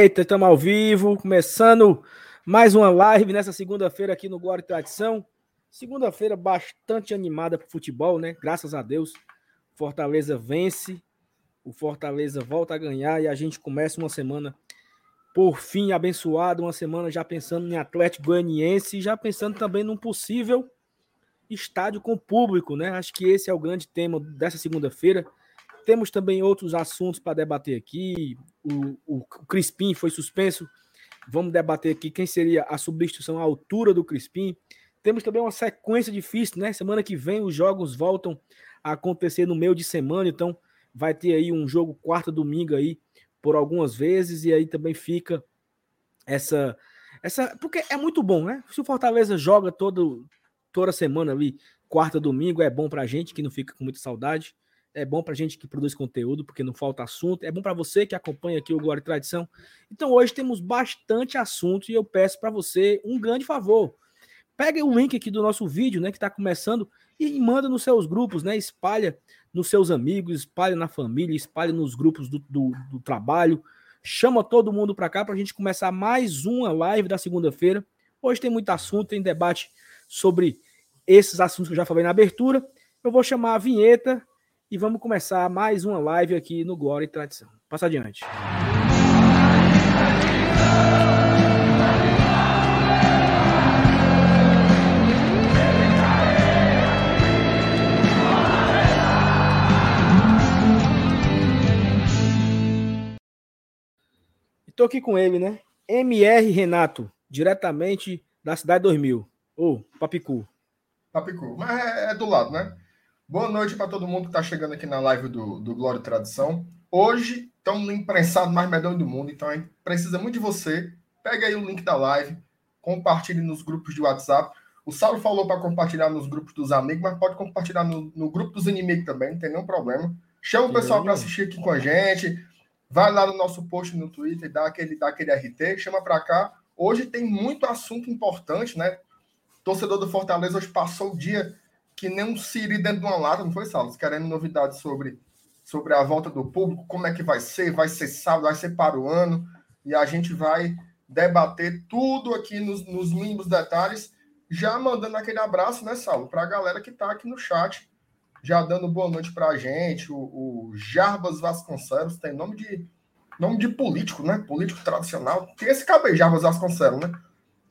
Eita, estamos ao vivo, começando mais uma live nessa segunda-feira aqui no Glória e Tradição. Segunda-feira bastante animada para futebol, né? Graças a Deus. Fortaleza vence, o Fortaleza volta a ganhar e a gente começa uma semana, por fim, abençoada, uma semana já pensando em Atlético Goianiense e já pensando também num possível estádio com público, né? Acho que esse é o grande tema dessa segunda-feira. Temos também outros assuntos para debater aqui. O, o, Crispim foi suspenso. Vamos debater aqui quem seria a substituição à altura do Crispim. Temos também uma sequência difícil, né? Semana que vem os jogos voltam a acontecer no meio de semana, então vai ter aí um jogo quarta domingo aí por algumas vezes e aí também fica essa essa porque é muito bom, né? Se o Fortaleza joga todo toda semana ali, quarta domingo, é bom pra gente que não fica com muita saudade. É bom pra gente que produz conteúdo, porque não falta assunto. É bom para você que acompanha aqui o Glória e Tradição. Então hoje temos bastante assunto e eu peço para você um grande favor. Pega o link aqui do nosso vídeo, né, que está começando e manda nos seus grupos, né? Espalha nos seus amigos, espalha na família, espalha nos grupos do, do, do trabalho. Chama todo mundo para cá para a gente começar mais uma live da segunda-feira. Hoje tem muito assunto, tem debate sobre esses assuntos que eu já falei na abertura. Eu vou chamar a vinheta e vamos começar mais uma live aqui no Glória e Tradição. Passa adiante. Estou aqui com ele, né? MR Renato, diretamente da cidade 2000. Ô, oh, Papicu. Papicu, mas é, é, do lado, né? Boa noite para todo mundo que está chegando aqui na live do, do Glória e Tradição. Hoje estamos no imprensado mais medonho do mundo, então a gente precisa muito de você. Pega aí o link da live, compartilhe nos grupos de WhatsApp. O Saulo falou para compartilhar nos grupos dos amigos, mas pode compartilhar no, no grupo dos inimigos também, não tem nenhum problema. Chama o pessoal para assistir aqui com a gente. Vai lá no nosso post no Twitter, dá aquele, dá aquele RT, chama para cá. Hoje tem muito assunto importante, né? Torcedor do Fortaleza hoje passou o dia que nem um siri dentro de uma lata, não foi, Saulo? Querendo novidades sobre, sobre a volta do público, como é que vai ser, vai ser sábado, vai ser para o ano, e a gente vai debater tudo aqui nos, nos mínimos detalhes, já mandando aquele abraço, né, Saulo, para a galera que está aqui no chat, já dando boa noite para a gente, o, o Jarbas Vasconcelos, tem nome de nome de político, né? Político tradicional. Tem esse cabelo, Jarbas Vasconcelos, né?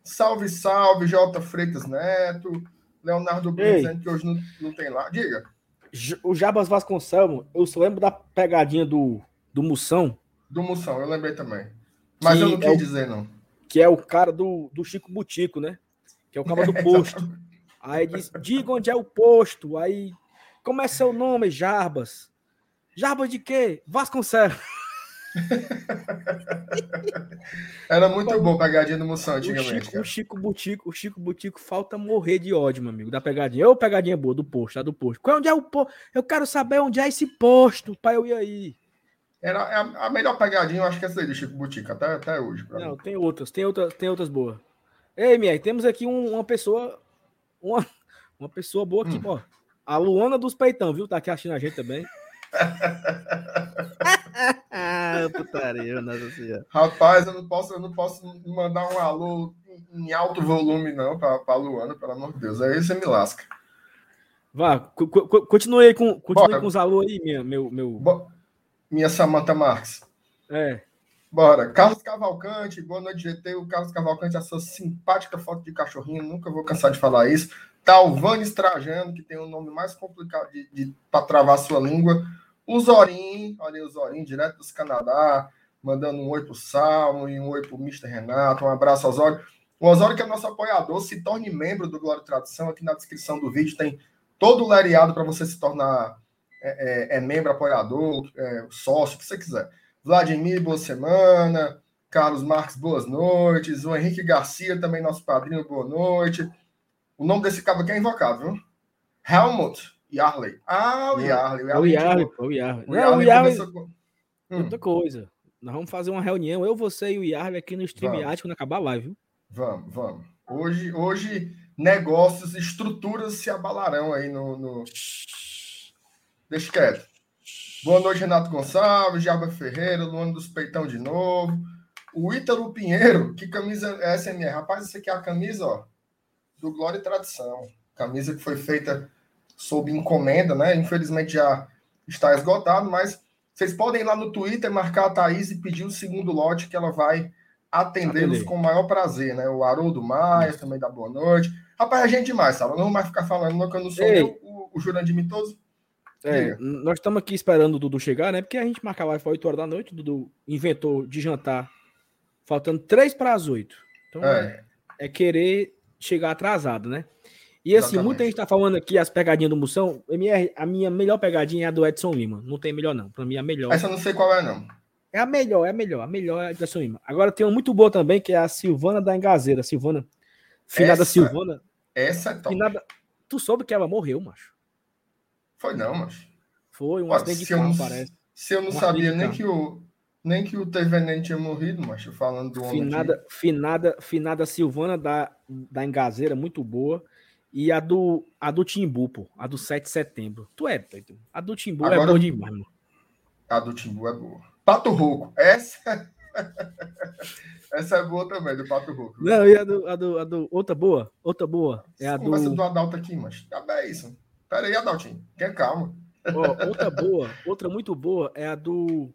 Salve, salve, J. Freitas Neto, Leonardo Brunzento, que hoje não, não tem lá. Diga. O Jabas Vasconcelos, eu só lembro da pegadinha do, do Moção. Do Moção, eu lembrei também. Mas eu não quis é o, dizer, não. Que é o cara do, do Chico Butico, né? Que é o cara do posto. Aí diz, diga onde é o posto. Aí, como é seu nome, Jarbas? Jarbas de quê? Vasconcelos. Era muito bom pegadinha do Moção antigamente. O Chico, o Chico Butico, o Chico Butico falta morrer de ódio, meu amigo, da pegadinha. Ô, pegadinha boa do posto, tá do posto. Qual, onde é o posto? Eu quero saber onde é esse posto, pai, eu ir aí. Era é a, a, melhor pegadinha, eu acho que é essa aí do Chico Butico, até, até hoje. Não, mim. tem outras, tem outras, tem outras boas. Ei, Mier, temos aqui um, uma pessoa, uma, uma pessoa boa aqui, hum. ó. A Luana dos Peitão, viu? Tá aqui assistindo a gente também. Putaria, nossa senhora. Rapaz, eu não posso, eu não posso mandar um alô em alto volume, não, para a Luana, pelo amor de Deus. Aí você me lasca. Vá, continue aí com, continue com os alô aí, minha, meu. meu... Bo... Minha Samanta Marques. É. Bora. Carlos Cavalcante, boa noite, GT. O Carlos Cavalcante, a sua simpática foto de cachorrinho, nunca vou cansar de falar isso. Talvanes Trajano, que tem o um nome mais complicado de, de para travar a sua língua. O Zorim, olha aí o Zorim, direto dos Canadá, mandando um oi pro Salmo e um oi pro Mr. Renato. Um abraço Osório. O Osório, que é nosso apoiador, se torne membro do Glória e Tradição. Aqui na descrição do vídeo tem todo o lereado para você se tornar é, é, é membro, apoiador, é, sócio, o que você quiser. Vladimir, boa semana. Carlos Marques, boas noites. O Henrique Garcia, também nosso padrinho, boa noite. O nome desse cabo aqui é invocado, viu? Helmut, Yarley. Ah, o Yarley. O Yarley, o Yarley. O Yarley, o Yarley... Começou... Hum. Outra coisa. Nós vamos fazer uma reunião, eu, você e o Yarley aqui no StreamYard quando acabar a live, viu? Vamos, vamos. Hoje, hoje negócios, estruturas se abalarão aí no... no... Deixa quieto. Boa noite, Renato Gonçalves, Jarba Ferreira, Luano dos Peitão de novo. O Ítalo Pinheiro, que camisa é essa, MR? Rapaz, essa aqui é a camisa, ó, do Glória e Tradição. Camisa que foi feita sob encomenda, né? Infelizmente já está esgotado, mas vocês podem ir lá no Twitter, marcar a Thaís e pedir o segundo lote que ela vai atendê-los com o maior prazer, né? O Haroldo Maia também dá boa noite. Rapaz, a gente demais, sabe? Não mais ficar falando, não, que eu não sou eu, o, o Jurandir Mitoso. É, nós estamos aqui esperando o Dudu chegar, né? Porque a gente marcava foi 8 horas da noite, o Dudu inventou de jantar faltando 3 para as 8. Então é. é. querer chegar atrasado, né? E assim, Exatamente. muita gente tá falando aqui as pegadinhas do Moção. A minha melhor pegadinha é a do Edson Lima. Não tem melhor, não. Para mim, é a melhor. Essa eu não sei qual é, não. É a melhor, é a melhor. A melhor é a Edson Lima. Agora tem uma muito boa também, que é a Silvana da Engazeira. Silvana. Finada essa, Silvana. Essa é top. Finada, tu soube que ela morreu, macho. Foi não, macho. Foi um acidente de carro, parece. Se eu não um sabia nem que o nem que o Tervenente tinha morrido, macho, falando do homem. Finada, finada, finada Silvana da, da Engazeira, muito boa. E a do, a do Timbu, pô. A do 7 de setembro. Tu é, Pedro. A do Timbu é Agora, é boa demais, mano. A do Timbu é boa. Pato Rouco. Essa. Essa é boa também, do Pato Rouco. Não, e a do, a do, a do. Outra boa? Outra boa. É a Conversa do... do Adalto aqui, mas. É isso. Pera aí, Adaltinho. Quer calma. Ó, outra boa, outra muito boa é a do.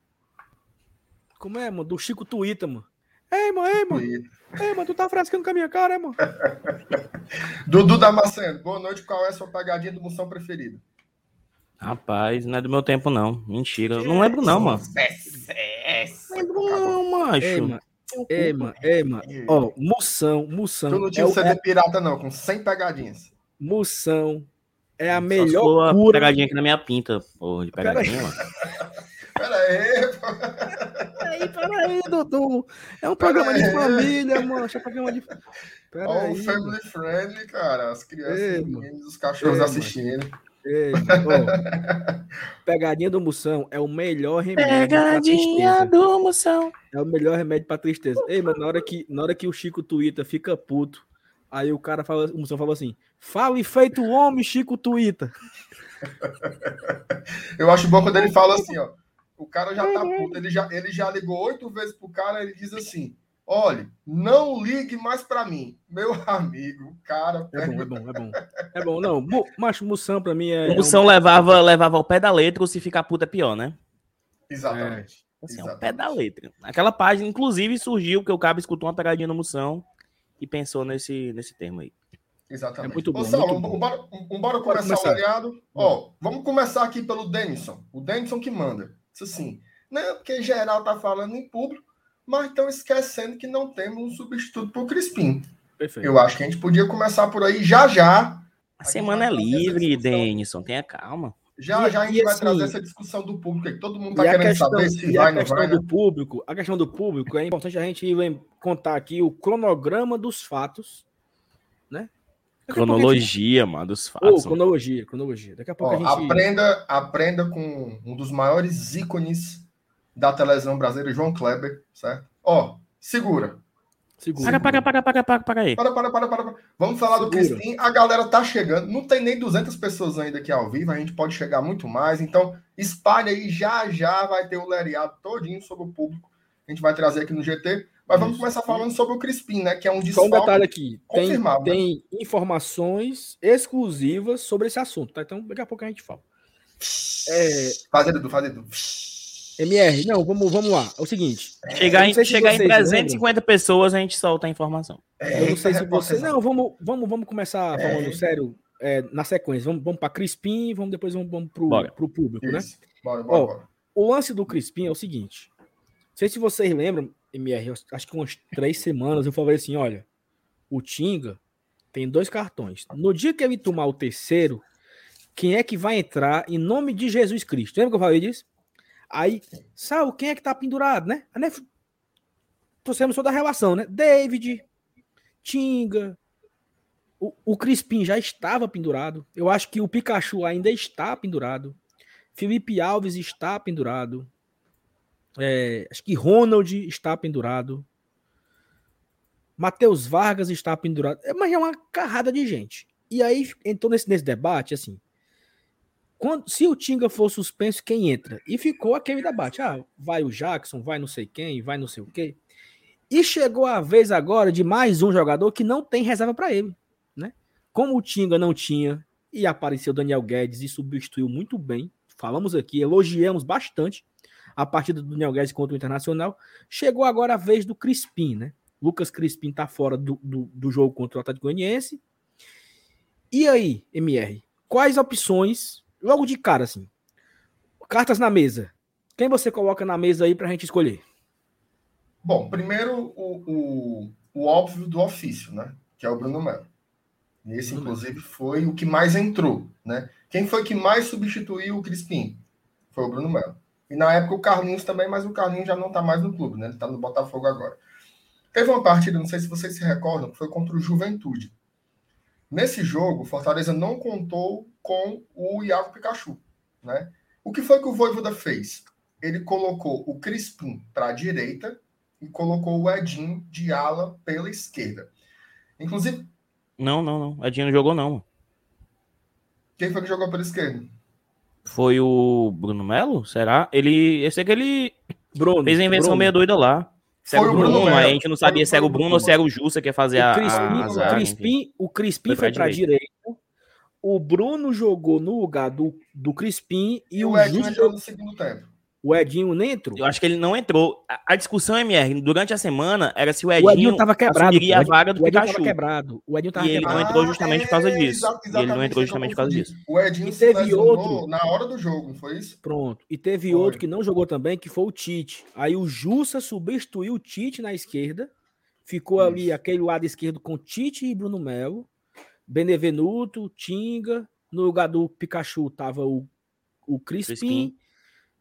Como é, mano? Do Chico Tuita, mano. Ei, mano, ei, mano. Ei, mano, tu tá frescando com a minha cara, é, mano? Dudu Damasceno, boa noite. Qual é a sua pegadinha do moção preferida? Rapaz, não é do meu tempo, não. Mentira. Eu não lembro, não, mano. Não lembro, não, macho. Ei, mano. Ei, mano. Ó, moção, moção. Tu não tinha é CD é... pirata, não, com 100 pegadinhas. Moção é a melhor cura. pegadinha aqui na minha pinta, porra, de pegadinha, mano. Pera aí, pô. Peraí, peraí, Dudu. É um programa de família, mano. É um programa de. Pera Ó, o Family Friendly, cara. As crianças, Ei, os meninos, os cachorros Ei, assistindo. Ei, pegadinha do Moção é o melhor remédio. Pegadinha do Moção. É o melhor remédio pra tristeza. Ei, mano, na hora que, na hora que o Chico Twitter fica puto, aí o cara fala, o Moção fala assim: fale feito homem, Chico Twitter. Eu acho bom quando ele fala assim, ó. O cara já tá puto, ele já, ele já ligou oito vezes pro cara, ele diz assim: olha, não ligue mais para mim, meu amigo, cara. É bom, é bom, é bom. É bom, não, macho, Moção para mim é. O Moção é um... levava, levava ao pé da letra, ou se ficar puta é pior, né? Exatamente. É, assim, Exatamente. ao pé da letra. Aquela página, inclusive, surgiu que o Cabo escutou uma pegadinha no Moção e pensou nesse, nesse termo aí. Exatamente. É muito bom. Ô, Saulo, muito bom. Bora, bora, começar, começar, o variado. Ó, vamos começar aqui pelo Denison. O Denison que manda. Isso assim, não, porque geral tá falando em público, mas estão esquecendo que não temos um substituto para o Crispim. Perfeito. Eu acho que a gente podia começar por aí já já. A, semana é livre, Denison, tenha calma. Já, e, já a gente vai assim, trazer essa discussão do público aí. Todo mundo está querendo questão, saber se vai ou não vai. Do né? público, a questão do público, é importante a gente contar aqui o cronograma dos fatos, né? Cronologia, gente... mano, dos fatos. Oh, cronologia, cronologia. Daqui a pouco Ó, a gente. Aprenda, aprenda com um dos maiores ícones da televisão brasileira, João Kleber, certo? Ó, segura. Segura. Para, para, para, para, para, para aí. Para, para, para, para. Vamos falar segura. do Crispim. A galera tá chegando. Não tem nem 200 pessoas ainda aqui ao vivo. A gente pode chegar muito mais. Então, espalhe aí. Já, já vai ter o lereado todinho sobre o público. A gente vai trazer aqui no GT. Mas vamos Isso. começar falando sobre o Crispim, né? Que é um desfalque Só um detalhe aqui. Tem, né? tem informações exclusivas sobre esse assunto, tá? Então, daqui a pouco a gente fala. É... Fazendo, Edu, faz Edu. MR, não, vamos, vamos lá. É o seguinte. Chegar, em, chegar em 350 lembram. pessoas, a gente solta a informação. É, eu não sei se você. Não, vamos, vamos, vamos começar é. falando sério é, na sequência. Vamos, vamos para Crispim, vamos depois vamos, vamos pro, pro público, né? Isso. né? Bora, bora, Ó, bora. O lance do Crispim é o seguinte. Não sei se vocês lembram, MR, acho que umas três semanas eu falei assim: olha, o Tinga tem dois cartões. No dia que ele tomar o terceiro, quem é que vai entrar em nome de Jesus Cristo? Lembra que eu falei disso? Aí, sabe quem é que tá pendurado, né? né? Trouxemos toda a relação, né? David, Tinga, o, o Crispim já estava pendurado. Eu acho que o Pikachu ainda está pendurado. Felipe Alves está pendurado. É, acho que Ronald está pendurado. Matheus Vargas está pendurado. É, mas é uma carrada de gente. E aí entrou nesse, nesse debate assim. Quando, se o Tinga for suspenso, quem entra? E ficou aquele debate. Ah, vai o Jackson, vai não sei quem, vai não sei o quê. E chegou a vez agora de mais um jogador que não tem reserva para ele, né? Como o Tinga não tinha e apareceu Daniel Guedes e substituiu muito bem, falamos aqui, elogiamos bastante a partida do Daniel Guedes contra o Internacional. Chegou agora a vez do Crispim, né? Lucas Crispim tá fora do, do, do jogo contra o Atlético Goianiense. E aí, MR, quais opções, logo de cara, assim, cartas na mesa, quem você coloca na mesa aí pra gente escolher? Bom, primeiro o, o, o óbvio do ofício, né? Que é o Bruno Melo. Esse, inclusive, foi o que mais entrou, né? Quem foi que mais substituiu o Crispim? Foi o Bruno Melo. E na época o Carlinhos também, mas o Carlinhos já não tá mais no clube, né? Ele tá no Botafogo agora. Teve uma partida, não sei se vocês se recordam, que foi contra o Juventude. Nesse jogo, o Fortaleza não contou com o Iago Pikachu, né? O que foi que o Voivoda fez? Ele colocou o Crispim para a direita e colocou o Edinho de ala pela esquerda. Inclusive. Não, não, não. O Edinho não jogou, não. Quem foi que jogou pela esquerda? Foi o Bruno Melo? Será? Ele. Eu sei que ele Bruno, fez a invenção Bruno. meia doida lá. Se era o Bruno Bruno, a gente não sabia se era o Bruno Bruno ou se era o Jussa que ia fazer a. O Crispim, a, o a. Crispim, o Crispim Foi foi pra para direita. O Bruno jogou no lugar do, do Crispim e, E o, o Edinho Justo, entrou no segundo tempo. O Edinho nem entrou. Eu acho que ele não entrou. A, a discussão, MR, durante a semana era se o O Edinho, Edinho tava quebrado. assumiria pô. a vaga do o Edinho Pikachu. tava quebrado. O Edinho tava E ele quebrado. não entrou justamente por causa disso. ele não entrou justamente por causa confundi. disso. O Edinho E teve outro. na hora do jogo, não foi isso? Pronto. E teve Foi. outro que não jogou também, que foi o Tite. Aí o Jussa substituiu o Tite na esquerda. Ficou Isso. ali aquele lado esquerdo com Tite e Bruno Melo. Benevenuto, Tinga. No lugar do Pikachu tava o, o Crispim, Crispim.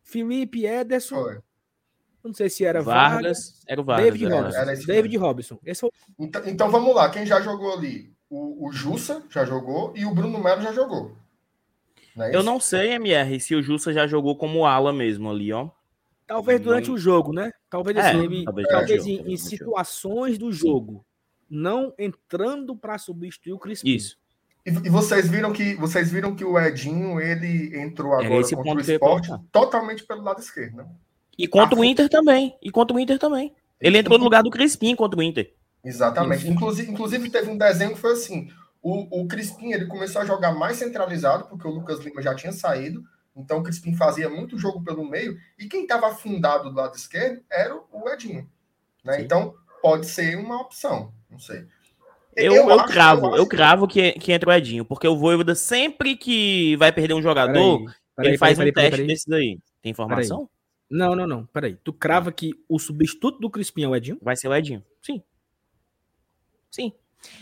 Felipe Ederson. Foi. Não sei se era Vargas. Vargas. Era o Vargas. David era Robson. Era David Robson. Esse foi Então, então vamos lá, quem já jogou ali? O, o Jussa já jogou e o Bruno Melo já jogou. Não é Eu não sei, MR, se o Jussa já jogou como ala mesmo ali, ó. Talvez Não- durante o jogo, né? Talvez, É, assim, ele- talvez talvez, em, jogo, em situações do jogo, não entrando para substituir o Crispim. Isso. E, e vocês viram que vocês viram que o Edinho ele entrou Era agora esse contra o esporte totalmente pelo lado esquerdo, né? E contra Ah, o Inter também. E contra o Inter também. Ele entrou no lugar do Crispim contra o Inter. Exatamente. Inclusive, inclusive teve um desenho que foi assim: o, o Crispim ele começou a jogar mais centralizado porque o Lucas Lima já tinha saído. Então o Crispim fazia muito jogo pelo meio e quem estava afundado do lado esquerdo era o Edinho, né? Então pode ser uma opção, não sei. Eu, eu, acho- cravo, eu, acho- cravo que, que entra o Edinho, porque o Voivoda sempre que vai perder um jogador, Peraí, peraí, ele faz peraí, um teste desses aí. Tem informação? Não, não, não. Peraí. Tu crava que o substituto do Crispim é o Edinho? Vai ser o Edinho. Sim. Sim.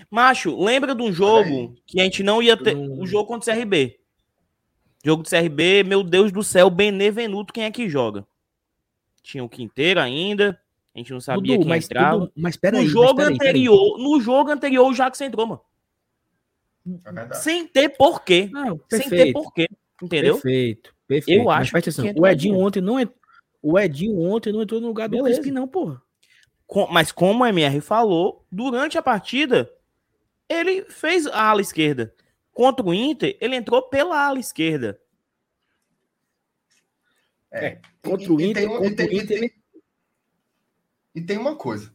Macho, lembra de um jogo que a gente não ia ter. Não- O jogo contra o CRB. Jogo do CRB, meu Deus do céu, Benevenuto, quem é que joga? Tinha o Quinteiro ainda. A gente não sabia Dudu, quem mas, entrava. tudo, mas peraí. no mas jogo peraí, peraí. anterior, no jogo anterior, o Jackson entrou, mano. É. Sem ter porquê. Não, Sem ter porquê. Entendeu? Perfeito. Perfeito. Eu Mas acho que atenção, entra O Edinho ontem não entrou. O Edinho ontem não entrou no lugar do. Crispim, não, porra. Com- mas como o MR falou, durante a partida, ele fez a ala esquerda. Contra o Inter, ele entrou pela ala esquerda. É. Contra o Inter, contra o Inter, E tem uma coisa.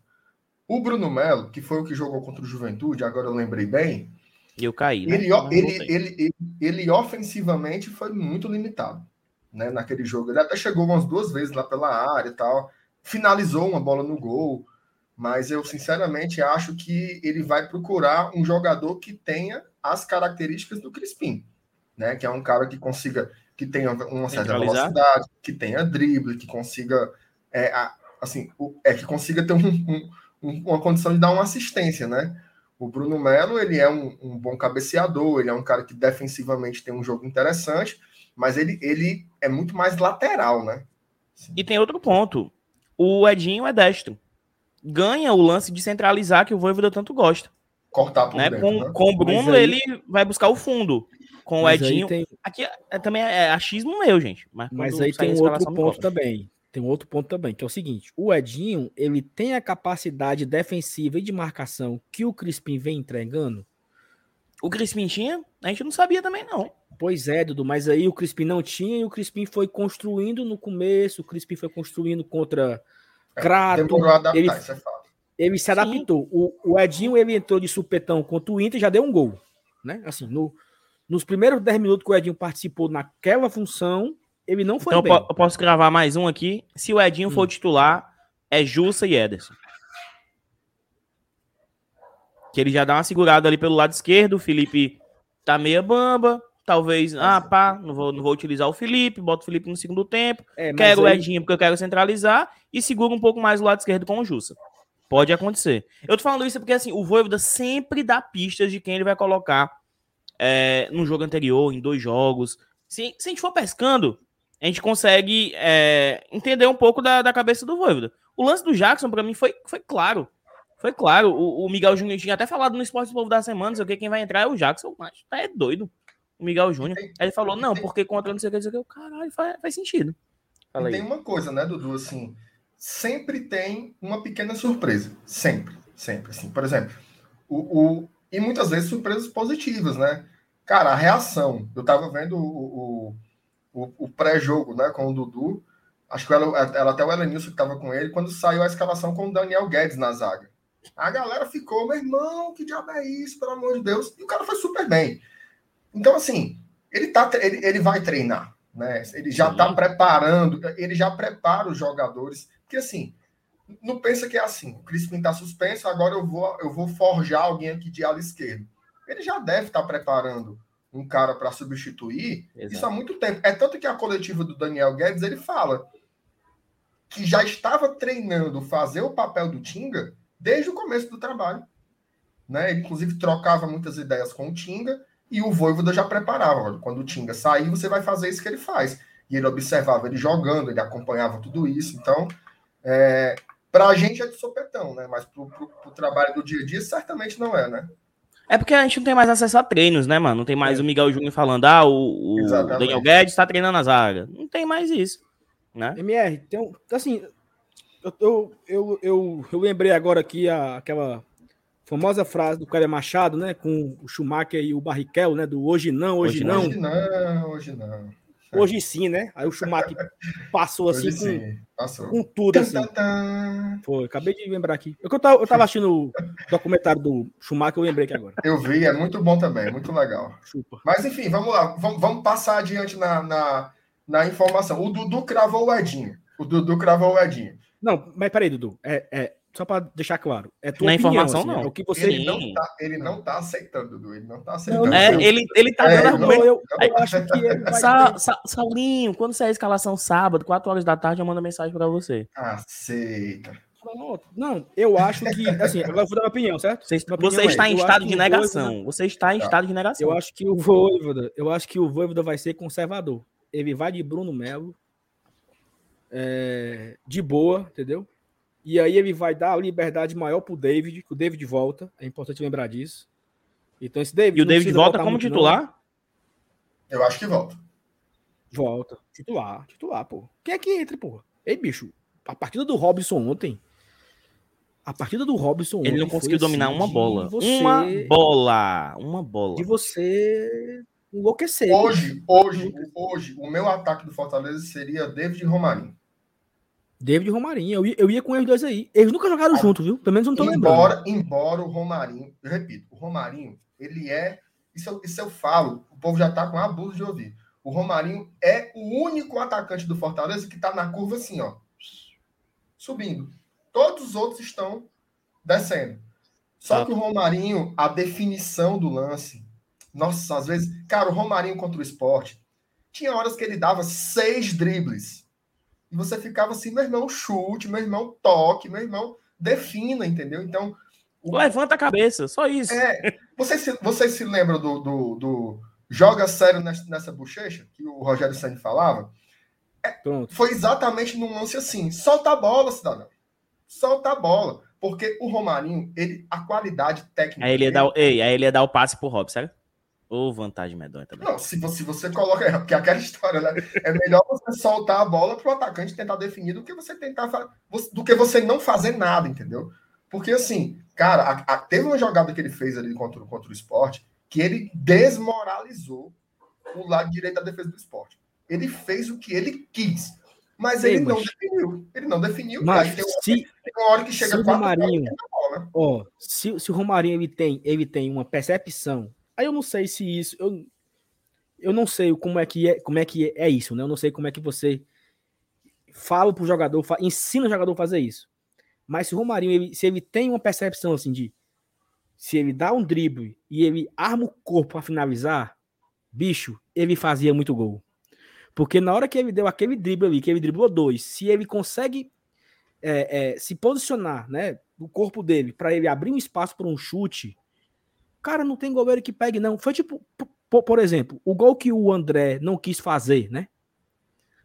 O Bruno Melo, que foi o que jogou contra o Juventude, agora eu lembrei bem, E eu caí, né? ele, ele, ele, ele, ele ofensivamente foi muito limitado né, naquele jogo. Ele até chegou umas duas vezes lá pela área e tal, finalizou uma bola no gol, mas eu sinceramente acho que ele vai procurar um jogador que tenha as características do Crispim, né? Que é um cara que consiga, que tenha uma certa velocidade, que tenha drible, que consiga, é, a- assim, o- é que consiga ter um- um- um- uma condição de dar uma assistência, né? O Bruno Melo, ele é um, um bom cabeceador, ele é um cara que defensivamente tem um jogo interessante, mas ele, ele é muito mais lateral, né? E tem outro ponto. O Edinho é destro. Ganha o lance de centralizar que o Voivoda tanto gosta. Cortar por Né? dentro, Com, né? com o Bruno, aí- ele vai buscar o fundo. Com mas o Edinho. tem- Aqui é, também é achismo meu, gente. Mas, Mas aí tem a um outro ponto também. Tem um outro ponto também, que é o seguinte: o Edinho, ele tem a capacidade defensiva e de marcação que o Crispim vem entregando. O Crispim tinha? A gente não sabia também, não. Pois é, Dudu, mas aí o Crispim não tinha e o Crispim foi construindo no começo, o Crispim foi construindo contra Crato. Demorou a adaptar, ele- é. Ele se adaptou. O, o, Edinho ele entrou de supetão contra o Inter e já deu um gol. Né? Assim, no, nos primeiros 10 minutos que o Edinho participou naquela função, ele não foi então, bem. Eu posso gravar mais um aqui. Se o Edinho hum. for titular, é Jussa e Ederson. Que ele já dá uma segurada ali pelo lado esquerdo. O Felipe tá meia bamba. Talvez, ah, pá, não vou, não vou utilizar o Felipe, boto o Felipe no segundo tempo. É, quero aí... o Edinho porque eu quero centralizar e seguro um pouco mais o lado esquerdo com o Jussa. Pode acontecer. Eu tô falando isso porque assim, o Voivoda sempre dá pistas de quem ele vai colocar é, no jogo anterior, em dois jogos. Se, se a gente for pescando, a gente consegue é, entender um pouco da, da cabeça do Voivoda. O lance do Jackson, para mim, foi, foi claro. Foi claro. O, o Miguel Júnior tinha até falado no Esporte do Povo da Semana, sei o que, quem vai entrar é o Jackson, mas tá é doido o Miguel Júnior. Aí ele falou, não, porque contra não sei o que, não sei o que. Caralho, faz, faz sentido. Fala e tem uma coisa, né, Dudu, assim, sempre tem uma pequena surpresa. Sempre, sempre, assim. Por exemplo, o, o e muitas vezes surpresas positivas, né? Cara, a reação. Eu tava vendo o, o, o pré-jogo, né, com o Dudu. Acho que ela, ela até o Elenilson que tava com ele, quando saiu a escalação com o Daniel Guedes na zaga. A galera ficou, meu irmão, que diabo é isso, pelo amor de Deus? E o cara foi super bem. Então, assim, ele, tá, ele, ele vai treinar, né? Ele já está preparando, ele já prepara os jogadores, porque assim, não pensa que é assim, o Crispim está suspenso, agora eu vou, eu vou forjar alguém aqui de ala esquerda. Ele já deve estar tá preparando um cara para substituir Exato. isso há muito tempo. É tanto que a coletiva do Daniel Guedes ele fala que já estava treinando fazer o papel do Tinga desde o começo do trabalho. Né? Ele, inclusive, trocava muitas ideias com o Tinga e o Voivoda já preparava. Quando o Tinga sair, você vai fazer isso que ele faz. E ele observava ele jogando, ele acompanhava tudo isso. Então, é, para a gente é de sopetão, né? Mas para o trabalho do dia a dia, certamente não é, né? É porque a gente não tem mais acesso a treinos, né, mano? Não tem mais é. o Miguel Júnior falando, ah, o, o Daniel Guedes está treinando a zaga. Não tem mais isso, né? MR, tem um, assim, eu, eu, eu, eu, eu lembrei agora aqui a, aquela famosa frase do Cléber Machado, né? Com o Schumacher e o Barrichello, né? Do hoje não, hoje, hoje não. Hoje não, hoje não. Hoje sim, né? Aí o Schumacher passou assim com, passou. com tudo assim. Foi, acabei de lembrar aqui. Eu, tava, eu tava assistindo o documentário do Schumacher, eu lembrei aqui agora. Eu vi, é muito bom também, muito legal. Chupa. Mas enfim, vamos lá, vamos, vamos passar adiante na, na, na informação. O Dudu cravou o Edinho. O Dudu cravou o Edinho. Não, mas peraí, Dudu. É, é, só para deixar claro. É tua Na opinião, informação, assim, não. É o que você ele não tá, ele não tá aceitando, Dudu. Ele não tá aceitando. Não, é, ele, ele tá é, dando argumento. Eu, eu, acho que ele vai Sa, Sa, Saulinho, quando sair a escalação sábado, 4 horas da tarde, eu mando mensagem para você. Aceita. Não, eu acho que, assim, agora eu vou dar uma opinião, certo? Você, você está é, em estado de negação. Voivoda, você está em tá. estado de negação. Eu acho que o Voivoda, eu acho que o Voivoda vai ser conservador. Ele vai de Bruno Melo, é, de boa, entendeu? E aí ele vai dar a liberdade maior pro David, que o David volta. É importante lembrar disso. Então esse David. E o David volta como titular? Não. Eu acho que volta. Volta. Titular, titular, pô. Quem é que entra, pô? Ei, bicho, a partida do Robson ontem. A partida do Robson Ele não conseguiu dominar assim, uma bola. Você, uma bola. Uma bola. De você enlouquecer. Hoje, hoje, hoje, o meu ataque do Fortaleza seria David Romarinho. David e Romarinho. Eu ia, eu ia com eles dois aí. Eles nunca jogaram ah, junto, viu? Pelo menos eu não tô embora, lembrando. Embora o Romarinho, eu repito, o Romarinho, ele é. Isso, eu, isso eu falo, o povo já tá com abuso de ouvir. O Romarinho é o único atacante do Fortaleza que tá na curva assim, ó. Subindo. Todos os outros estão descendo. Só ah. que o Romarinho, a definição do lance. Nossa, às vezes. Cara, o Romarinho contra o esporte. Tinha horas que ele dava seis dribles e você ficava assim, meu irmão, chute, meu irmão, toque, meu irmão, defina, entendeu? Então. O... Levanta a cabeça, só isso. É, vocês, se, vocês se lembram do, do, do joga sério nessa, nessa bochecha, que o Rogério Senna falava? É, foi exatamente num lance assim: solta a bola, cidadão. Solta a bola. Porque o Romarinho, ele, a qualidade técnica. Aí ele ia, dar, ei, aí ele ia dar o passe pro Rob, certo? Ou vantagem medonha também. Não, se você, se você coloca. Porque é aquela história, né? É melhor você soltar a bola para o atacante tentar definir do que você tentar do que você não fazer nada, entendeu? Porque assim, cara, a, a, teve uma jogada que ele fez ali contra, contra o esporte que ele desmoralizou o lado direito da defesa do esporte. Ele fez o que ele quis. Mas ele não definiu. Ele não definiu. Mas tem, se, tem uma hora que chega se o Romarinho, bola, ó, se, se o Romarinho ele tem, ele tem uma percepção, aí eu não sei se isso, eu, eu não sei como é que é, como é que é isso, né? Eu não sei como é que você fala pro jogador, ensina o jogador a fazer isso. Mas se o Romarinho, ele, se ele tem uma percepção assim de se ele dá um drible e ele arma o corpo para finalizar, bicho, ele fazia muito gol. Porque na hora que ele deu aquele drible ali, que ele driblou dois, se ele consegue é, é, se posicionar, né, o corpo dele, para ele abrir um espaço para um chute, cara, não tem goleiro que pegue, não. Foi tipo, por, exemplo, o gol que o André não quis fazer, né?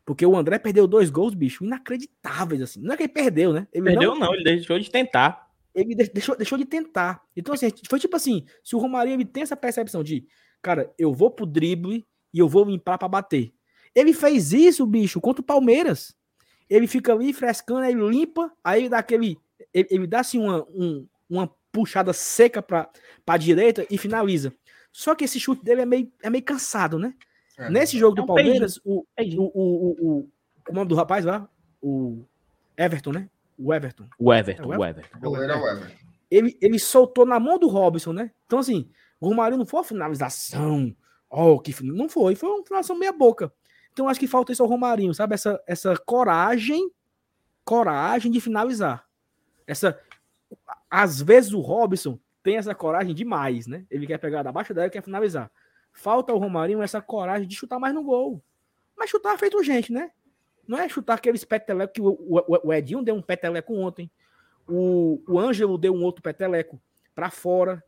Porque o André perdeu dois gols, bicho, inacreditáveis, assim. Não é que ele perdeu, né? Ele perdeu, não, não, ele deixou de tentar. Ele deixou, deixou de tentar. Então, assim, foi tipo assim: se o Romarinho ele tem essa percepção de, cara, eu vou pro drible e eu vou limpar para bater. Ele fez isso, bicho, contra o Palmeiras. Ele fica ali frescando, aí limpa, aí dá aquele. Ele, ele dá assim uma, um, uma puxada seca para a direita e finaliza. Só que esse chute dele é meio, é meio cansado, né? É, Nesse jogo é um do Palmeiras, o, o, o, o, o, nome do rapaz lá, o Everton, né? O Everton. O Everton, é o Everton. O Everton. O Everton. Ele, ele soltou na mão do Robson, né? Então, assim, o Romário não foi uma finalização. Oh, que não foi, foi uma finalização meia boca. Então acho que falta isso ao Romarinho, sabe? Essa, essa coragem, coragem de finalizar. Essa, às vezes o Robson tem essa coragem demais, né? Ele quer pegar da baixa dela e quer finalizar. Falta ao Romarinho essa coragem de chutar mais no gol. Mas chutar feito gente, né? Não é chutar aqueles peteleco que o, o, o Edinho deu um peteleco ontem. O, o Ângelo deu um outro peteleco para fora.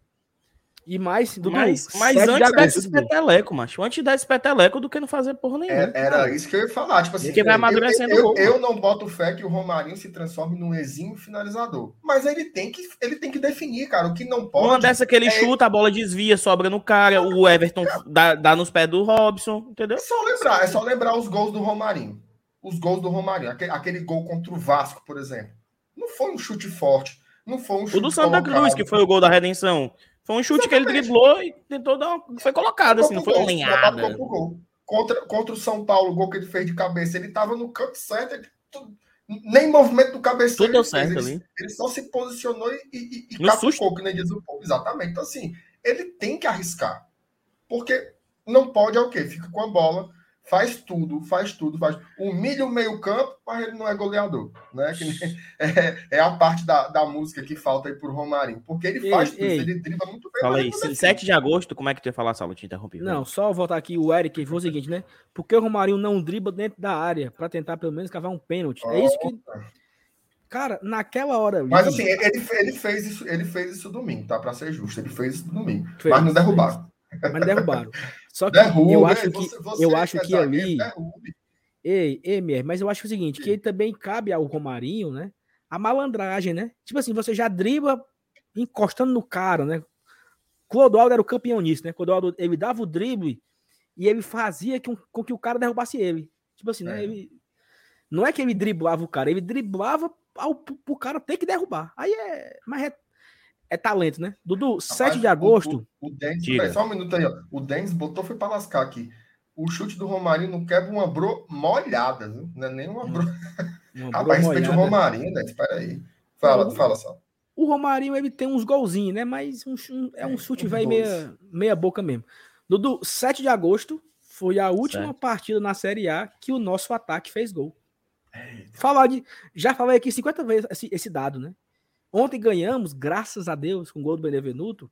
E mais, do mas, mas antes desse peteleco, macho. Antes desse peteleco do que não fazer porra nenhuma. Era, era isso que eu ia falar. Tipo assim, que vai amadurecendo eu, eu, eu, não boto fé que o Romarinho se transforme num exímio finalizador. Mas ele tem que, ele tem que definir, cara. O que não pode. Uma dessa que ele é... chuta, a bola desvia, sobra no cara. O Everton dá, dá nos pés do Robson, entendeu? É só lembrar, é só lembrar os gols do Romarinho. Os gols do Romarinho. Aquele, aquele gol contra o Vasco, por exemplo. Não foi um chute forte. Não foi um chute. O do Santa colocado. Cruz, que foi o gol da redenção. Foi um chute Exatamente. que ele driblou e tentou dar uma... Foi colocado, assim, não foi uma lenhada. Contra, contra o São Paulo, o gol que ele fez de cabeça, ele tava no canto certo, ele, nem movimento do cabeça. Tudo deu certo ali. Ele, ele só se posicionou e, e, e capucou, que nem diz o povo. Exatamente. Então, assim, ele tem que arriscar. Porque não pode é o quê? Fica com a bola faz tudo, faz tudo, faz. Humilha o meio-campo, mas ele não é goleador. Né? Que é, é, a parte da, da música que falta aí pro Romarinho. Porque ele faz ei, tudo, ei. ele dribla muito bem. Fala aí, 7 de agosto, como é que tu ia falar, Saulo? Te interrompi. Não, só voltar aqui, o Eric foi o seguinte, né? Porque o Romarinho não dribla dentro da área para tentar pelo menos cavar um pênalti. Oh, é isso que. Cara, naquela hora. Mas assim, ele, ele, fez isso, ele fez isso domingo, tá? Para ser justo. Ele fez isso domingo. Fez, mas não derrubaram. Mas derrubaram. Só que derrube, eu acho que, você, você eu acho que ali. Ei, ei, Mier, mas eu acho o seguinte: que ele também cabe ao Romarinho, né? A malandragem, né? Tipo assim, você já dribla encostando no cara, né? Clodoaldo era o campeão nisso, né? Clodoaldo, ele dava o drible e ele fazia com, com que o cara derrubasse ele. Tipo assim, né? É. Ele, não é que ele driblava o cara, ele driblava ao, pro cara ter que derrubar. Aí é. Mas é é talento, né? Dudu, Rapaz, 7 de agosto. O, o, o Dennis, só um minuto aí, ó. O Dennis botou foi para lascar aqui. O chute do Romarinho não quebra uma bro molhada, viu? Não é nem uma bro. Uma Rapaz, respeite o Romarinho, Dennis. Espera aí. Fala, fala só. O Romarinho, ele tem uns golzinhos, né? Mas um, um, é um é, chute, velho, meia, meia boca mesmo. Dudu, 7 de agosto foi a última certo. partida na Série A que o nosso ataque fez gol. Falar de, já falei aqui 50 vezes esse, esse dado, né? Ontem ganhamos, graças a Deus, com o gol do Benevenuto,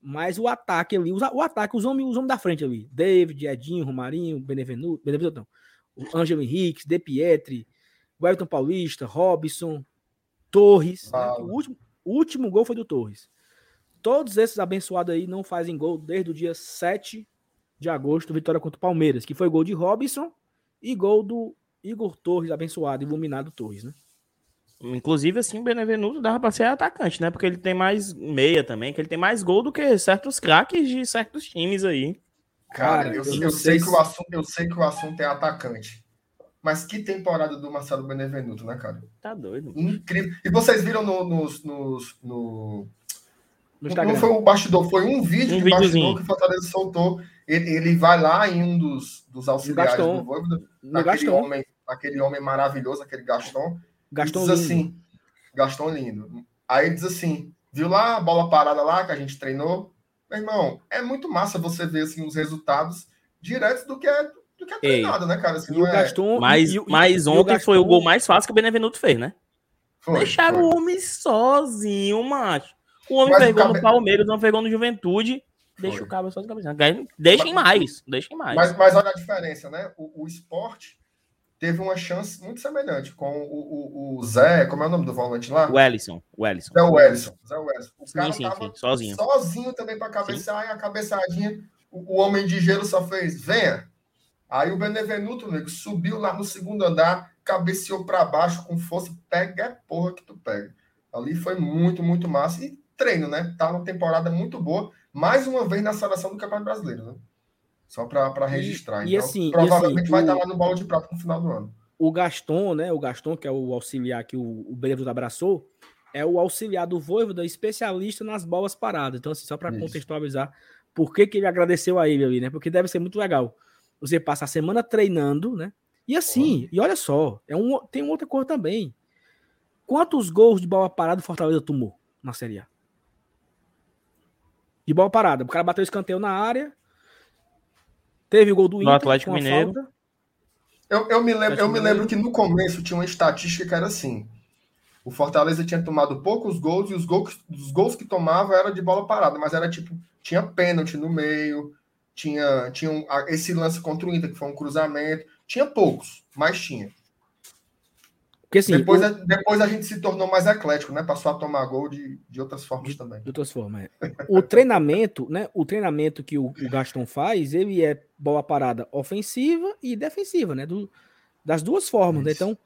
mas o ataque ali, o ataque, os homens, os homens da frente ali, David, Edinho, Romarinho, Benevenuto, Benevenuto não, o Ângelo Henrique, De Pietri, o Paulista, Robson, Torres, né? o, último, o último gol foi do Torres. Todos esses abençoados aí não fazem gol desde o dia 7 de agosto, vitória contra o Palmeiras, que foi gol de Robson e gol do Igor Torres, abençoado, iluminado Torres, né? Inclusive, assim, o Benevenuto dava pra ser atacante, né? Porque ele tem mais meia também, que ele tem mais gol do que certos craques de certos times aí. Cara, eu, eu, eu sei que o assunto, eu sei que o assunto é atacante. Mas que temporada do Marcelo Benevenuto, né, cara? Tá doido. Incrível. E vocês viram no, nos, nos, no, no Não foi o bastidor, foi um vídeo um de bastidor que o Fortaleza soltou. Ele, ele vai lá em um dos, dos auxiliares do Voivoda, no Gaston. homem aquele homem maravilhoso, aquele Gaston. Gaston diz lindo. assim, Gaston lindo. Aí diz assim, viu lá a bola parada lá que a gente treinou? Meu irmão, é muito massa você ver assim, os resultados diretos do que é, do que é treinado, né, cara? Assim, E o não é- Gaston. Mas, e o- e- mas e o ontem foi o Gaston- gol mais fácil que o Benevenuto fez, né? Foi, Deixaram foi. o homem sozinho, macho. O homem Mas o pegou cabe- no Palmeiras, não pegou no Juventude. Deixa Foi. o cabo só de cabeça. Deixem mais, deixem mais. Mas, mas olha a diferença, né? O, o esporte teve uma chance muito semelhante com o, o, o Zé, como é o nome do volante lá? O Ellison, o Ellison. Zé Wellison. Zé Wellison. O Sim, cara sim, sim, sozinho. sozinho também para cabecear e a cabeçadinha. O, o homem de gelo só fez, venha. Aí o Benevenuto, nego, subiu lá no segundo andar, cabeceou para baixo com força, pega é porra que tu pega. Ali foi muito, muito massa. E treino, né? Tá uma temporada muito boa. Mais uma vez na seleção do Campeonato Brasileiro, né? Só para registrar. e então, assim- e provavelmente assim, vai o- estar lá no bola de prata no final do ano. o Gaston, né? O Gaston, que é o auxiliar que o, o Benevenuto abraçou, é o auxiliar do Voivoda, especialista nas bolas paradas. Então, assim, só para contextualizar por que, que ele agradeceu a ele ali, né? Porque deve ser muito legal. Você passa a semana treinando, né? E assim, e olha só, é um, tem outra coisa também. Quantos gols de bola parada o Fortaleza tomou na Série A? De bola parada. O cara bateu escanteio na área. Teve o gol do No Inter. Atlético Mineiro. falta. Eu, eu, me lembro, eu me lembro que no começo tinha uma estatística que era assim. O Fortaleza tinha tomado poucos gols e os gols, os gols que tomava era de bola parada, mas era tipo, tinha pênalti no meio, tinha, tinha um- a- esse lance contra o Inter, que foi um cruzamento. Tinha poucos, mas tinha. Porque assim, depois, o- a, depois a gente se tornou mais eclético, né? Passou a tomar gol de, de outras formas também. De outras formas, é. O treinamento, né? O treinamento que o, o Gaston faz, ele é bola parada ofensiva e defensiva, né? Do, das duas formas, né? Então,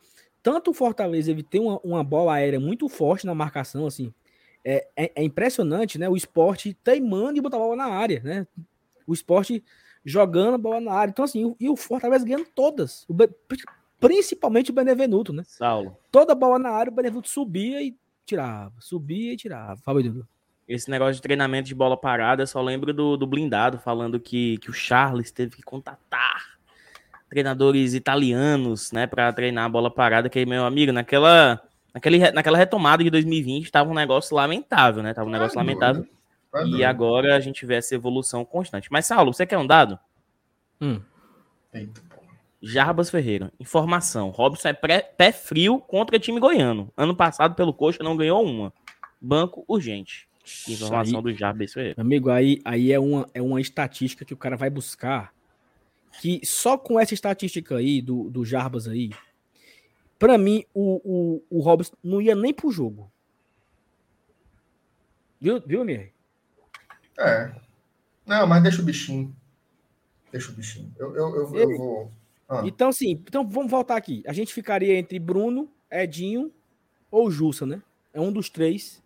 tanto o Fortaleza ele tem uma, uma bola aérea muito forte na marcação, assim. É, é, é impressionante, né? O esporte teimando e botar a bola na área, né? O esporte jogando a bola na área. Então, assim, o- e o Fortaleza ganhando todas. O principalmente o Benevenuto, né? Saulo, Toda bola na área, o Benevenuto subia e tirava. Subia e tirava. Fala, Edu. esse negócio de treinamento de bola parada, eu só lembro do, do blindado falando que, que o Charles teve que contatar treinadores italianos, né, para treinar a bola parada, que meu amigo, naquela, naquele, naquela retomada de 2020 tava um negócio lamentável, né? Tava um negócio Tá doido. lamentável. Tá E agora a gente vê essa evolução constante. Mas, Saulo, você quer um dado? Hum. Eita. Jarbas Ferreira. Informação. Robson é pré- pé frio contra time goiano. Ano passado, pelo Coxa, não ganhou uma. Banco urgente. Informação Aí- do Jarbas Ferreira. Amigo, aí, aí é, uma, é uma estatística que o cara vai buscar. Que só com essa estatística aí, do, do Jarbas aí, pra mim, o, o, o Robson não ia nem pro jogo. Viu, viu, Mir? É. Não, mas deixa o bichinho. Deixa o bichinho. Eu, eu, eu, eu vou. Ah. Então, assim, então vamos voltar aqui. A gente ficaria entre Bruno, Edinho ou Jussa, né? É um dos três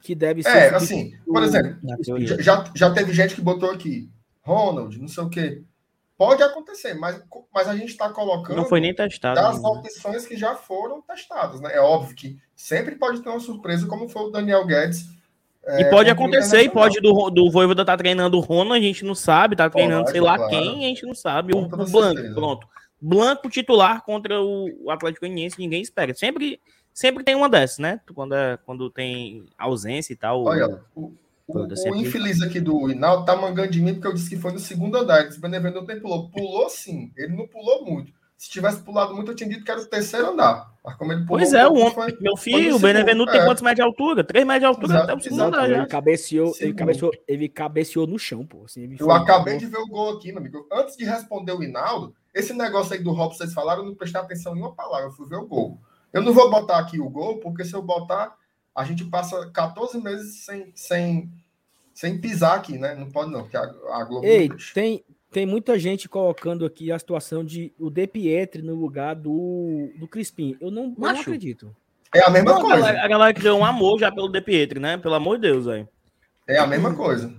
que deve ser. É, assim, por exemplo, teoria. Já, já, já teve gente que botou aqui, Ronald, não sei o quê. Pode acontecer, mas, mas a gente está colocando Não foi nem testado. das ainda. opções que já foram testadas. Né? É óbvio que sempre pode ter uma surpresa, como foi o Daniel Guedes. E é, pode contra o acontecer, e pode do, do Voivoda tá treinando o Rono, a gente não sabe, tá treinando Pode, sei lá claro. quem, a gente não sabe. O, Com toda o Blanco, certeza. pronto. Blanco titular contra o, Atlético Goianiense, ninguém espera. Sempre, sempre tem uma dessas, né? Quando, é, quando tem ausência e tal. Olha, o, o, o sempre- infeliz aqui do Hinaldo tá mangando de mim porque eu disse que foi no segundo andar. O Benevenuto nem pulou. Pulou sim, ele não pulou muito. Se tivesse pulado muito, eu tinha dito que era o terceiro andar. Mas como ele pulou Pois é, o pouco, homem, foi- meu filho, o Benevenuto segundo, tem é. quantos metros de altura? Três metros de altura Exato, até o segundo andar Ele cabeceou, ele cabeceou, ele cabeceou no chão, pô. Assim, ele Eu acabei de ver o gol aqui, meu amigo. Antes de responder o Hinaldo, esse negócio aí do Robson, vocês falaram, eu não prestei atenção em uma palavra, eu fui ver o gol. Eu não vou botar aqui o gol, porque se eu botar, a gente passa 14 meses sem, sem, sem pisar aqui, né? Não pode não, porque a, a Globo Ei, tem, tem muita gente colocando aqui a situação de o De Pietri no lugar do, do Crispim. Eu não, eu não acredito. É a mesma Não, a, coisa. galera, a galera criou um amor já pelo De Pietri, né? Pelo amor de Deus, velho. É a mesma coisa.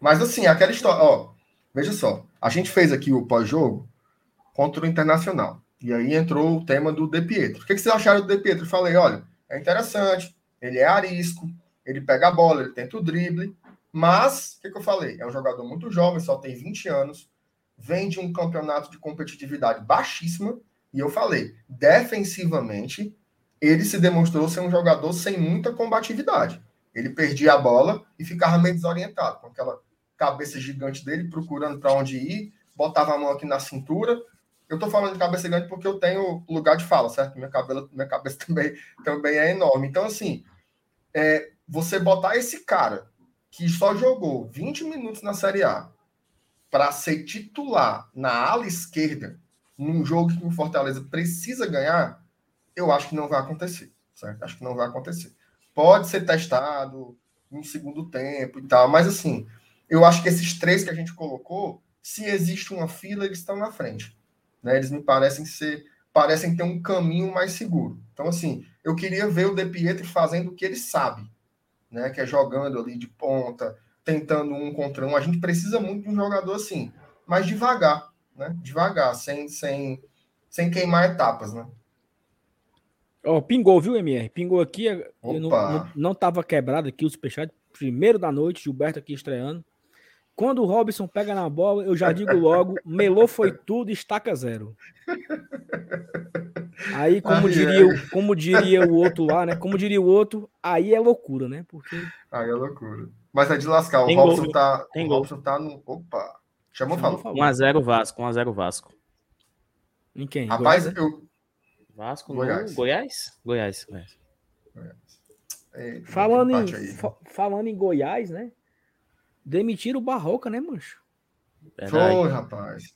Mas assim, aquela história, ó, veja só, a gente fez aqui o pós-jogo contra o Internacional. E aí entrou o tema do De Pietro. O que, que vocês acharam do De Pietro? Eu falei, olha, é interessante, ele é arisco, ele pega a bola, ele tenta o drible, mas, o que, que eu falei? É um jogador muito jovem, só tem 20 anos, vem de um campeonato de competitividade baixíssima, E eu falei, defensivamente, ele se demonstrou ser um jogador sem muita combatividade. Ele perdia a bola e ficava meio desorientado, com aquela cabeça gigante dele procurando para onde ir, botava a mão aqui na cintura. Eu estou falando de cabeça gigante porque eu tenho lugar de fala, certo? Minha, cabelo, minha cabeça também, também é enorme. Então, assim, é, você botar esse cara que só jogou 20 minutos na Série A para ser titular na ala esquerda, num jogo que o Fortaleza precisa ganhar, eu acho que não vai acontecer, certo? Acho que não vai acontecer. Pode ser testado em segundo tempo e tal, mas assim, eu acho que esses três que a gente colocou, se existe uma fila, eles estão na frente. Né? Eles me parecem ser, parecem ter um caminho mais seguro. Então, assim, eu queria ver o De Pietri fazendo o que ele sabe, né? Que é jogando ali de ponta, tentando um contra um. A gente precisa muito de um jogador assim, mas devagar, né? Devagar, sem, sem, sem queimar etapas, né? Ó, oh, pingou, viu, MR? Pingou aqui. Não, não, não tava quebrado aqui o superchat. Primeiro da noite, Gilberto aqui estreando. Quando o Robson pega na bola, eu já digo logo, melou foi tudo, estaca zero. Aí, como, diria, é. como diria o outro lá, né? Como diria o outro, aí é loucura, né? Porque... Aí é loucura. Mas é de lascar. O Tem Robson gol, tá. Tem o Robson tá no. Opa! Chamou, falou. 1x0 Vasco, 1x0 Vasco. Em quem? Rapaz, Goiás, eu. Vasco Goiás. no Goiás? Goiás. Goiás. Goiás. falando, em, falando em Goiás, né? Demitiram o Barroca, né, mancho? Verdade. Foi, rapaz.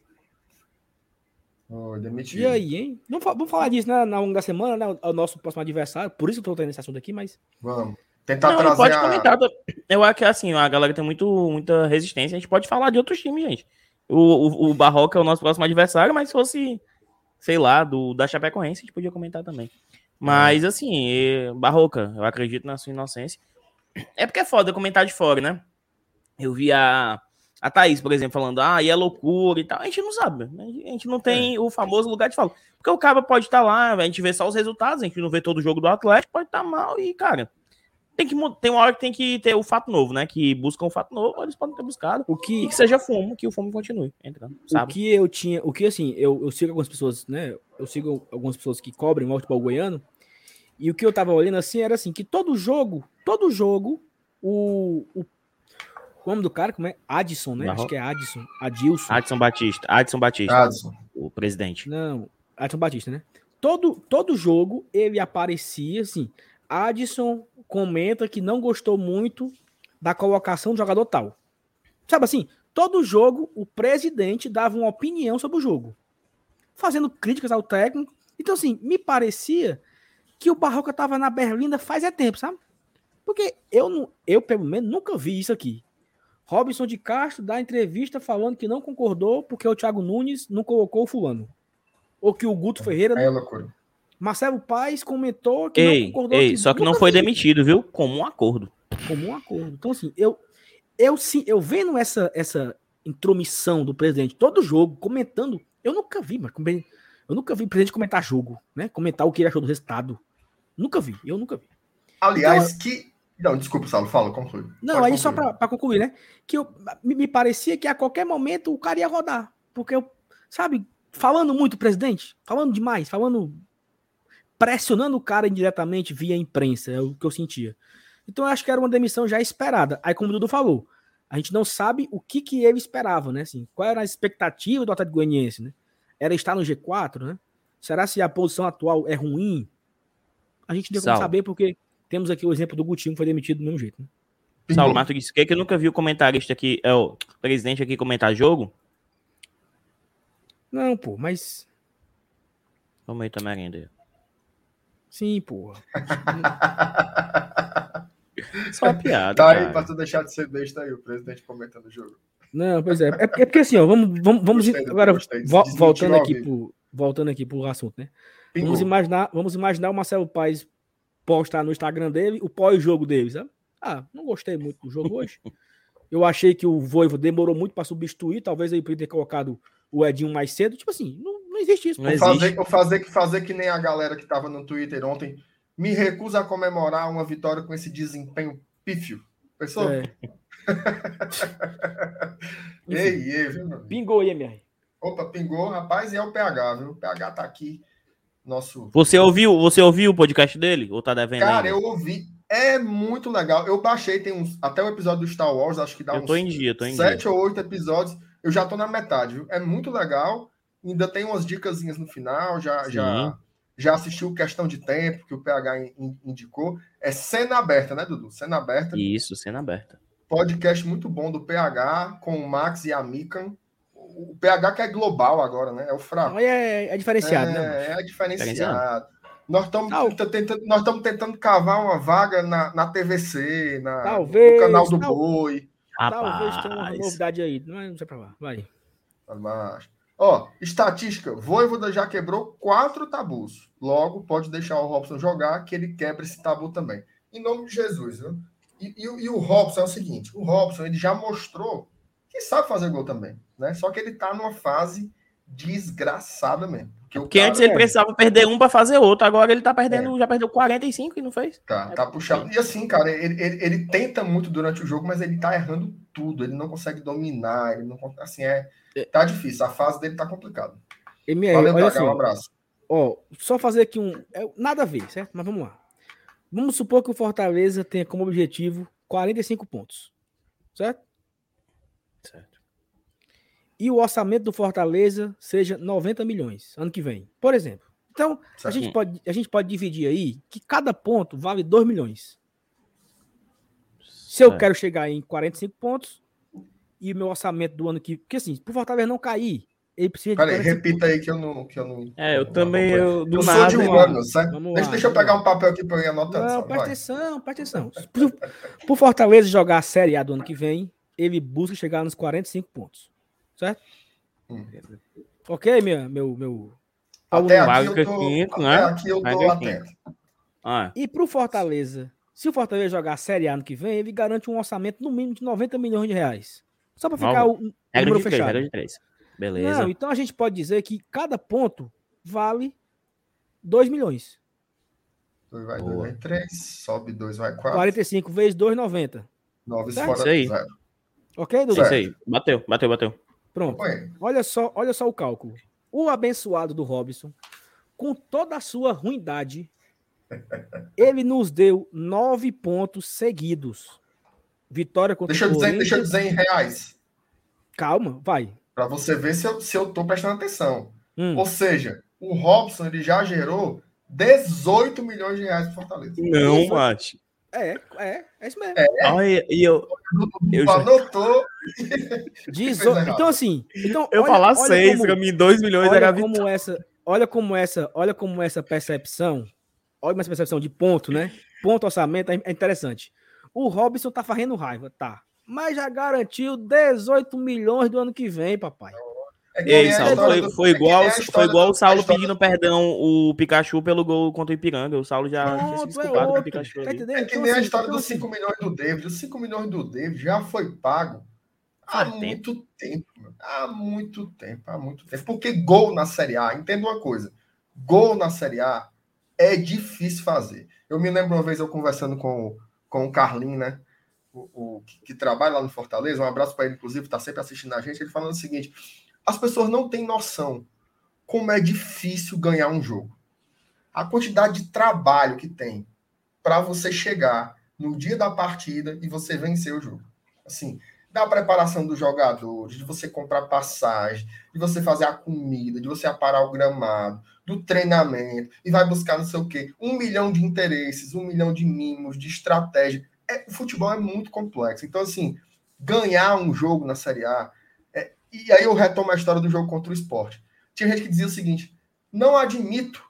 Oh, demitido. E aí, hein? Vamos, vamos falar disso né, na longa da semana, né? O nosso próximo adversário. Por isso eu tô tendo esse assunto aqui, mas. Vamos. Tentar Não, trazer. Pode a... comentar. Eu acho que assim, a galera tem muito, muita resistência. A gente pode falar de outros times, gente. O, o, o Barroca é o nosso próximo adversário, mas se fosse, sei lá, do, da Chapecoense, a gente podia comentar também. Mas, assim, Barroca, eu acredito na sua inocência. É porque é foda comentar de fora, né? Eu vi a, a Thaís, por exemplo, falando, ah, e é loucura e tal. A gente não sabe. A gente não tem é. o famoso lugar de fala. Porque o cara pode estar tá lá, a gente vê só os resultados, a gente não vê todo o jogo do Atlético, pode estar tá mal e, cara, tem que tem uma hora que tem que ter o fato novo, né? Que buscam o fato novo, eles podem ter buscado. O que, que seja fumo, que o fumo continue entrando. Sabe? O que eu tinha, o que assim, eu, eu sigo algumas pessoas, né? Eu sigo algumas pessoas que cobrem o futebol goiano. E o que eu tava olhando assim era assim, que todo jogo, todo jogo, o, o o nome do cara, como é? Adson, né? Acho que é Adson. Adilson. Adson Batista. Adson Batista. Adson. O presidente. Não, Adson Batista, né? Todo, todo jogo ele aparecia assim. Adson comenta que não gostou muito da colocação do jogador tal. Sabe assim, todo jogo o presidente dava uma opinião sobre o jogo, fazendo críticas ao técnico. Então, assim, me parecia que o Barroca tava na Berlinda faz é tempo, sabe? Porque eu, não, eu pelo menos, nunca vi isso aqui. Robson de Castro dá entrevista falando que não concordou porque o Thiago Nunes não colocou o fulano. Ou que o Guto Ferreira. É loucura. Marcelo Paes comentou que ei, não concordou. Ei, que só que não foi demitido, viu? Como um acordo. Como um acordo. Então, assim, eu, eu sim, eu vendo essa, essa intromissão do presidente todo jogo, comentando, eu nunca vi, mas eu nunca vi o presidente comentar jogo, né? Comentar o que ele achou do resultado. Nunca vi, eu nunca vi. Aliás, então, que não, desculpa, Saulo, fala, conclui. Não, Pode aí concluir. só para concluir, né? Que eu, me parecia que a qualquer momento o cara ia rodar. Porque eu, sabe, falando muito presidente, falando demais, falando. pressionando o cara indiretamente via imprensa, é o que eu sentia. Então eu acho que era uma demissão já esperada. Aí, como o Dudu falou, a gente não sabe o que, que ele esperava, né? Assim, qual era a expectativa do Atlético Goianiense, né? Era estar no G4, né? Será se a posição atual é ruim? A gente não tem como saber porque temos aqui o exemplo do Gutinho que foi demitido do mesmo jeito. Né? Saulo Mato disse que, é que eu nunca vi o comentarista aqui, é o presidente aqui comentar jogo. Não, pô, mas. Vamos aí também ainda. Sim, porra. Só uma piada. Tá aí, pra tu deixar de ser besta aí, o presidente comentando o jogo. Não, pois é. É, é porque assim, ó, vamos, vamos, vamos gostei, agora gostei, vo voltando aqui pro, voltando aqui pro assunto, né? Vamos imaginar, vamos imaginar o Marcelo Paes postar no Instagram dele o pós-jogo dele, sabe? Ah, não gostei muito do jogo hoje. Eu achei que o Voivo demorou muito para substituir, talvez ele podia ter colocado o Edinho mais cedo. Tipo assim, não, não existe isso. Não existe. Fazer, fazer, fazer que nem a galera que estava no Twitter ontem me recusa a comemorar uma vitória com esse desempenho pífio. Pessoal? É. ei, ei, viu, Pingou aí, minha Opa, pingou, rapaz, e é o PH, viu? O PH tá aqui Nosso... Você ouviu, você ouviu o podcast dele? Ou tá devendo Cara, ainda? eu ouvi. É muito legal. Eu baixei, tem uns. Até o episódio do Star Wars, acho que dá eu uns. Dia, sete dia. ou oito episódios. Eu já tô na metade, viu? É muito legal. Ainda tem umas dicasinhas no final. Já, já, já assistiu Questão de Tempo, que o PH indicou. É cena aberta, né, Dudu? Cena aberta. Isso, cena aberta. Podcast muito bom do PH com o Max e a Mikan. O PH que é global agora, né? É o fraco. É, é diferenciado, é, né? É diferenciado. Nós estamos tentando, nós tentando cavar uma vaga na, na TVC, na, talvez, no canal do tal, Boi. Talvez tenha uma novidade aí. Não, não sei pra lá. Vai. Mas, ó, estatística. Voivoda já quebrou quatro tabus. Logo, pode deixar o Robson jogar, que ele quebra esse tabu também. Em nome de Jesus, viu? E, e, e, o Robson é o seguinte: o Robson ele já mostrou que sabe fazer gol também, né? Só que ele tá numa fase desgraçada mesmo. Porque, Porque antes ele é... precisava perder um para fazer outro, agora ele tá perdendo, é. já perdeu 45 e não fez. Tá, tá puxado. E assim, cara, ele, ele, ele, tenta muito durante o jogo, mas ele tá errando tudo, ele não consegue dominar, ele não assim, é, tá difícil, a fase dele tá complicada. Valeu, olha assim, um abraço. Ó, só fazer aqui um, é, nada a ver, certo? Mas vamos lá. Vamos supor que o Fortaleza tenha como objetivo 45 pontos. Certo? Certo. E o orçamento do Fortaleza seja 90 milhões ano que vem, por exemplo. Então, a gente, pode, a gente pode dividir aí que cada ponto vale 2 milhões. Se eu quero chegar em 45 pontos e o meu orçamento do ano que. Porque assim, pro Fortaleza não cair, ele precisa Peraí, repita aí que eu não. Que eu, não é, eu também. Eu, do eu nada, sou de um ano, Deixa, deixa eu pegar um papel aqui para eu ir anotando. Não, presta atenção, presta atenção. Pro, pro Fortaleza jogar a Série A do ano que vem, ele busca chegar nos 45 pontos. Certo? Hum. Ok, minha, meu. meu até aqui, eu tô, quinto, né? aqui eu tô atento. Ah. E pro Fortaleza, se o Fortaleza jogar a Série A ano que vem, ele garante um orçamento no mínimo de 90 milhões de reais. Só para ficar o, o número fechado. Três, de três. Beleza. Não, então a gente pode dizer que cada ponto vale 2 milhões. 2 vai 2 vai 3, sobe 2 vai 4. 45 vezes 2, 90. 9 fora Isso aí. Zero. Ok, Dudu? Isso aí. Bateu, bateu, bateu. Pronto. Olha só, olha só o cálculo. O abençoado do Robson, com toda a sua ruindade, ele nos deu 9 pontos seguidos. Vitória contra deixa o Corinthians. Deixa eu dizer em reais. Calma, vai. Para você ver se eu, se eu tô prestando atenção. Hum. Ou seja, o Robson ele já gerou 18 milhões de reais para Fortaleza. Não, Mate. É, é, é isso mesmo. É. Olha, e eu. eu anotou. Dezo... Então, assim. Então, eu olha, falar 6, para mim 2 milhões olha era como essa, Olha como essa, olha como essa percepção, olha essa percepção de ponto, né? Ponto orçamento é interessante. O Robson tá fazendo raiva, tá mas já garantiu 18 milhões do ano que vem, papai. É Ei, Saulo, foi, do... foi, igual, é foi igual o Saulo pedindo do... perdão o Pikachu pelo gol contra o Ipiranga. O Saulo já Pronto, tinha se desculpado é com o Pikachu. Tá é que então, nem assim, a história então, dos 5 assim... milhões do David. Os 5 milhões do David já foi pago há tempo. muito tempo. Há muito tempo, há muito tempo. Porque gol na Série A, entenda uma coisa: gol na Série A é difícil fazer. Eu me lembro uma vez eu conversando com, com o Carlinho, né? o, o que, que, trabalha lá no Fortaleza, um abraço para ele, inclusive, está sempre assistindo a gente, ele falando o seguinte: as pessoas não têm noção como é difícil ganhar um jogo. A quantidade de trabalho que tem para você chegar no dia da partida e você vencer o jogo. Assim, da preparação dos jogadores, de você comprar passagem, de você fazer a comida, de você aparar o gramado, do treinamento, e vai buscar não sei o quê. Um milhão de interesses, um milhão de mimos, de estratégia é, o futebol é muito complexo. Então, assim, ganhar um jogo na Série A. E aí eu retomo a história do jogo contra o esporte. Tinha gente que dizia o seguinte: não admito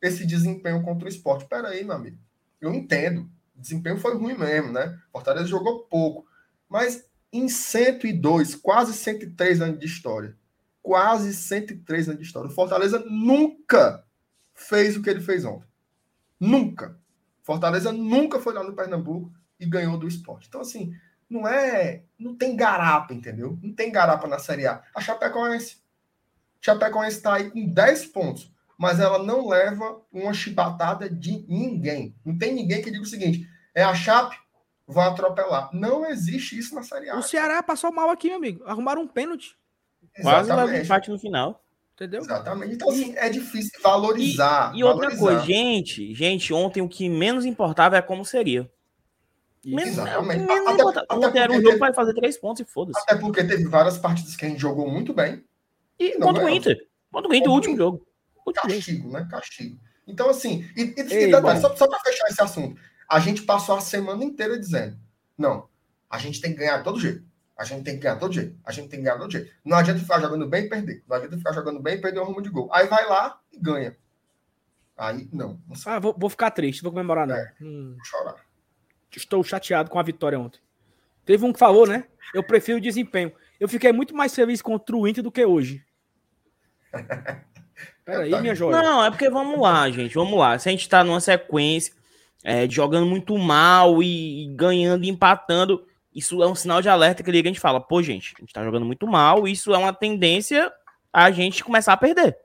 esse desempenho contra o esporte. Pera aí, meu amigo. Eu entendo. O desempenho foi ruim mesmo, né? Fortaleza jogou pouco. Mas em 102, quase 103 anos de história. Quase 103 anos de história. O Fortaleza nunca fez o que ele fez ontem. Nunca. Fortaleza nunca foi lá no Pernambuco e ganhou do esporte. Então, assim, não é. Não tem garapa, entendeu? Não tem garapa na Série A. A Chapecoense. Chapecoense está aí com 10 pontos, mas ela não leva uma chibatada de ninguém. Não tem ninguém que diga o seguinte: é a Chape, vai atropelar. Não existe isso na Série A. O Ceará passou mal aqui, meu amigo. Arrumaram um pênalti. Quase leva empate no final. Entendeu? Exatamente. Então, assim, é difícil valorizar. E, e outra valorizar. coisa, gente, gente, ontem o que menos importava é como seria. Exatamente. menos Até- era um jogo teve- para fazer três pontos e foda-se. Até porque teve várias partidas que a gente jogou muito bem. E não contra o. Inter. Contra o Inter, o último jogo. Último jogo. Castigo, né? Castigo. Então, assim, e, e, e Ei, detalhe, só, só para fechar esse assunto, a gente passou a semana inteira dizendo: não, a gente tem que ganhar de todo jeito. A gente tem que ganhar de todo jeito. A gente tem que ganhar de todo jeito. Não adianta ficar jogando bem e perder. Não adianta ficar jogando bem e perder o rumo de gol. Aí vai lá e ganha. Aí, não. Não Ah, vou, vou ficar triste, vou comemorar não. É. Hum, chorar. Estou chateado com a vitória ontem. Teve um que falou, né? Eu prefiro o desempenho. Eu fiquei muito mais feliz contra o Inter do que hoje. Peraí, minha joia. Não, é porque vamos lá, gente. Vamos lá. Se a gente tá numa sequência é, de jogando muito mal e, e ganhando e empatando, isso é um sinal de alerta que liga a gente fala, pô, gente, a gente tá jogando muito mal, isso é uma tendência a gente começar a perder.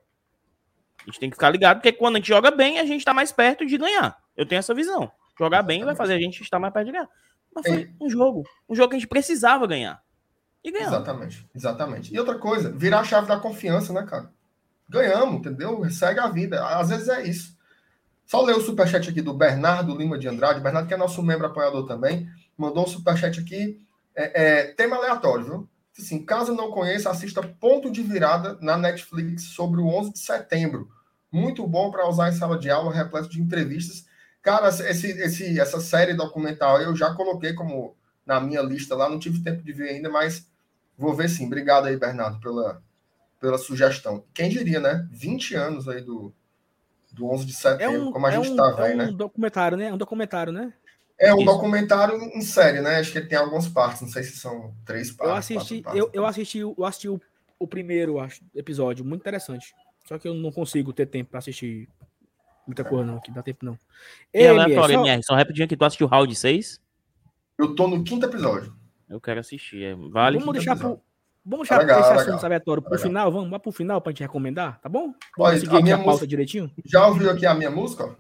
A gente tem que ficar ligado, porque quando a gente joga bem, a gente tá mais perto de ganhar. Eu tenho essa visão. Jogar bem vai fazer a gente estar mais perto de ganhar. Mas foi um jogo. Um jogo que a gente precisava ganhar. E ganhamos. Exatamente, exatamente. E outra coisa, virar a chave da confiança, né, cara? Ganhamos, entendeu? Segue a vida. Às vezes é isso. Só ler o superchat aqui do Bernardo Lima de Andrade. Bernardo, que é nosso membro apoiador também, mandou um superchat aqui. É, é, tema aleatório, viu? Assim, caso não conheça, assista Ponto de Virada na Netflix sobre o 11 de setembro. Muito bom para usar em sala de aula, repleto de entrevistas. Cara, esse, esse, essa série documental eu já coloquei como na minha lista lá, não tive tempo de ver ainda, mas vou ver sim. Obrigado aí, Bernardo, pela, pela sugestão. Quem diria, né? 20 anos aí do, do 11 de É setembro, um, como a é gente um, tá é vendo, um né? documentário, né? É um documentário, né? É um Isso. documentário em série, né? Acho que ele tem algumas partes, não sei se são três partes. Eu assisti, quatro partes. eu, eu assisti, eu assisti o, o primeiro acho, episódio, muito interessante. Só que eu não consigo ter tempo para assistir muita coisa, não, que dá tempo não. E Ei, aleatório, só- MR, só rapidinho aqui, tu assistiu o round 6? Eu tô no quinto episódio. Eu quero assistir. é, Vale. Vamos deixar episódio. pro, vamos Tá deixar legal, esse tá assunto legal. aleatório pro Tá legal. final, vamos lá pro final pra gente recomendar, tá bom? Olha, Vamos seguir a aqui minha a pauta música- direitinho? Já ouviu aqui a minha música? ó?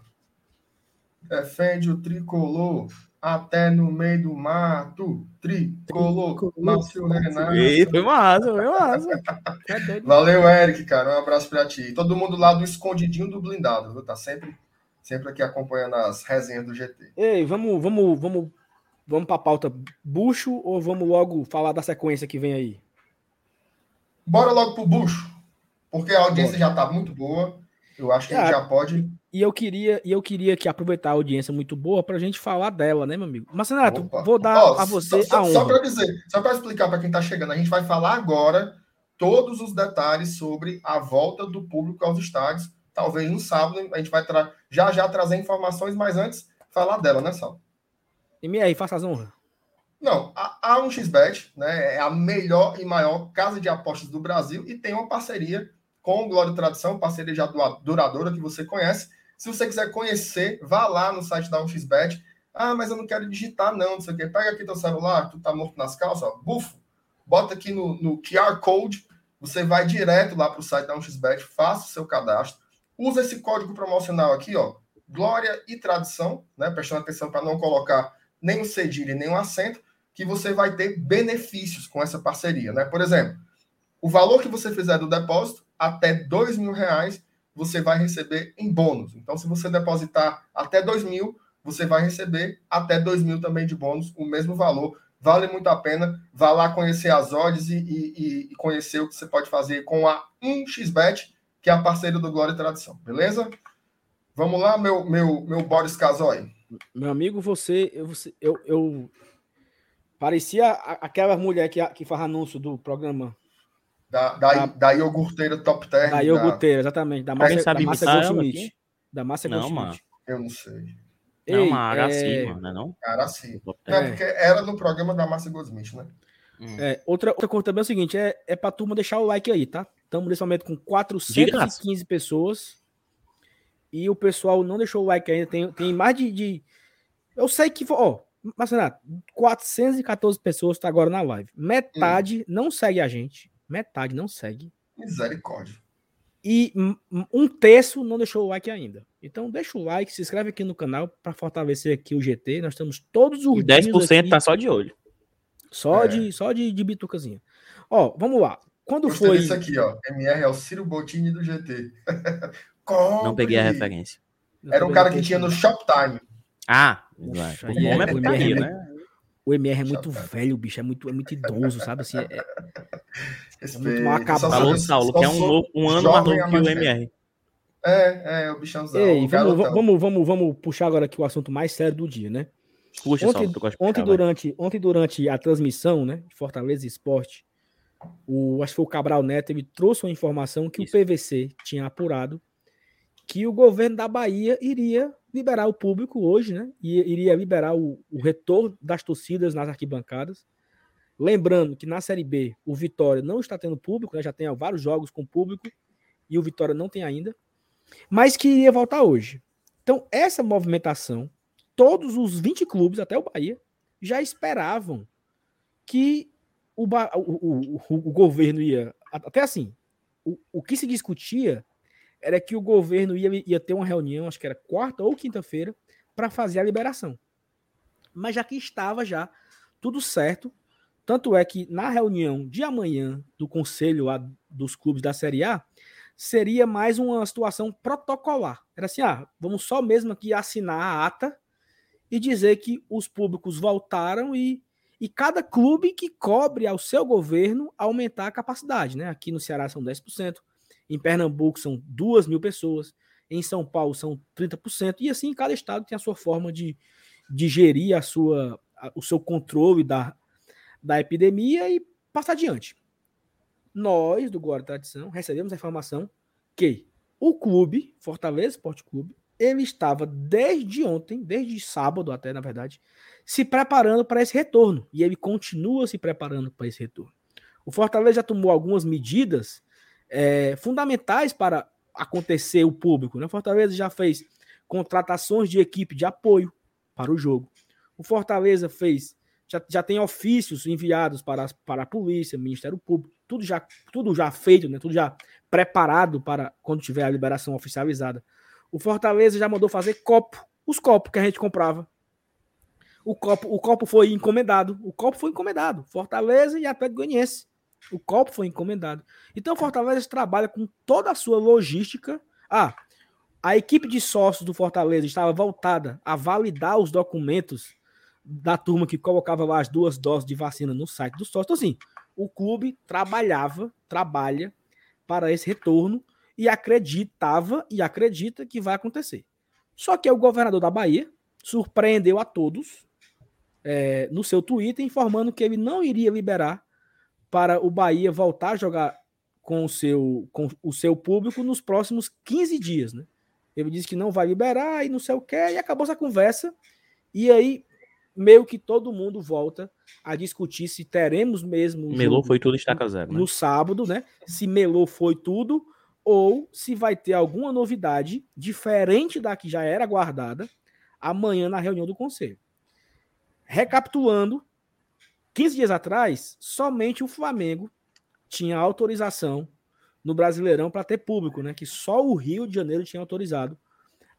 Defende o tricolor até no meio do mato. Tricolor. Márcio Renato. Ei, foi massa, foi massa. É. Valeu, Eric, cara. Um abraço pra ti. Todo mundo lá do escondidinho do blindado, viu? Tá sempre, sempre aqui acompanhando as resenhas do GT. Ei, vamos, vamos, vamos, vamos pra pauta bucho ou vamos logo falar da sequência que vem aí? Bora logo pro bucho, porque a audiência Bora. já tá muito boa. Eu acho que a gente Cara, já pode. E eu queria, e eu queria que aproveitar a audiência muito boa pra gente falar dela, né, meu amigo? Mas, Renato, Opa. vou dar Ó, a você só, a só, só honra. para dizer, só para explicar para quem tá chegando, a gente vai falar agora todos os detalhes sobre a volta do público aos estádios. Talvez no sábado a gente vai já já trazer informações, mas antes falar dela, né, Sal? MR, faça as honras. Não, a, a 1xBet né, é a melhor e maior casa de apostas do Brasil e tem uma parceria com o Glória e Tradição, parceria já duradoura que você conhece. Se você quiser conhecer, vá lá no site da 1xBet. Ah, mas eu não quero digitar, não, não sei o quê. Pega aqui teu celular, tu tá morto nas calças, ó, bufo, bota aqui no, no QR Code, você vai direto lá para o site da 1xBet, faça o seu cadastro, usa esse código promocional aqui, ó, Glória e Tradição, né, prestando atenção para não colocar nem o cedilha nem o acento, que você vai ter benefícios com essa parceria, né? Por exemplo, o valor que você fizer do depósito, até dois mil reais, você vai receber em bônus. Então, se você depositar até dois mil, você vai receber até dois mil também de bônus, o mesmo valor. Vale muito a pena. Vá lá conhecer as odds e, e- e conhecer o que você pode fazer com a 1xBet, que é a parceira do Glória e Tradição. Beleza? Vamos lá, meu, meu, meu Boris Casoy. Meu amigo, você, eu, você- eu, eu parecia aquela mulher que, que faz anúncio do programa Da, da, Da- iogurteira Top Term. da iogurteira, exatamente, da Márcia, sabe da ela Goldschmidt. Da Márcia Não, Goldschmidt. mano. Eu não sei. Não, Ei, uma Araci, é, mano, não é não? Cara, assim. Top É, porque era no programa da Márcia Goldsmith, né? Hum. é, outra, outra coisa também é o seguinte, é, é pra turma deixar o like aí, tá? Estamos nesse momento com De 415 pessoas e o pessoal não deixou o like ainda, tem, tem mais de, de- Eu sei que, ó, mas Renato, 414 pessoas tá agora na live. Metade não segue a gente, metade não segue. Misericórdia. E um- terço não deixou o like ainda. Então deixa o like, se inscreve aqui no canal para fortalecer aqui o GT. Nós estamos todos os E dias 10% aqui, tá só de olho. só É. de só de, de bitucazinha. Ó, vamos lá. Quando foi. Isso aqui, ó. MR é o Ciro Bottini do GT. Não peguei a referência. Era um cara que tinha no Shoptime. Ah, Poxa, o nome é, é putaria, né? O MR é muito velho, bicho, é muito, é muito idoso, sabe? Assim, é, é muito mal acabado. Falou Saulo, que é um, um ano mais novo que o MR. É, é, o bichãozão. Ei, o vamos, vamos, vamos, vamos puxar agora aqui o assunto mais sério do dia, né? Puxa, ontem, Saulo, ontem, durante, ontem, durante a transmissão, né, de Fortaleza Esporte, o, acho que foi o Cabral Neto, ele trouxe uma informação que Isso. o PVC tinha apurado que o governo da Bahia iria liberar o público hoje, né? E iria liberar o, o retorno das torcidas nas arquibancadas. Lembrando que na Série B o Vitória não está tendo público, né? já tem vários jogos com público e o Vitória não tem ainda, mas que iria voltar hoje. Então, essa movimentação, todos os 20 clubes, até o Bahia, já esperavam que o, o, o, o governo ia. Até assim, o, o que se discutia era que o governo ia, ia ter uma reunião, acho que era quarta ou quinta-feira, para fazer a liberação. Mas já que estava já tudo certo, tanto é que na reunião de amanhã do conselho lá dos clubes da Série A, seria mais uma situação protocolar. Era assim, ah, vamos só mesmo aqui assinar a ata e dizer que os públicos voltaram e, e cada clube que cobre ao seu governo aumentar a capacidade, né? Aqui no Ceará são 10%, em Pernambuco são 2 mil pessoas. Em São Paulo são 30%. E assim, cada estado tem a sua forma de, de gerir a sua, a, o seu controle da, da epidemia e passar adiante. Nós, do Guarda Tradição, recebemos a informação que o clube, Fortaleza Esporte Clube, ele estava desde ontem, desde sábado até, na verdade, se preparando para esse retorno. E ele continua se preparando para esse retorno. O Fortaleza já tomou algumas medidas é, fundamentais para acontecer o público. Né? Fortaleza já fez contratações de equipe de apoio para o jogo. O Fortaleza fez, já, já tem ofícios enviados para, para a polícia, Ministério Público, tudo já, tudo já feito, né? tudo já preparado para quando tiver a liberação oficializada. O Fortaleza já mandou fazer copo, os copos que a gente comprava. O copo, o copo foi encomendado. O copo foi encomendado. Fortaleza e Atlético Goianiense. O copo foi encomendado. Então o Fortaleza trabalha com toda a sua logística. Ah, a equipe de sócios do Fortaleza estava voltada a validar os documentos da turma que colocava lá as duas doses de vacina no site do sócio. Então, assim, o clube trabalhava, trabalha para esse retorno e acreditava e acredita que vai acontecer. Só que o governador da Bahia surpreendeu a todos é, no seu Twitter informando que ele não iria liberar para o Bahia voltar a jogar com o seu, com o seu público nos próximos 15 dias, né? Ele disse que não vai liberar e não sei o que, e acabou essa conversa. E aí, meio que todo mundo volta a discutir se teremos mesmo. Melou foi tudo estaca zero. Né? No sábado, né? Se Melou foi tudo, ou se vai ter alguma novidade diferente da que já era guardada amanhã na reunião do conselho. Recapitulando, 15 dias atrás, somente o Flamengo tinha autorização no Brasileirão para ter público, né? Que só o Rio de Janeiro tinha autorizado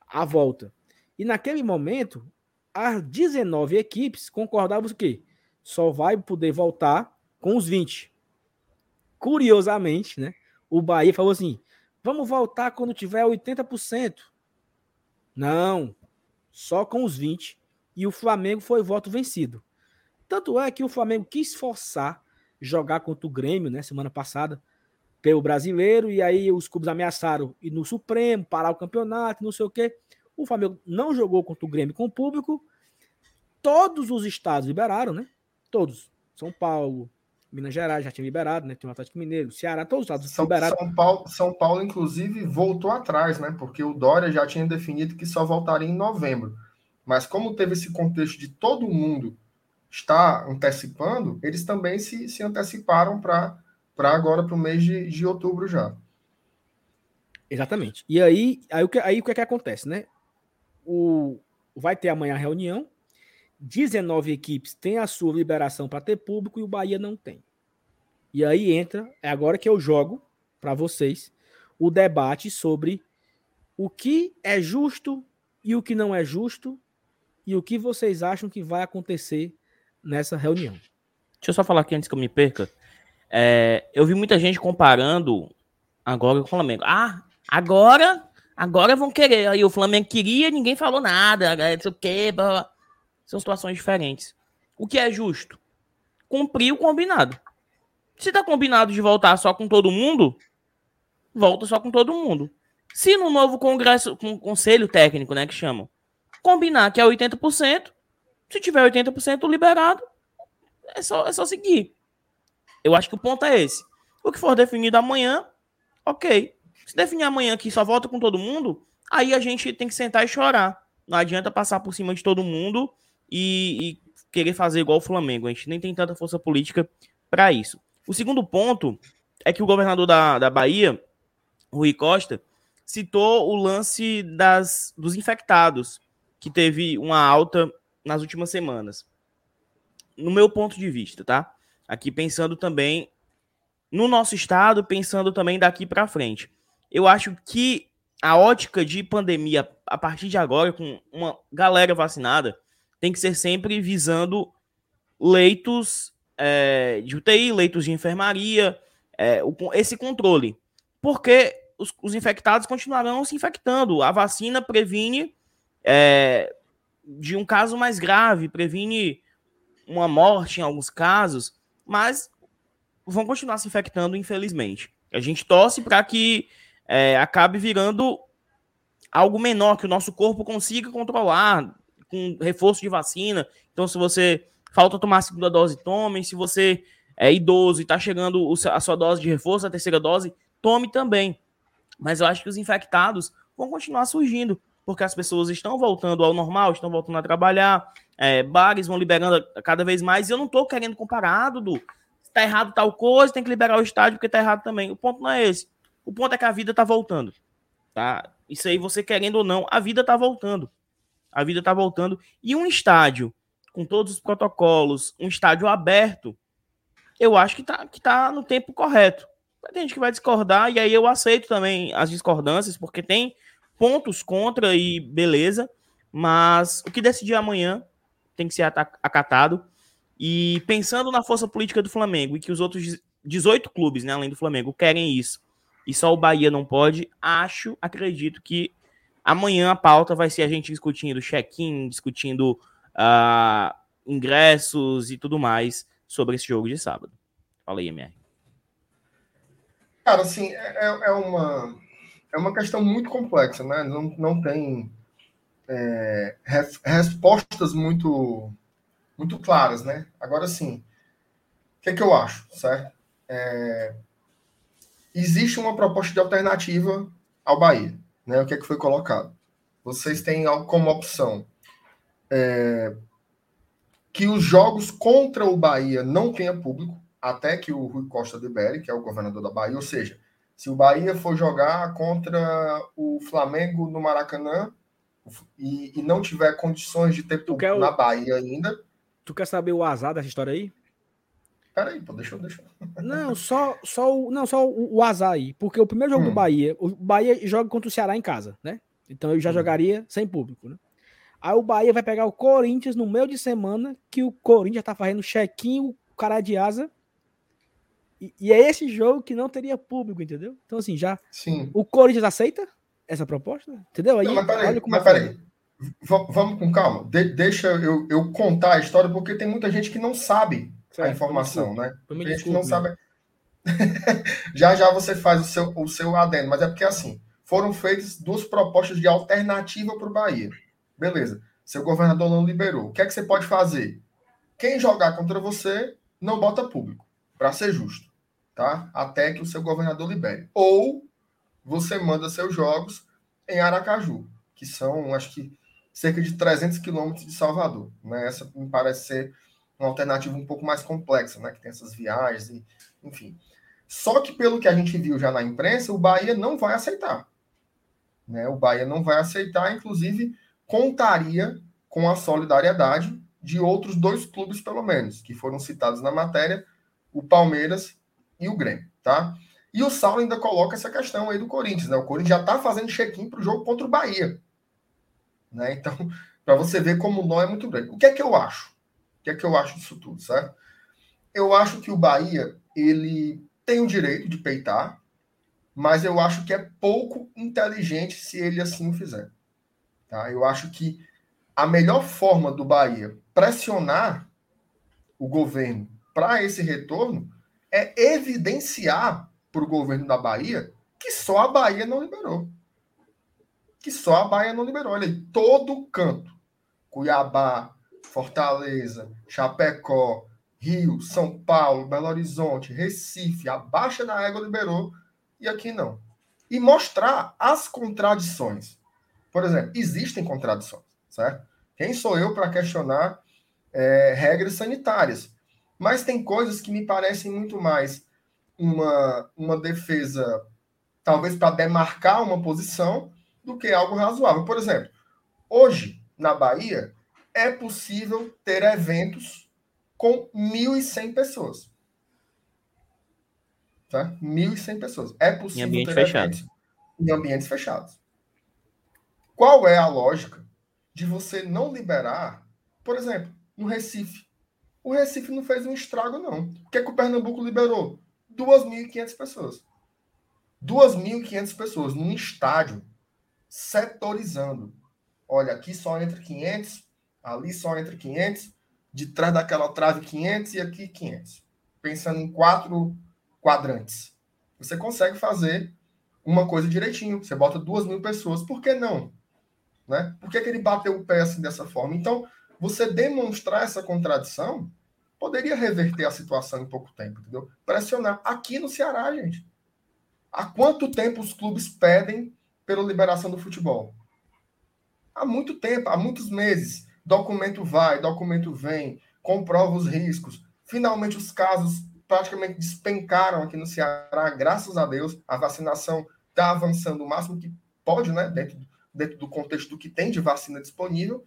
a volta. E naquele momento, as 19 equipes concordavam que só vai poder voltar com os 20. Curiosamente, né? O Bahia falou assim: vamos voltar quando tiver 80%. Não, só com os 20. E o Flamengo foi voto vencido. Tanto é que o Flamengo quis forçar jogar contra o Grêmio, né, semana passada, pelo brasileiro, e aí os clubes ameaçaram ir no Supremo, parar o campeonato, não sei o quê. O Flamengo não jogou contra o Grêmio com o público. Todos os estados liberaram, né? Todos. São Paulo, Minas Gerais já tinha liberado, né? Tem o Atlético Mineiro, Ceará, todos os estados São, liberaram. São Paulo, São Paulo, inclusive, voltou atrás, né? Porque o Dória já tinha definido que só voltaria em novembro. Mas como teve esse contexto de todo mundo está antecipando, eles também se, se anteciparam para agora, para o mês de, de outubro já. Exatamente. E aí, aí, o que, aí o que, é que acontece, né? O, vai ter amanhã a reunião, 19 equipes têm a sua liberação para ter público e o Bahia não tem. E aí entra, é agora que eu jogo para vocês o debate sobre o que é justo e o que não é justo e o que vocês acham que vai acontecer nessa reunião. Deixa eu só falar aqui antes que eu me perca. É, eu vi muita gente comparando agora com o Flamengo. Ah, agora, agora vão querer. Aí o Flamengo queria, ninguém falou nada. Não sei. São situações diferentes. O que é justo? Cumprir o combinado. Se tá combinado de voltar só com todo mundo, volta só com todo mundo. Se no novo congresso, com conselho técnico, né, que chamam, combinar que é 80%, se tiver 80% liberado, é só, é só seguir. Eu acho que o ponto é esse. O que for definido amanhã, ok. Se definir amanhã que só volta com todo mundo, aí a gente tem que sentar e chorar. Não adianta passar por cima de todo mundo e, e querer fazer igual o Flamengo. A gente nem tem tanta força política para isso. O segundo ponto é que o governador da, da Bahia, Rui Costa, citou o lance das, dos infectados, que teve uma alta nas últimas semanas. No meu ponto de vista, tá? Aqui pensando também no nosso estado, pensando também daqui para frente. Eu acho que a ótica de pandemia a partir de agora, com uma galera vacinada, tem que ser sempre visando leitos é, de UTI, leitos de enfermaria, é, o, esse controle. Porque os, os, infectados continuarão se infectando. A vacina previne é, de um caso mais grave, previne uma morte em alguns casos, mas vão continuar se infectando, infelizmente. A gente torce para que é, acabe virando algo menor, que o nosso corpo consiga controlar com reforço de vacina. Então, se você falta tomar a segunda dose, tome. Se você é idoso e está chegando a sua dose de reforço, a terceira dose, tome também. Mas eu acho que os infectados vão continuar surgindo, porque as pessoas estão voltando ao normal, estão voltando a trabalhar, é, bares vão liberando cada vez mais. E eu não estou querendo comparar, Dudu. Está errado tal coisa, tem que liberar o estádio porque está errado também. O ponto não é esse. O ponto é que a vida está voltando. Tá? Isso aí, você querendo ou não, a vida está voltando. A vida está voltando. E um estádio com todos os protocolos, um estádio aberto, eu acho que tá, que tá no tempo correto. Tem gente que vai discordar, e aí eu aceito também as discordâncias, porque tem pontos contra e beleza, mas o que decidir amanhã tem que ser acatado. E pensando na força política do Flamengo e que os outros 18 clubes, né, além do Flamengo, querem isso, e só o Bahia não pode, acho, acredito que amanhã a pauta vai ser a gente discutindo check-in, discutindo uh, ingressos e tudo mais sobre esse jogo de sábado. Fala aí, MR. Cara, assim, é, é, é uma, é uma questão muito complexa, né? Não, não tem é, respostas muito, muito claras, né? Agora, sim, o que, é que eu acho, certo? É, existe uma proposta de alternativa ao Bahia, né? O que é que foi colocado? Vocês têm como opção é, que os jogos contra o Bahia não tenha público, até que o Rui Costa libere, que é o governador da Bahia, ou seja, se o Bahia for jogar contra o Flamengo no Maracanã e, e não tiver condições de ter público na Bahia ainda. Tu quer saber o azar dessa história aí? Peraí, pô, deixa eu deixar. Não, só, só, o, não, só o, o azar aí. Porque o primeiro jogo hum. do Bahia, o Bahia joga contra o Ceará em casa, né? Então eu já hum. jogaria sem público, né? Aí o Bahia vai pegar o Corinthians no meio de semana, que o Corinthians tá fazendo check-in, o cara de asa. E, e, é esse jogo que não teria público, entendeu? Então, assim, já. Sim. O Corinthians aceita essa proposta? Entendeu? Aí, não, mas peraí, mas peraí. Vamos com calma. De, deixa eu, eu, contar a história, porque tem muita gente que não sabe certo, a informação, né? Tem gente que não sabe. já já você faz o seu, o seu adendo, mas é porque assim, foram feitas duas propostas de alternativa para o Bahia. Beleza. Seu governador não liberou. O que é que você pode fazer? Quem jogar contra você não bota público, para ser justo, tá? Até que o seu governador libere. Ou você manda seus jogos em Aracaju, que são, acho que, cerca de 300 quilômetros de Salvador. Né? Essa me parece ser uma alternativa um pouco mais complexa, né? Que tem essas viagens, e, enfim. Só que pelo que a gente viu já na imprensa, o Bahia não vai aceitar. Né? O Bahia não vai aceitar, inclusive contaria com a solidariedade de outros dois clubes, pelo menos, que foram citados na matéria, o Palmeiras e o Grêmio, tá? E o Saulo ainda coloca essa questão aí do Corinthians, né? O Corinthians já está fazendo check-in para o jogo contra o Bahia. Né? Então, para você ver como o nó é muito grande. O que é que eu acho? O que é que eu acho disso tudo, certo? Eu acho que o Bahia ele tem o direito de peitar, mas eu acho que é pouco inteligente se ele assim o fizer. Tá? Eu acho que a melhor forma do Bahia pressionar o governo para esse retorno é evidenciar para o governo da Bahia que só a Bahia não liberou. Que só a Bahia não liberou. Olha aí, todo canto. Cuiabá, Fortaleza, Chapecó, Rio, São Paulo, Belo Horizonte, Recife, a Baixa da Égua liberou e aqui não. E mostrar as contradições. Por exemplo, existem contradições, certo? Quem sou eu para questionar é, regras sanitárias? Mas tem coisas que me parecem muito mais uma, uma defesa, talvez para demarcar uma posição, do que algo razoável. Por exemplo, hoje, na Bahia, é possível ter eventos com 1.100 pessoas. Tá? 1.100 pessoas. É possível em ambiente ter fechado. eventos em ambientes fechados. Qual é a lógica de você não liberar, por exemplo, no Recife? O Recife não fez um estrago, não. O que, é que o Pernambuco liberou? 2.500 pessoas. 2.500 pessoas num estádio setorizando. Olha, aqui só entra 500, ali só entra 500, de trás daquela trave 500 e aqui 500. Pensando em quatro quadrantes. Você consegue fazer uma coisa direitinho. Você bota duas mil pessoas. Por que não? Né? Por que, que ele bateu o pé assim dessa forma? Então, você demonstrar essa contradição poderia reverter a situação em pouco tempo, entendeu? Pressionar. Aqui no Ceará, gente. Há quanto tempo os clubes pedem pela liberação do futebol? Há muito tempo, há muitos meses. Documento vai, documento vem, comprova os riscos. Finalmente, os casos praticamente despencaram aqui no Ceará, graças a Deus. A vacinação está avançando o máximo que pode, né? Dentro, dentro do contexto do que tem de vacina disponível.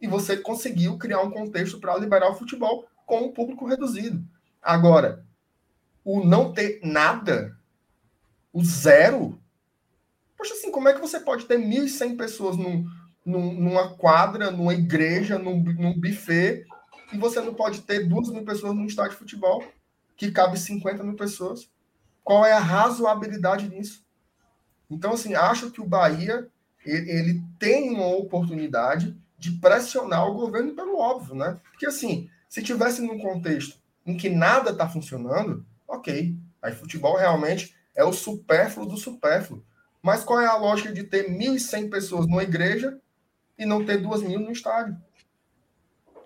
E você conseguiu criar um contexto para liberar o futebol com o público reduzido. Agora, o não ter nada, o zero, Poxa, assim, como é que você pode ter 1.100 pessoas num, num, numa quadra, numa igreja, num, num buffet, e você não pode ter 2 mil pessoas num estádio de futebol que cabe 50 mil pessoas? Qual é a razoabilidade nisso? Então, assim, acho que o Bahia ele tem uma oportunidade de pressionar o governo pelo óbvio, né? Porque, assim, se tivesse num contexto em que nada está funcionando, ok. Aí futebol realmente é o supérfluo do supérfluo. Mas qual é a lógica de ter 1.100 pessoas numa igreja e não ter 2.000 no estádio?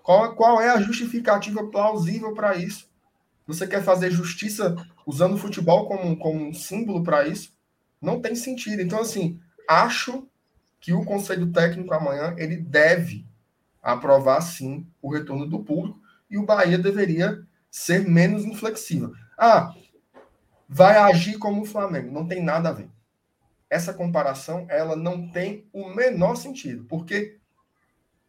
Qual, qual é a justificativa plausível para isso? Você quer fazer justiça usando o futebol como, como um símbolo para isso? Não tem sentido. Então, assim, acho que o Conselho Técnico amanhã ele deve aprovar, sim, o retorno do público e o Bahia deveria ser menos inflexível. Ah, vai agir como o Flamengo. Não tem nada a ver essa comparação ela não tem o menor sentido, porque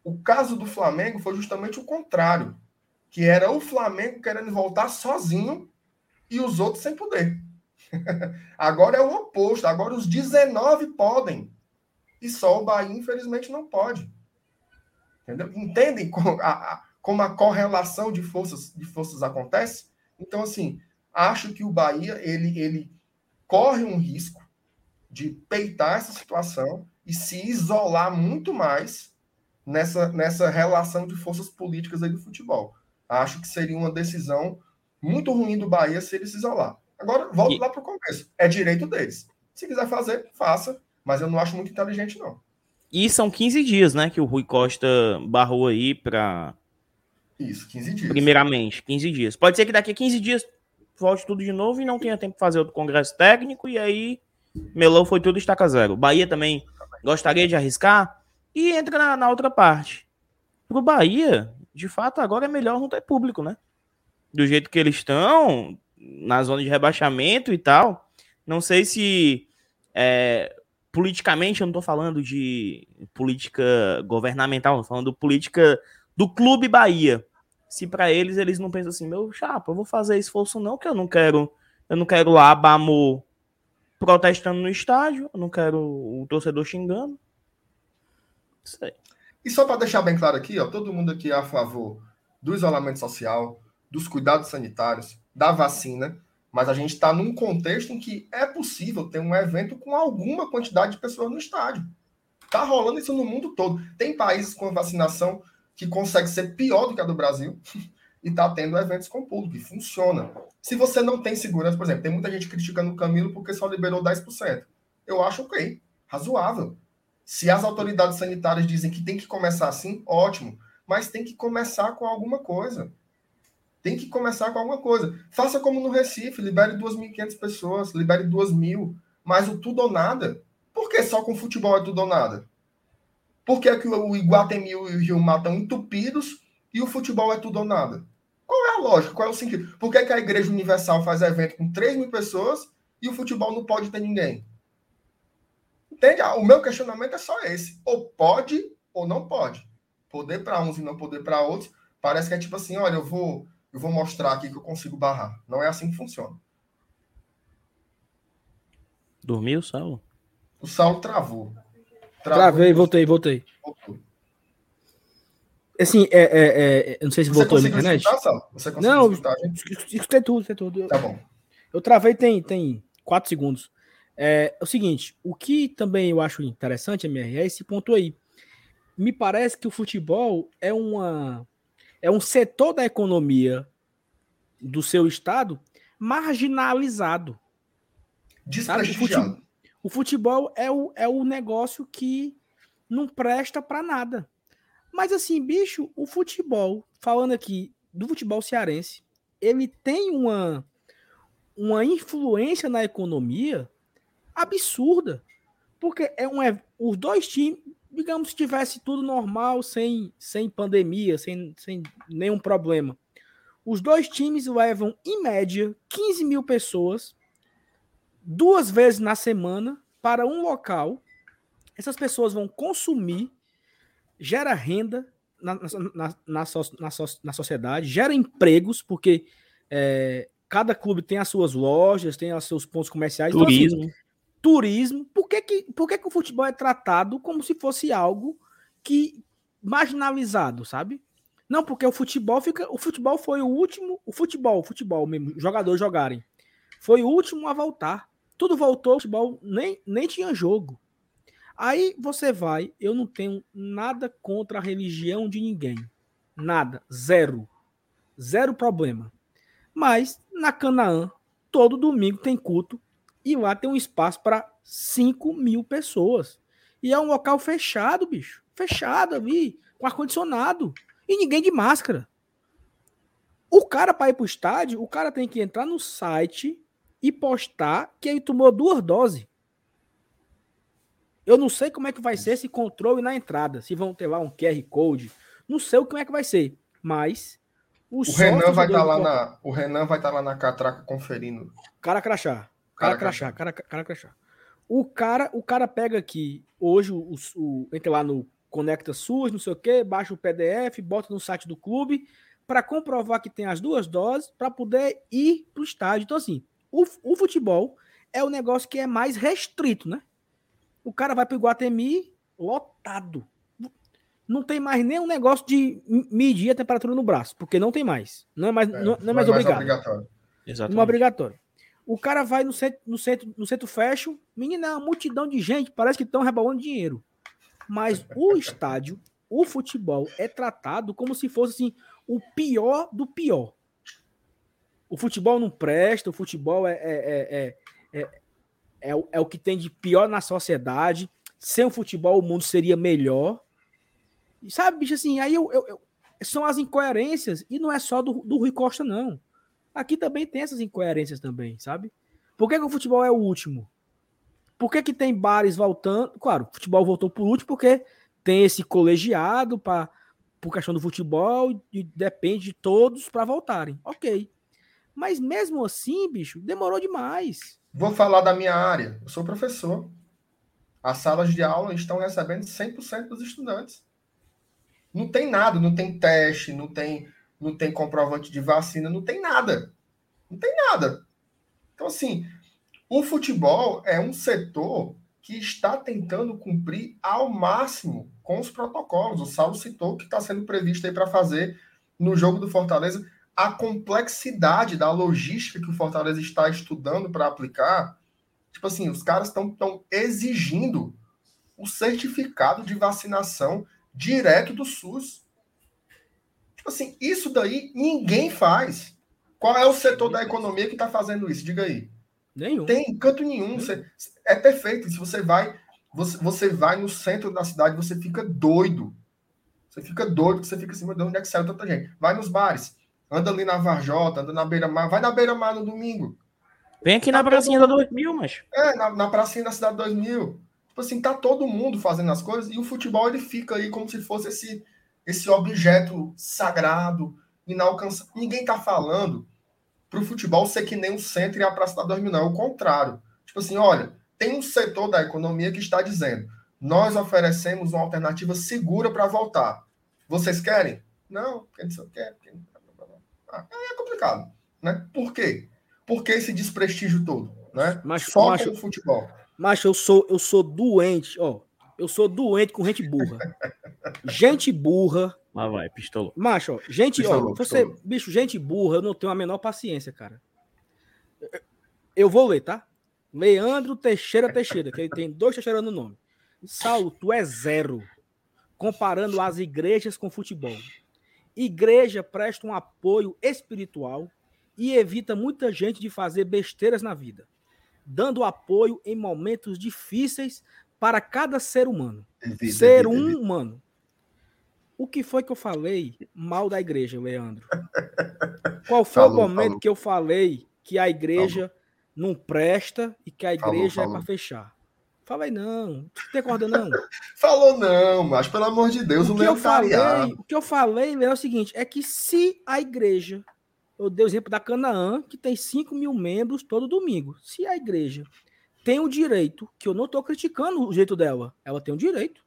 o caso do Flamengo foi justamente o contrário, que era o Flamengo querendo voltar sozinho e os outros sem poder. agora é o oposto, agora os 19 podem e só o Bahia infelizmente não pode. Entendeu? Entendem como a, como a correlação de forças de forças acontece? Então assim, acho que o Bahia ele ele corre um risco de peitar essa situação e se isolar muito mais nessa, nessa relação de forças políticas aí do futebol. Acho que seria uma decisão muito ruim do Bahia se ele se isolar. Agora, volto e... lá para o começo. É direito deles. Se quiser fazer, faça, mas eu não acho muito inteligente, não. E são 15 dias, né, que o Rui Costa barrou aí para. Isso, 15 dias. Primeiramente, 15 dias. Pode ser que daqui a 15 dias volte tudo de novo e não tenha tempo de fazer outro congresso técnico, e aí Melão foi tudo estaca zero. Bahia também gostaria de arriscar e entra na, na outra parte. Pro Bahia, de fato, agora é melhor não ter público, né? Do jeito que eles estão, na zona de rebaixamento e tal. Não sei se é, politicamente, eu não tô falando de política governamental, falando política do Clube Bahia. Se para eles eles não pensam assim, meu chapa, eu vou fazer esforço não, que eu não quero, eu não quero lá Bamo protestando no estádio, eu não quero o torcedor xingando. E só para deixar bem claro aqui, ó, todo mundo aqui é a favor do isolamento social, dos cuidados sanitários, da vacina. Mas a gente está num contexto em que é possível ter um evento com alguma quantidade de pessoas no estádio. Está rolando isso no mundo todo. Tem países com vacinação que consegue ser pior do que a do Brasil e está tendo eventos com público, e funciona. Se você não tem segurança, por exemplo, tem muita gente criticando o Camilo porque só liberou 10%. Eu acho ok, razoável. Se as autoridades sanitárias dizem que tem que começar assim, ótimo. Mas tem que começar com alguma coisa. Tem que começar com alguma coisa. Faça como no Recife, libere 2.500 pessoas, libere 2.000. Mas o tudo ou nada. Por que só com futebol é tudo ou nada? Por que, é que o Iguatemi e o Rio estão entupidos e o futebol é tudo ou nada? Qual é a lógica? Qual é o sentido? Por que, que a Igreja Universal faz evento com 3 mil pessoas e o futebol não pode ter ninguém? Entende? O meu questionamento é só esse. Ou pode ou não pode. Poder para uns e não poder para outros. Parece que é tipo assim, olha, eu vou, eu vou mostrar aqui que eu consigo barrar. Não é assim que funciona. Dormiu, Saulo? O Saulo travou. travou Travei, voltei, voltei. Voltou. Assim, é, é, é, eu não sei se Você voltou na internet. Escutar, Saulo? Você conseguiu não, escutar, escutei tudo, escutei tudo. Tá bom. Eu travei tem, tem quatro segundos. É, é, o seguinte, o que também eu acho interessante, MR, é esse ponto aí. Me parece que o futebol é uma é um setor da economia do seu estado marginalizado. Desprestigiado. O futebol é o, é o negócio que não presta para nada. Mas assim, bicho, o futebol, falando aqui do futebol cearense, ele tem uma, uma influência na economia absurda. Porque é um, é, os dois times, digamos, se tivesse tudo normal, sem, sem pandemia, sem, sem nenhum problema. Os dois times levam, em média, 15 mil pessoas duas vezes na semana para um local. Essas pessoas vão consumir, gera renda na, na, na, na, na sociedade, gera empregos, porque é, cada clube tem as suas lojas, tem os seus pontos comerciais. Turismo. Então, assim, turismo. Por que, que, por que, que o futebol é tratado como se fosse algo que marginalizado, sabe? Não, porque o futebol fica. O futebol foi o último. O futebol, o futebol mesmo, jogadores jogarem. Foi o último a voltar. Tudo voltou, o futebol nem, nem tinha jogo. Aí você vai, eu não tenho nada contra a religião de ninguém. Nada. Zero. Zero problema. Mas na Canaã, todo domingo tem culto e lá tem um espaço para 5 mil pessoas. E é um local fechado, bicho. Fechado ali, com ar-condicionado. E ninguém de máscara. O cara, para ir pro estádio, o cara tem que entrar no site e postar que ele tomou duas doses. Eu não sei como é que vai ser esse controle na entrada. Se vão ter lá um QR Code. Não sei como é que vai ser. Mas. O, o Renan vai estar tá lá na. O Renan vai tá lá na catraca conferindo. Cara crachá. Cara, cara crachá, cara, cara crachá. O cara, o cara pega aqui, hoje, o, o, entra lá no Conecta SUS, não sei o quê, baixa o PDF, bota no site do clube, para comprovar que tem as duas doses, para poder ir para o estádio. Então, assim, o, o futebol é o negócio que é mais restrito, né? O cara vai para o Guatemi lotado. Não tem mais nenhum negócio de medir a temperatura no braço, porque não tem mais. Não é mais, é, não, não é mais, mais obrigado. obrigatório. Exatamente. Não é obrigatório. O cara vai no centro, no centro, no centro fashion, menina, é uma multidão de gente, parece que estão rebolando dinheiro. Mas o estádio, o futebol, é tratado como se fosse assim, o pior do pior. O futebol não presta, o futebol é, é, é, é, é, o, é o que tem de pior na sociedade. Sem o futebol, o mundo seria melhor. E sabe, bicho, assim, aí eu, eu, eu, são as incoerências, e não é só do, do Rui Costa, não. Aqui também tem essas incoerências também, sabe? Por que, que o futebol é o último? Por que, que tem bares voltando? Claro, o futebol voltou por último porque tem esse colegiado para por questão do futebol e depende de todos para voltarem. Ok. Mas mesmo assim, bicho, demorou demais. Vou falar da minha área. Eu sou professor. As salas de aula estão recebendo 100% dos estudantes. Não tem nada, não tem teste, não tem não tem comprovante de vacina, não tem nada. Não tem nada. Então, assim, o futebol é um setor que está tentando cumprir ao máximo com os protocolos. O Saulo citou que está sendo previsto aí para fazer no jogo do Fortaleza a complexidade da logística que o Fortaleza está estudando para aplicar, tipo assim, os caras estão exigindo o certificado de vacinação direto do SUS. Tipo assim, isso daí ninguém faz. Qual é o setor da economia que está fazendo isso? Diga aí. Nenhum. Tem canto nenhum. Você, é perfeito. Se você vai, você, você vai no centro da cidade, você fica doido. Você fica doido, você fica assim, meu Deus, onde é que saiu tanta gente? Vai nos bares, anda ali na Varjota, anda na beira-mar, vai na beira-mar no domingo. Vem aqui tá na pracinha da 2000, mas. É, na, na pracinha da cidade 2000. Tipo assim, tá todo mundo fazendo as coisas e o futebol ele fica aí como se fosse esse, esse objeto sagrado, inalcançável. Ninguém tá falando pro futebol ser que nem o centro e a Praça da 2000, não. É o contrário. Tipo assim, olha, tem um setor da economia que está dizendo nós oferecemos uma alternativa segura para voltar. Vocês querem? Não, porque não quer. Porque... Ah, é complicado. Né? Por quê? Por que esse desprestígio todo? Né? Mas, Só macho, com o futebol. Mas eu sou, eu sou doente, ó. Eu sou doente com gente burra. gente burra. Lá vai, pistolou. Macho, ó, gente, pistolou, ó, você, pistolou. bicho, gente burra, eu não tenho a menor paciência, cara. Eu vou ler, tá? Leandro Teixeira Teixeira, que ele tem dois Teixeira no nome. Saulo, tu é zero comparando as igrejas com futebol. Igreja presta um apoio espiritual e evita muita gente de fazer besteiras na vida, dando apoio em momentos difíceis para cada ser humano. Evita, ser evita, um evita. humano. O que foi que eu falei mal da igreja, Leandro? Qual foi falou, o momento falou. que eu falei que a igreja falou. não presta e que a igreja é para fechar? Falei, não, não tem corda, não. Falou não, mas pelo amor de Deus, o, o que eu falei, O que eu falei é o seguinte: é que se a igreja, eu dei o exemplo da Canaã, que tem 5 mil membros todo domingo, se a igreja tem o direito, que eu não estou criticando o jeito dela, ela tem o direito.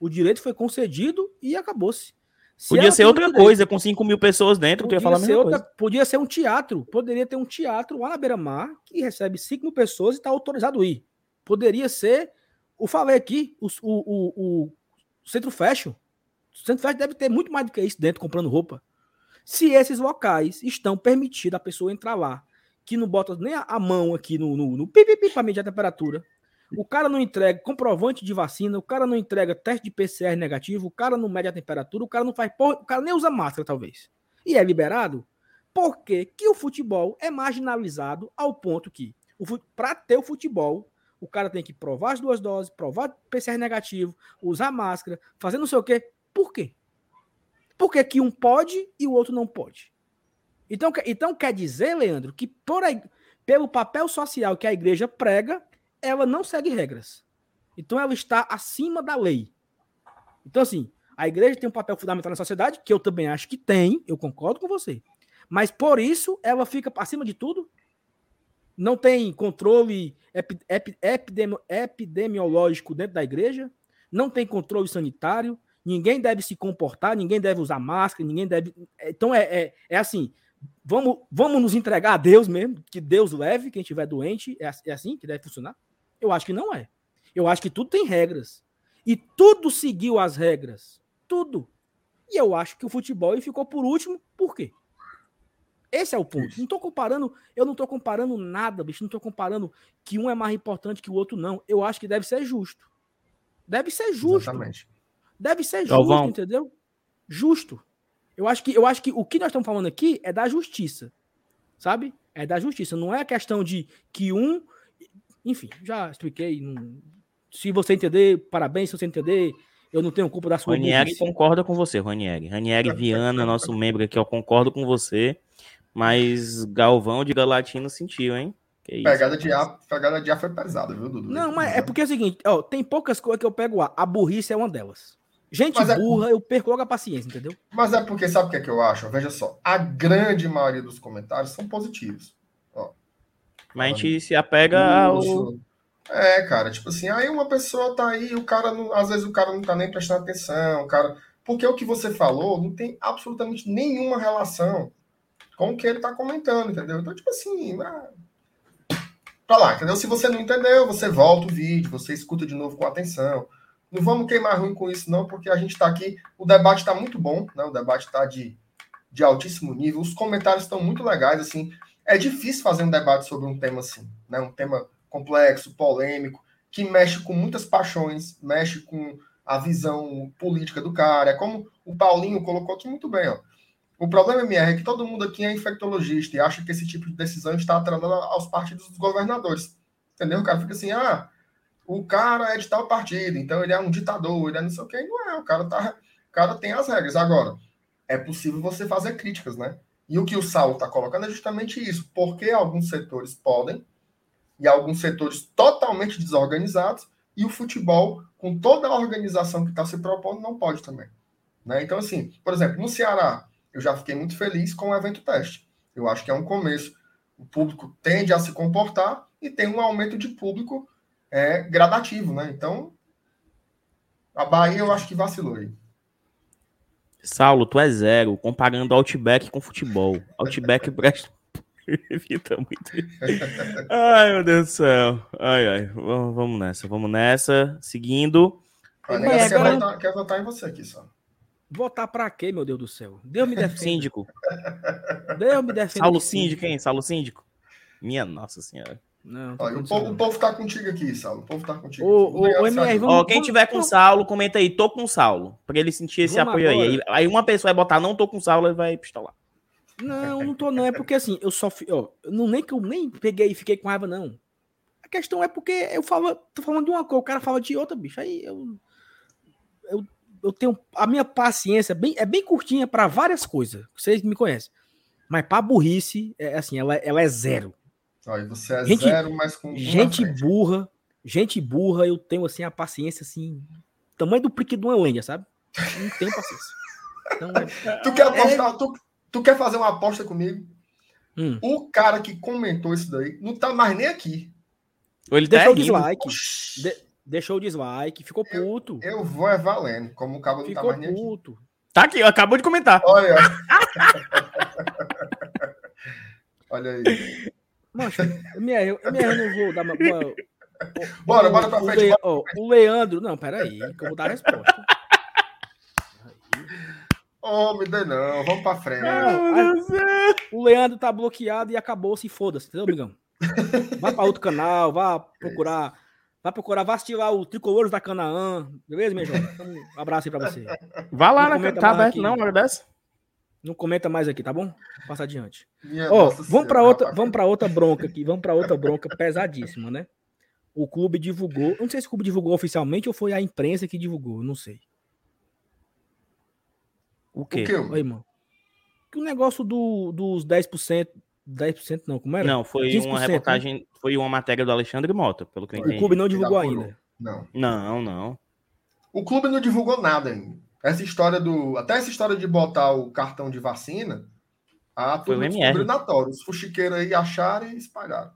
O direito foi concedido e acabou-se. Se podia ser outra direito, coisa, com 5 mil pessoas dentro, podia tu ia falar ser outra, coisa. Podia ser um teatro, poderia ter um teatro lá na beira-mar que recebe 5 mil pessoas e está autorizado a ir. Poderia ser, o falei aqui, o, o, o, o centro fashion. O centro fashion deve ter muito mais do que isso dentro, comprando roupa. Se esses locais estão permitidos a pessoa entrar lá, que não bota nem a, mão aqui no, no, no pipipi para medir a temperatura, o cara não entrega comprovante de vacina, o cara não entrega teste de PCR negativo, o cara não mede a temperatura, o cara não faz porra, o cara nem usa máscara, talvez. E é liberado? Por que, o futebol é marginalizado ao ponto que, para ter o futebol, o cara tem que provar as duas doses, provar PCR negativo, usar máscara, fazer não sei o quê. Por quê? Por que um pode e o outro não pode? Então, então quer dizer, Leandro, que por aí, pelo papel social que a igreja prega, ela não segue regras. Então ela está acima da lei. Então, assim, a igreja tem um papel fundamental na sociedade, que eu também acho que tem, eu concordo com você. Mas por isso ela fica acima de tudo? Não tem controle epi, epi, epidemiológico dentro da igreja, não tem controle sanitário, ninguém deve se comportar, ninguém deve usar máscara, ninguém deve. Então é, é, é assim: vamos, vamos nos entregar a Deus mesmo, que Deus leve quem estiver doente, é, é assim que deve funcionar? Eu acho que não é. Eu acho que tudo tem regras. E tudo seguiu as regras. Tudo. E eu acho que o futebol ficou por último, por quê? Esse é o ponto. Isso. Não estou comparando, eu não estou comparando nada, bicho. Não estou comparando que um é mais importante que o outro, não. Eu acho que deve ser justo. Deve ser justo. Exatamente. Deve ser justo, Galvão. entendeu? Justo. Eu acho que eu acho que o que nós estamos falando aqui é da justiça. Sabe? É da justiça. Não é a questão de que um. Enfim, já expliquei. Se você entender, parabéns. Se você entender, eu não tenho culpa da sua Ranieri concorda com você, Ranieri. Ranieri Viana, nosso membro aqui, eu concordo com você. Mas Galvão de Galatino sentiu, hein? pegada, de ar, pegada de ar foi pesada, viu, Dudu? Não, mas é porque é o seguinte, ó, tem poucas coisas que eu pego ar. A burrice é uma delas. Gente mas é burra, é... eu perco logo a paciência, entendeu? Mas é porque, sabe o que é que eu acho? Veja só, a grande maioria dos comentários são positivos. Ó, mas a gente se apega ao. É, cara, tipo assim, aí uma pessoa tá aí, o cara não, às vezes o cara não tá nem prestando atenção, o cara. Porque o que você falou não tem absolutamente nenhuma relação com o que ele está comentando, entendeu? Então, tipo assim, ah, pra lá, entendeu? Se você não entendeu, você volta o vídeo, você escuta de novo com atenção. Não vamos queimar ruim com isso, não, porque a gente está aqui. O debate está muito bom, né? O debate está de de altíssimo nível. Os comentários estão muito legais, assim. É difícil fazer um debate sobre um tema assim, né? Um tema complexo, polêmico, que mexe com muitas paixões, mexe com a visão política do cara. É como o Paulinho colocou aqui muito bem, ó. O problema, MR, é que todo mundo aqui é infectologista e acha que esse tipo de decisão está atrelada aos partidos dos governadores. Entendeu? O cara fica assim, ah, o cara é de tal partido, então ele é um ditador, ele é não sei o quê. Não é, o cara, tá, o cara tem as regras. Agora, é possível você fazer críticas, né? E o que o Saulo está colocando é justamente isso, porque alguns setores podem, e alguns setores totalmente desorganizados, e o futebol, com toda a organização que está se propondo, não pode também. Né? Então, assim, por exemplo, no Ceará, eu já fiquei muito feliz com o evento teste. Eu acho que é um começo. O público tende a se comportar e tem um aumento de público é, gradativo, né? Então, a Bahia eu acho que vacilou aí. Saulo, tu é zero, comparando Outback com futebol. Outback presta. Evita muito. Ai, meu Deus do céu. Ai, ai. Vamos nessa, vamos nessa. Seguindo. Olha, Mas, quer, votar, quer votar em você aqui só. Votar pra quê, meu Deus do céu? Deus me defende. Síndico. Deus me defende. Saulo Síndico, hein? Saulo Síndico. Minha Nossa Senhora. Não, Olha, o, povo, o povo tá contigo aqui, Saulo. O povo tá contigo. O, o, o MR, vamos, Ó, quem tiver com Saulo, comenta aí, tô com Saulo. Pra ele sentir esse vamos apoio aí. aí. uma pessoa vai botar não tô com Saulo, ele vai pistolar. Não, não tô, não. É porque assim, eu só. Ó, não, nem que eu nem peguei e fiquei com raiva, não. A questão é porque eu falo, tô falando de uma coisa, o cara fala de outra, bicho. Aí eu. Eu, eu tenho. A minha paciência é bem, é bem curtinha para várias coisas. Vocês me conhecem. Mas pra burrice, é assim, ela, ela é zero. Aí você é gente, zero, mas com. Gente burra, gente burra, eu tenho assim a paciência assim. Tamanho do prique de uma lenha, sabe? Não tenho paciência. Então, é, tu quer apostar? É... Tu, tu, quer fazer uma aposta comigo? Hum. O cara que comentou isso daí não tá mais nem aqui. Ou ele deixou o dislike. De, deixou o dislike, ficou puto. Eu, eu vou é valendo, como o cabo não tá ficou tá mais puto. nem aqui. Tá aqui, acabou de comentar. Olha. Olha aí. Mancha, minha, eu, eu não vou dar uma. uma bora, o, bora pra frente. O, ó, o Leandro. Não, peraí, que eu vou dar a resposta. Oh, me dê não, vamos pra frente. Não, o Leandro tá bloqueado e acabou-se, foda-se, entendeu, amigão? Vá pra outro canal, vá procurar. Vá procurar, vá assistir lá o Tricolores da Canaã, beleza, minha jovem? Então, um abraço aí pra você. Vá lá, na, tá aberto não, hora dessa? Não comenta mais aqui, tá bom? Passa adiante. Ó, oh, vamos para outra, vamos para outra bronca aqui, vamos para outra bronca pesadíssima, né? O clube divulgou, não sei se o clube divulgou oficialmente ou foi a imprensa que divulgou, não sei. O quê? O quê? Oi, mano. Que o negócio do, dos 10%, 10% não, como era? Não, foi 15%, uma né? reportagem, né? foi uma matéria do Alexandre Mota, pelo que eu entendi. O clube não divulgou ainda. Não. Não, não. O clube não divulgou nada ainda. Essa história do. Até essa história de botar o cartão de vacina, a turma descobriu na Os fuxiqueiros aí acharam e espalharam.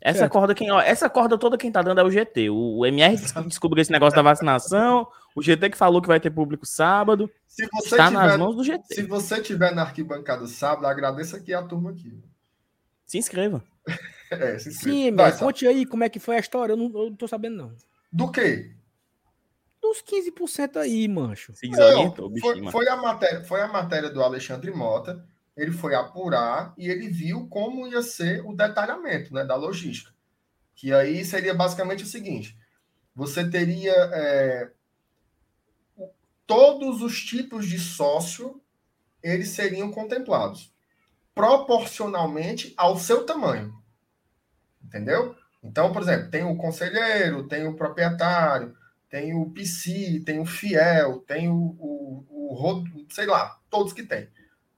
Essa certo. corda, quem, ó, essa corda toda quem tá dando é o GT. O, o MR descobriu esse negócio da vacinação. O GT que falou que vai ter público sábado. Se você está tiver, nas mãos do GT. Se você tiver na arquibancada sábado, agradeça aqui a turma aqui. Se inscreva. é, se inscreva. Sim, mas conte aí como é que foi a história. Eu não, eu não tô sabendo, não. Do quê? Dos 15% aí, mancho. Se desorientou, foi, foi, a matéria, foi a matéria do Alexandre Mota. Ele foi apurar e ele viu como ia ser o detalhamento né, da logística. Que aí seria basicamente o seguinte: você teria é, todos os tipos de sócio eles seriam contemplados proporcionalmente ao seu tamanho. Entendeu? Então, por exemplo, tem o conselheiro, tem o proprietário, tem o PC, tem o Fiel, tem o, o, o, sei lá, todos que tem.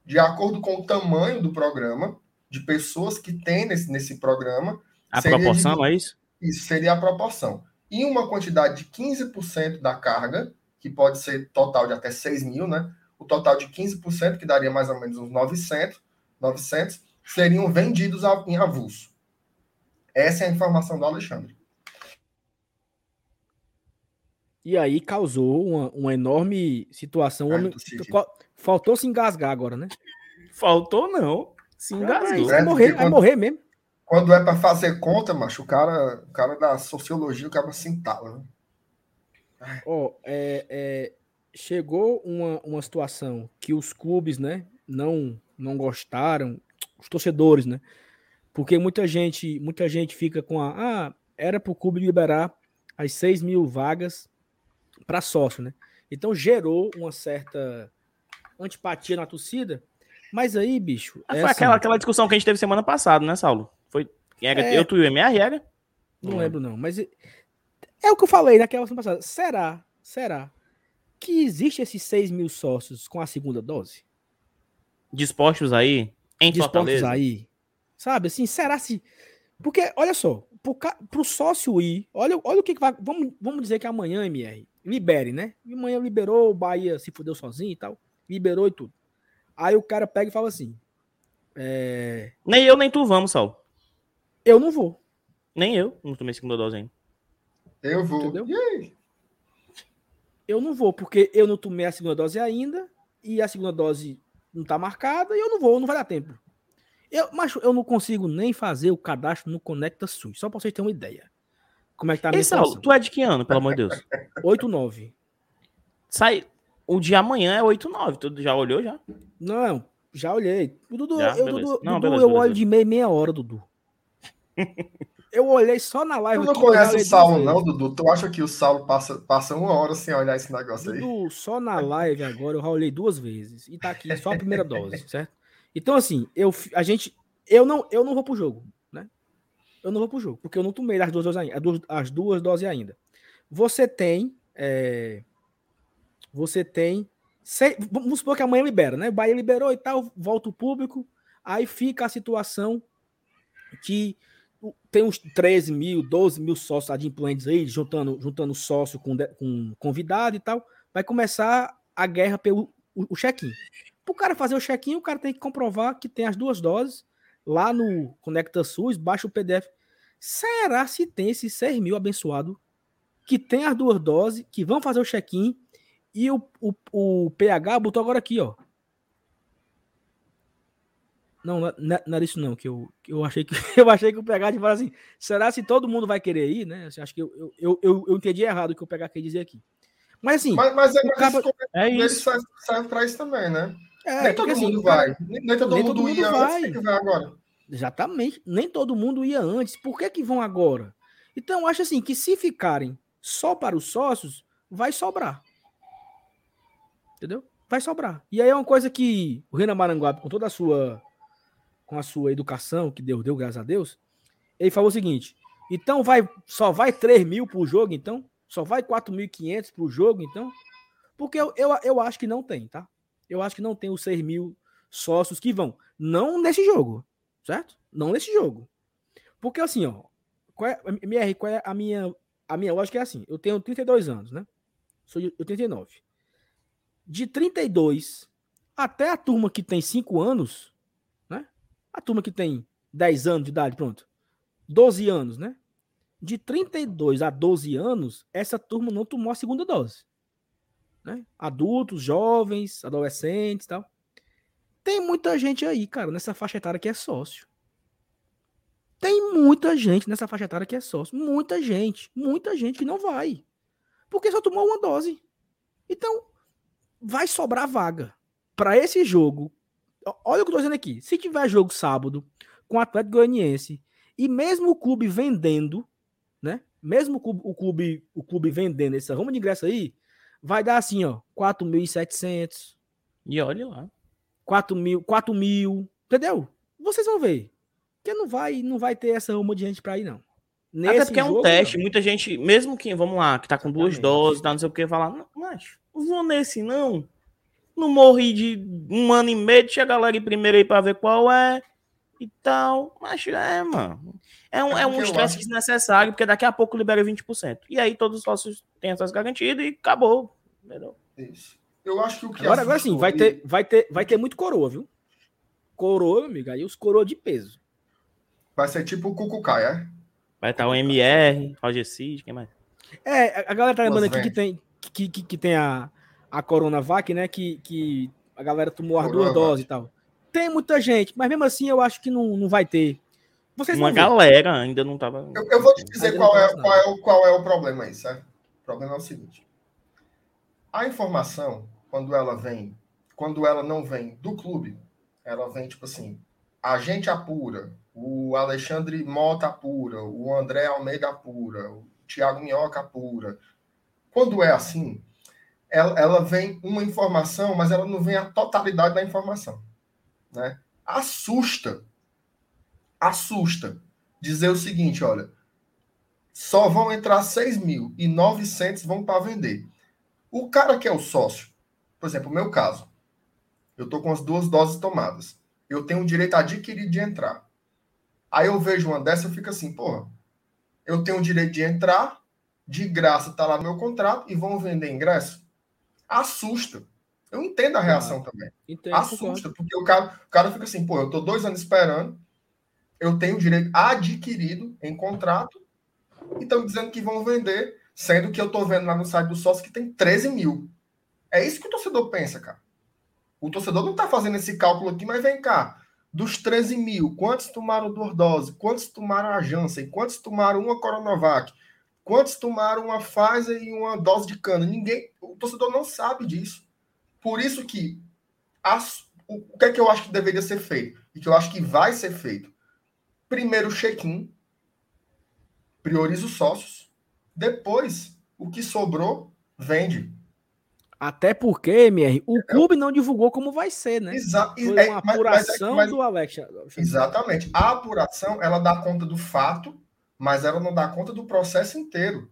De acordo com o tamanho do programa, de pessoas que tem nesse, nesse programa. A proporção, de, é isso? Isso seria a proporção. E uma quantidade de 15% da carga, que pode ser total de até 6 mil, né? O total de 15%, que daria mais ou menos uns 900, 900 seriam vendidos em avulso. Essa é a informação do Alexandre. E aí causou uma, uma enorme situação. Faltou se engasgar agora, né? Faltou não. Se engasgou. vai, morrer, vai morrer mesmo. Quando é para fazer conta, macho, o cara, o cara da sociologia, o cara se entala, né? Ó, oh, é, é, chegou uma, uma situação que os clubes, né, não não gostaram, os torcedores, né? Porque muita gente, muita gente fica com a. Ah, era para o clube liberar as 6 mil vagas para sócio, né? Então gerou uma certa antipatia na torcida. Mas aí, bicho. Ah, é foi assim, aquela, aquela discussão que a gente teve semana passada, né, Saulo? Foi. Era, é, eu, tu e o MR, era? Não, lembro, não. Mas é, é o que eu falei naquela semana passada. Será? Será que existe esses 6 mil sócios com a segunda dose? Dispostos aí? Em Dispostos Fortaleza? aí? Sabe, assim, será se. Porque, olha só, pro, pro sócio ir, olha, olha o que, que vai. Vamos, vamos dizer que amanhã, MR, libere, né? E amanhã liberou, o Bahia se fudeu sozinho e tal. Liberou e tudo. Aí o cara pega e fala assim. É... Nem eu, nem tu vamos, Sal. Eu não vou. Nem eu, não tomei segunda dose ainda. Eu vou. Entendeu? Eu não vou, porque eu não tomei a segunda dose ainda, e a segunda dose não tá marcada, e eu não vou, não vai dar tempo. Eu, mas eu não consigo nem fazer o cadastro no Conecta SUS, só para vocês terem uma ideia. Como é que tá a minha Saulo, tu é de que ano, pelo amor de Deus? 8, 9. Sai. O de amanhã é 8, 9. Tu já olhou já? Não, já olhei. O Dudu, já? eu, Dudu, não, Dudu beleza, eu beleza. olho de meia, meia hora, Dudu. eu olhei só na live. Tu não conhece o Saulo, não, Dudu? Tu acha que o Saulo passa, passa uma hora sem olhar esse negócio aí? Dudu, só na live agora eu já olhei duas vezes. E tá aqui só a primeira dose, certo? Então, assim, eu, a gente. Eu não, eu não vou pro jogo? Eu não vou pro jogo, porque eu não tomei as duas doses ainda. As duas, as duas doses ainda. Você tem. É, você tem. Sei, vamos supor que amanhã libera, né? O Bahia liberou e tal, volta o público. Aí fica a situação que tem uns 13 mil, 12 mil sócios adimplentes aí, juntando, juntando sócio com, com convidado e tal. Vai começar a guerra pelo o check-in. Para o cara fazer o check-in, o cara tem que comprovar que tem as duas doses. Lá no Conecta SUS, baixa o PDF. Será se tem esses 6 mil abençoados que tem as duas doses, que vão fazer o check-in e o, o, o PH botou agora aqui, ó. Não, não, não era isso não, que eu, que eu achei que eu achei que o PH de falar assim, será se todo mundo vai querer ir, né? Acho que eu, eu, eu, eu entendi errado o que o PH quer dizer aqui. Mas assim, mas, mas é, cabo... é isso. serve para isso também, né? É, nem todo porque, mundo assim, vai. Nem, todo nem mundo todo ia mundo vai. antes, vai agora. Exatamente. Nem todo mundo ia antes. Por que que vão agora? Então, eu acho assim que se ficarem só para os sócios, vai sobrar. Entendeu? Vai sobrar. E aí é uma coisa que o Renan Maranguape, com toda a sua com a sua educação, que Deus deu, graças a Deus, ele falou o seguinte: então vai só vai 3 mil por jogo, então? Só vai 4.500 por jogo, então? Porque eu, eu, eu acho que não tem, tá? Eu acho que não tem os 6 mil sócios que vão. Não nesse jogo, certo? Não nesse jogo. Porque assim, ó, qual é, MR, qual é a minha, a minha lógica é assim, eu tenho 32 anos, né? Sou de 89. De 32 até a turma que tem 5 anos, né? A turma que tem 10 anos de idade, pronto. 12 anos, né? De 32 a 12 anos, essa turma não tomou a segunda dose. Né? Adultos, jovens, adolescentes tal. Tem muita gente aí, cara, nessa faixa etária que é sócio. Tem muita gente nessa faixa etária que é sócio. Muita gente. Muita gente que não vai. Porque só tomou uma dose. Então, vai sobrar vaga para esse jogo. Olha o que eu tô dizendo aqui. Se tiver jogo sábado com o Atlético Goianiense e mesmo o clube vendendo, né? Mesmo o clube, o clube, o clube vendendo esse arruma de ingresso aí, vai dar assim, ó, 4.700. E olha lá. 4 mil, 4 mil, entendeu? Vocês vão ver. Porque não vai, não vai ter essa uma de gente para ir, não. Nesse Até porque é um teste, não. muita gente, mesmo que, vamos lá, que tá com duas doses, tá, não sei o que, falar, não, mas não vou nesse, não. Não morri de um ano e meio, deixa a galera ir primeiro aí pra ver qual é e tal. Mas é, mano. É um, é, é um estresse desnecessário, porque daqui a pouco libera 20%. E aí todos os sócios têm essas garantidas e acabou. Entendeu? Isso. Eu acho que o que Agora, agora sim, vai ter, vai, ter, vai ter muito coroa, viu? Coroa, amigo, aí os coroa de peso. Vai ser tipo o Cucucai, é? Vai estar o MR, Roger Cid, quem mais? É, a galera tá lembrando aqui que tem, que, que, que, tem a, a Coronavac, né? Que, que a galera tomou as duas doses e tal. Tem muita gente, mas mesmo assim eu acho que não, não vai ter. Vocês Uma galera ainda não tava. Eu, eu vou te dizer qual é, qual, é o, qual é o problema aí, certo? Problema é o seguinte. A informação, quando ela vem, quando ela não vem do clube, ela vem tipo assim, a gente apura, o Alexandre Mota apura, o André Almeida apura, o Thiago Minhoca apura. Quando é assim, ela, ela vem uma informação, mas ela não vem a totalidade da informação. Né? Assusta. Assusta. Dizer o seguinte, olha, só vão entrar 6 mil e 900 vão para vender. O cara que é o sócio, por exemplo, o meu caso, eu estou com as duas doses tomadas. Eu tenho o direito adquirido de entrar. Aí eu vejo uma dessa e fico assim, porra, eu tenho o direito de entrar, de graça tá lá no meu contrato e vão vender ingresso? Assusta. Eu entendo a reação ah, também. Entendo, Assusta, porque o cara, o cara fica assim, pô, eu tô dois anos esperando, eu tenho o direito adquirido em contrato e estão dizendo que vão vender, sendo que eu tô vendo lá no site do sócio que tem 13 mil. É isso que o torcedor pensa, cara. O torcedor não tá fazendo esse cálculo aqui, mas vem cá. Dos 13 mil, quantos tomaram Dordose? Quantos tomaram a Janssen? Quantos tomaram uma Coronavac? Quantos tomaram uma Pfizer e uma dose de cana? Ninguém, o torcedor não sabe disso. Por isso que as, o, o que é que eu acho que deveria ser feito e que eu acho que vai ser feito? Primeiro check-in, prioriza os sócios, depois o que sobrou vende. Até porque, MR, o clube não divulgou como vai ser, né? Foi é, uma apuração mas, mas, mas, do Alex. Exatamente. A apuração, ela dá conta do fato, mas ela não dá conta do processo inteiro.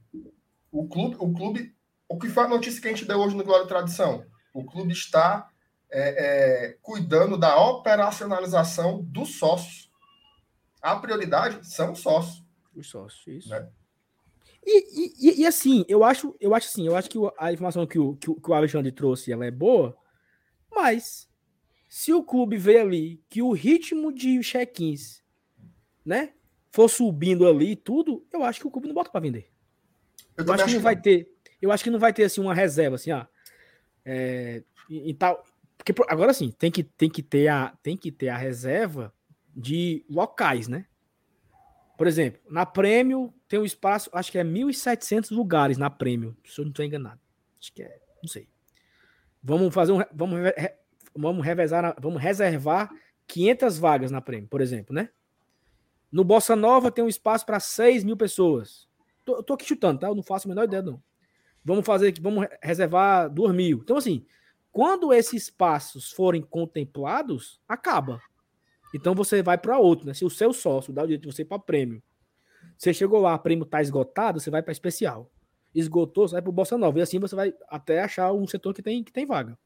O clube, o clube, o que foi a notícia que a gente deu hoje no Glória e Tradição? O clube está é, é, cuidando da operacionalização dos sócios. A prioridade são os sócios. Os sócios, isso. Né? E, e, e, assim, eu acho, eu acho assim, eu acho que a informação que o, que o, Alexandre trouxe ela é boa, mas se o clube vê ali que o ritmo de check-ins, né, for subindo ali tudo, eu acho que o clube não bota para vender. Eu, eu acho que não vai ter, eu acho que não vai ter assim uma reserva assim, ah, é, e, e tal, porque agora sim, tem que tem que ter a tem que ter a reserva de locais, né? Por exemplo, na Prêmio tem um espaço, acho que é 1.700 lugares na Prêmio, se eu não estou enganado. Acho que é, não sei. Vamos fazer um, vamos, vamos revezar, vamos reservar 500 vagas na Prêmio, por exemplo, né? No Bossa Nova tem um espaço para 6 mil pessoas. Tô, tô aqui chutando, tá? Eu não faço a menor ideia, não. Vamos fazer, vamos reservar 2 mil. Então, assim, quando esses espaços forem contemplados, acaba. Então você vai para outro, né? Se o seu sócio dá o direito de você ir para prêmio, você chegou lá, prêmio tá esgotado, você vai para especial. Esgotou, você vai para o Bossa Nova. E assim você vai até achar um setor que tem, que tem vaga.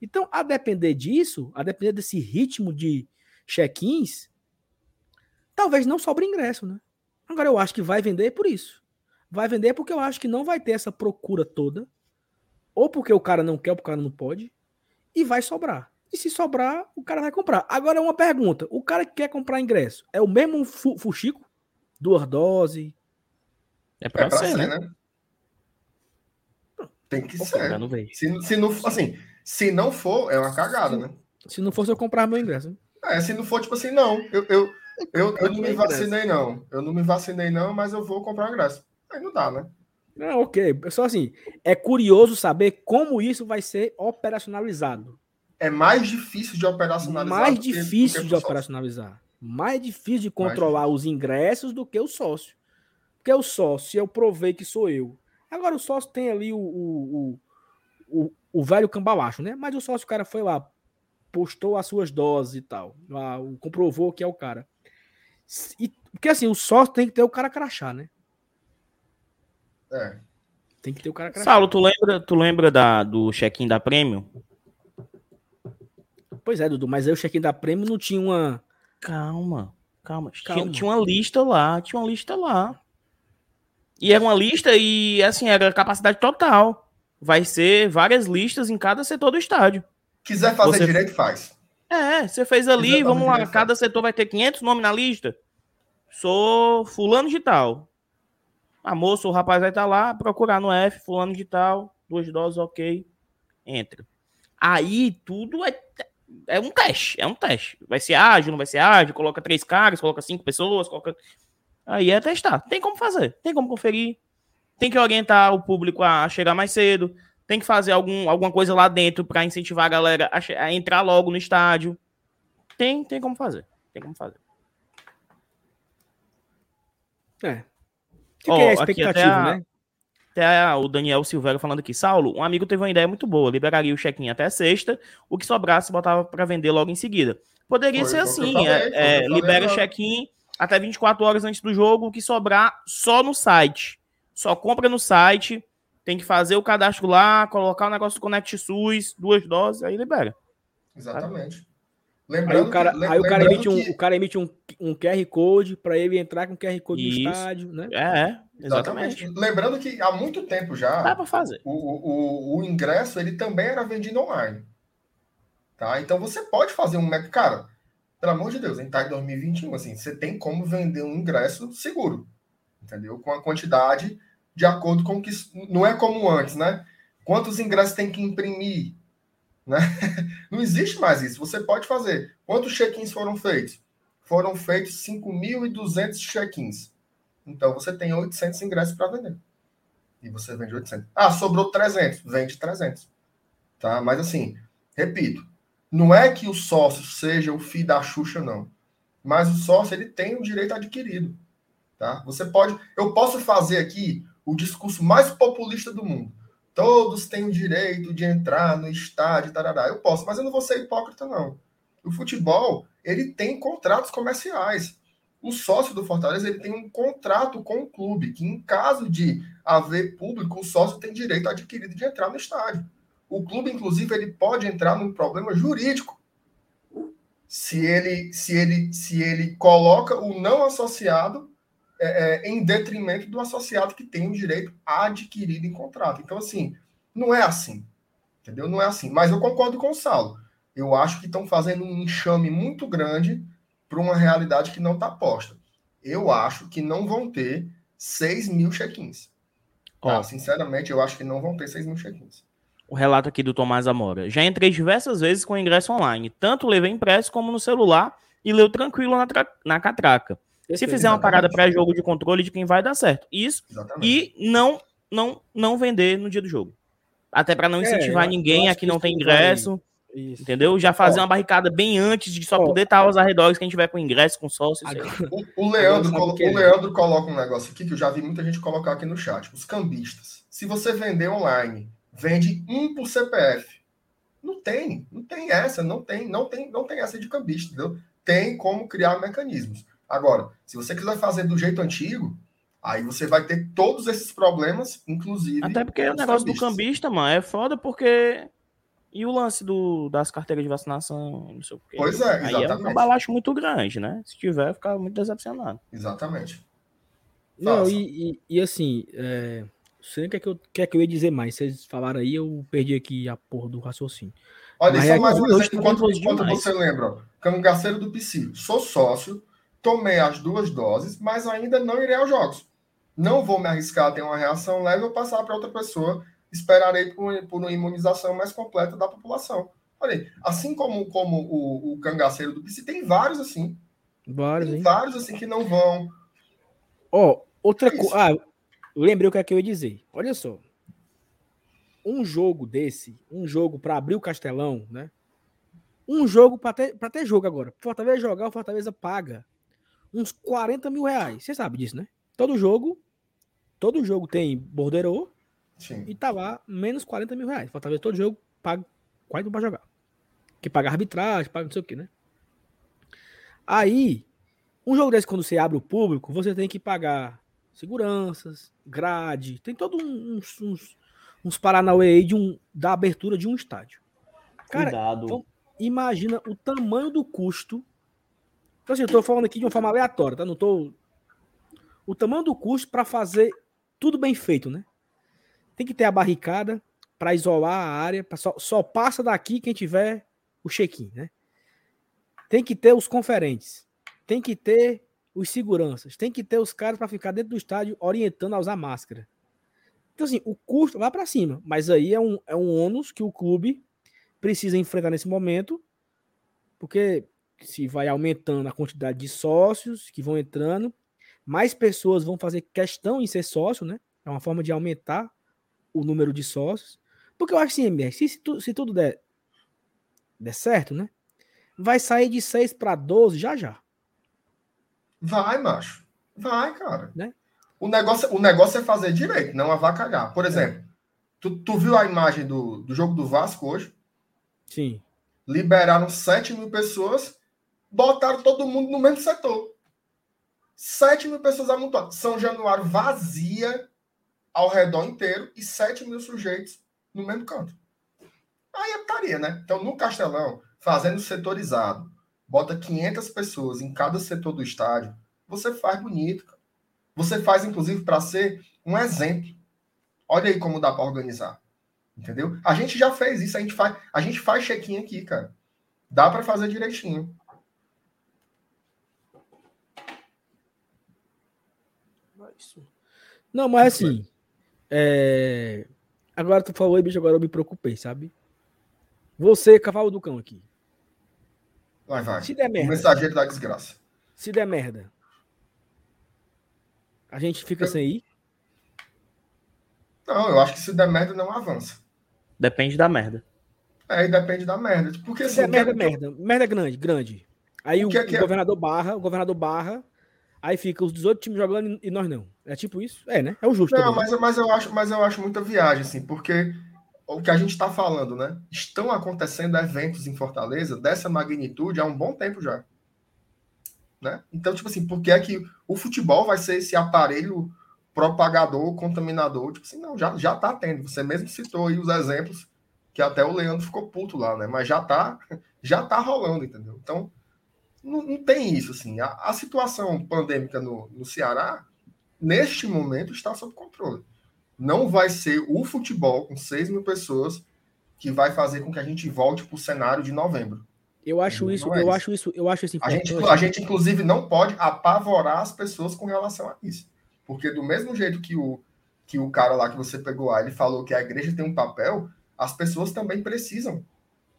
Então, a depender disso, a depender desse ritmo de check-ins, talvez não sobre ingresso, né? Agora eu acho que vai vender por isso. Vai vender porque eu acho que não vai ter essa procura toda, ou porque o cara não quer, ou porque o cara não pode, e vai sobrar. E se sobrar, o cara vai comprar. Agora, uma pergunta: o cara que quer comprar ingresso é o mesmo fu fuxico? Duas doses? É pra, é pra ser, ser, né? né? Tem que ser. Não se, se não assim, se não for, é uma cagada, se, né? Se não for, se eu comprar meu ingresso. É, se não for, tipo assim, não, eu, eu, eu, eu não me vacinei, não. Eu não me vacinei, não, mas eu vou comprar o ingresso. Aí não dá, né? É, ok. Só assim, é curioso saber como isso vai ser operacionalizado é mais difícil de operacionalizar. Mais difícil de operacionalizar. Mais difícil de controlar os ingressos do que o sócio. Porque o sócio, eu provei que sou eu. Agora o sócio tem ali o, o, o, o, velho cambalacho, né? Mas o sócio, o cara foi lá, postou as suas doses e tal. Lá, comprovou que é o cara. E, porque assim, o sócio tem que ter o cara crachá, né? É. Tem que ter o cara crachá. Saulo, tu lembra, tu lembra da, do check-in da Prêmio? Pois é, Dudu, mas aí o check-in da Prêmio não tinha uma. Calma, calma. calma. Tinha, tinha, uma lista lá, tinha uma lista lá. E era uma lista e, assim, era capacidade total. Vai ser várias listas em cada setor do estádio. Quiser fazer você... direito, faz. É, você fez ali, vamos lá, cada faz. setor vai ter 500 nomes na lista. Sou fulano de tal. A moça, o rapaz vai estar lá, procurar no F, fulano de tal, duas doses, ok, entra. Aí tudo é é um teste, é um teste. Vai ser ágil, não vai ser ágil, coloca três caras, coloca cinco pessoas, coloca. Aí é testar. Tem como fazer, tem como conferir. Tem que orientar o público a chegar mais cedo. tem que fazer algum, alguma coisa lá dentro para incentivar a galera a, a, entrar logo no estádio. Tem, tem como fazer. Tem como fazer. É. Que, oh, que é a expectativa, a, né? Até o Daniel Silveira falando aqui. Saulo, um amigo teve uma ideia muito boa. Liberaria o check-in até sexta, o que sobrasse botava para vender logo em seguida. Poderia foi, ser assim. Falei, é, é, libera check-in até 24 horas antes do jogo, o que sobrar só no site. Só compra no site, tem que fazer o cadastro lá, colocar o negócio do Connect SUS, duas doses, aí libera. Exatamente. Lembrando aí o cara, que, aí o cara emite, um, o cara emite um, um QR Code para ele entrar com o QR Code Isso. no estádio, né? É, exatamente. exatamente. Lembrando que há muito tempo já. Dá para fazer. O, o, o, ingresso ele também era vendido online. Tá? Então você pode fazer um. Cara, pelo amor de Deus, a gente tá em 2021, assim, você tem como vender um ingresso seguro. Entendeu? Com a quantidade de acordo com que. Não é como antes, né? Quantos ingressos tem que imprimir? Né? Não existe mais isso. Você pode fazer. Quantos check-ins foram feitos? Foram feitos 5.200 check-ins. Então você tem 800 ingressos para vender. E você vende 800. Ah, sobrou 300. Vende 300. Tá? Mas assim, repito, não é que o sócio seja o filho da Xuxa, não. Mas o sócio ele tem o direito adquirido. Tá? Você pode. Eu posso fazer aqui o discurso mais populista do mundo. Todos têm o direito de entrar no estádio, tarará. Eu posso, mas eu não vou ser hipócrita, não. O futebol, ele tem contratos comerciais. O sócio do Fortaleza, ele tem um contrato com o clube, que em caso de haver público, o sócio tem direito adquirido de entrar no estádio. O clube, inclusive, ele pode entrar num problema jurídico se ele, se ele, se ele coloca o não associado é, é, em detrimento do associado que tem o direito adquirido em contrato. Então, assim, não é assim. Entendeu? Não é assim. Mas eu concordo com o Saulo. Eu acho que estão fazendo um enxame muito grande para uma realidade que não está posta. Eu acho que não vão ter 6 mil check-ins. Tá? Sinceramente, eu acho que não vão ter 6 mil check-ins. O relato aqui do Tomás Amora. Já entrei diversas vezes com ingresso online. Tanto levei impresso como no celular e leu tranquilo na, na catraca. Se fizer uma parada pré-jogo de controle de quem vai dar certo. Isso. Exatamente. E não, não, não vender no dia do jogo. Até para não é, incentivar é, ninguém a que não tem ingresso. Isso. Entendeu? Já fazer Ó, uma barricada bem antes de só Ó, poder estar aos arredores quem tiver com ingresso, com sócio. O, o, Leandro, colo o Leandro coloca um negócio aqui que eu já vi muita gente colocar aqui no chat. Os cambistas. Se você vender online, vende um por CPF. Não tem, não tem essa, não tem, não tem, não tem essa de cambista, entendeu? Tem como criar mecanismos. Agora, se você quiser fazer do jeito antigo, aí você vai ter todos esses problemas, inclusive. Até porque o negócio cambistas. do cambista, mano, é foda porque. E o lance do, das carteiras de vacinação, não sei o quê. Pois é, exatamente. Aí é um balacho muito grande, né? Se tiver, ficar muito decepcionado. Exatamente. Não, e, e, e, assim, é... sei o que é que, eu, que é que eu ia dizer mais. Vocês falaram aí, eu perdi aqui a porra do raciocínio. Olha, só mais um exemplo, enquanto, enquanto você lembra. Cangaceiro do Psy. Sou sócio, tomei as duas doses, mas ainda não irei aos jogos. Não vou me arriscar a ter uma reação leve ou passar para outra pessoa. Esperarei por, por, uma imunização mais completa da população. Olha assim como, como o, o cangaceiro do PC, tem vários assim. Vários, tem hein? vários assim que não vão. Ó, oh, outra é coisa. Ah, lembrei o que é que eu ia dizer. Olha só. Um jogo desse, um jogo para abrir o Castelão, né? Um jogo para ter, ter jogo agora. Fortaleza jogar, o Fortaleza paga uns 40 mil reais. Você sabe disso, né? Todo jogo, todo jogo tem borderô e tá lá menos 40 mil reais. Falta ver todo jogo paga quase para jogar. Que paga arbitragem, paga não sei o que, né? Aí, um jogo desse, quando você abre o público, você tem que pagar seguranças, grade, tem todo uns, uns, uns paranauê aí de um, da abertura de um estádio. Cara, Cuidado. Então, imagina o tamanho do custo então, assim, eu tô falando aqui de uma forma aleatória, tá? Não tô. O tamanho do custo para fazer tudo bem feito, né? Tem que ter a barricada para isolar a área, só, só passa daqui quem tiver o check-in, né? Tem que ter os conferentes, tem que ter os seguranças, tem que ter os caras para ficar dentro do estádio orientando a usar máscara. Então, assim, o custo vai para cima, mas aí é um, é um ônus que o clube precisa enfrentar nesse momento, porque se vai aumentando a quantidade de sócios que vão entrando, mais pessoas vão fazer questão em ser sócio, né? É uma forma de aumentar o número de sócios, Porque eu acho assim, MR, se, se, tu, se tudo der, der certo, né? Vai sair de 6 para 12 já já. Vai, macho. Vai, cara. Né? O, negócio, o negócio é fazer direito, não avacalhar. Por exemplo, tu, tu viu a imagem do, do jogo do Vasco hoje? Sim. Liberaram 7 mil pessoas, botaram todo mundo no mesmo setor. 7 mil pessoas amontoadas. São Januário vazia ao redor inteiro e 7 mil sujeitos no mesmo canto. Aí é putaria, né? Então, no Castelão, fazendo setorizado, bota 500 pessoas em cada setor do estádio, você faz bonito. Cara. Você faz, inclusive, para ser um exemplo. Olha aí como dá para organizar. Entendeu? A gente já fez isso, a gente faz, a gente faz check-in aqui, cara. Dá para fazer direitinho. Não, mas assim, é... agora tu falou aí, bicho, agora eu me preocupei, sabe? Você, cavalo do cão aqui. Vai, vai. Se der merda. O mensageiro da desgraça. Se der merda. A gente fica eu... sem ir? Não, eu acho que se der merda não avança. Depende da merda. É, e depende da merda. Porque se assim, der merda, é... merda. Merda grande, grande. Aí o, o, que é que o é... governador barra, o governador barra, aí fica os 18 times jogando e nós não. É tipo isso? É, né? É o justo. Não, mas, mas, eu acho, mas eu acho muita viagem, assim, porque o que a gente está falando, né? Estão acontecendo eventos em Fortaleza dessa magnitude há um bom tempo já. Né? Então, tipo assim, por que é que o futebol vai ser esse aparelho propagador, contaminador? Tipo assim, não, já, já tá tendo. Você mesmo citou aí os exemplos que até o Leandro ficou puto lá, né? Mas já tá, já tá rolando, entendeu? Então, não, não tem isso, assim. A, a situação pandêmica no, no Ceará, neste momento, está sob controle não vai ser o futebol com 6 mil pessoas que vai fazer com que a gente volte para o cenário de novembro. Eu acho isso, é eu isso. acho isso, eu acho isso A gente, a gente, inclusive, não pode apavorar as pessoas com relação a isso. Porque do mesmo jeito que o, que o cara lá que você pegou lá, ele falou que a igreja tem um papel, as pessoas também precisam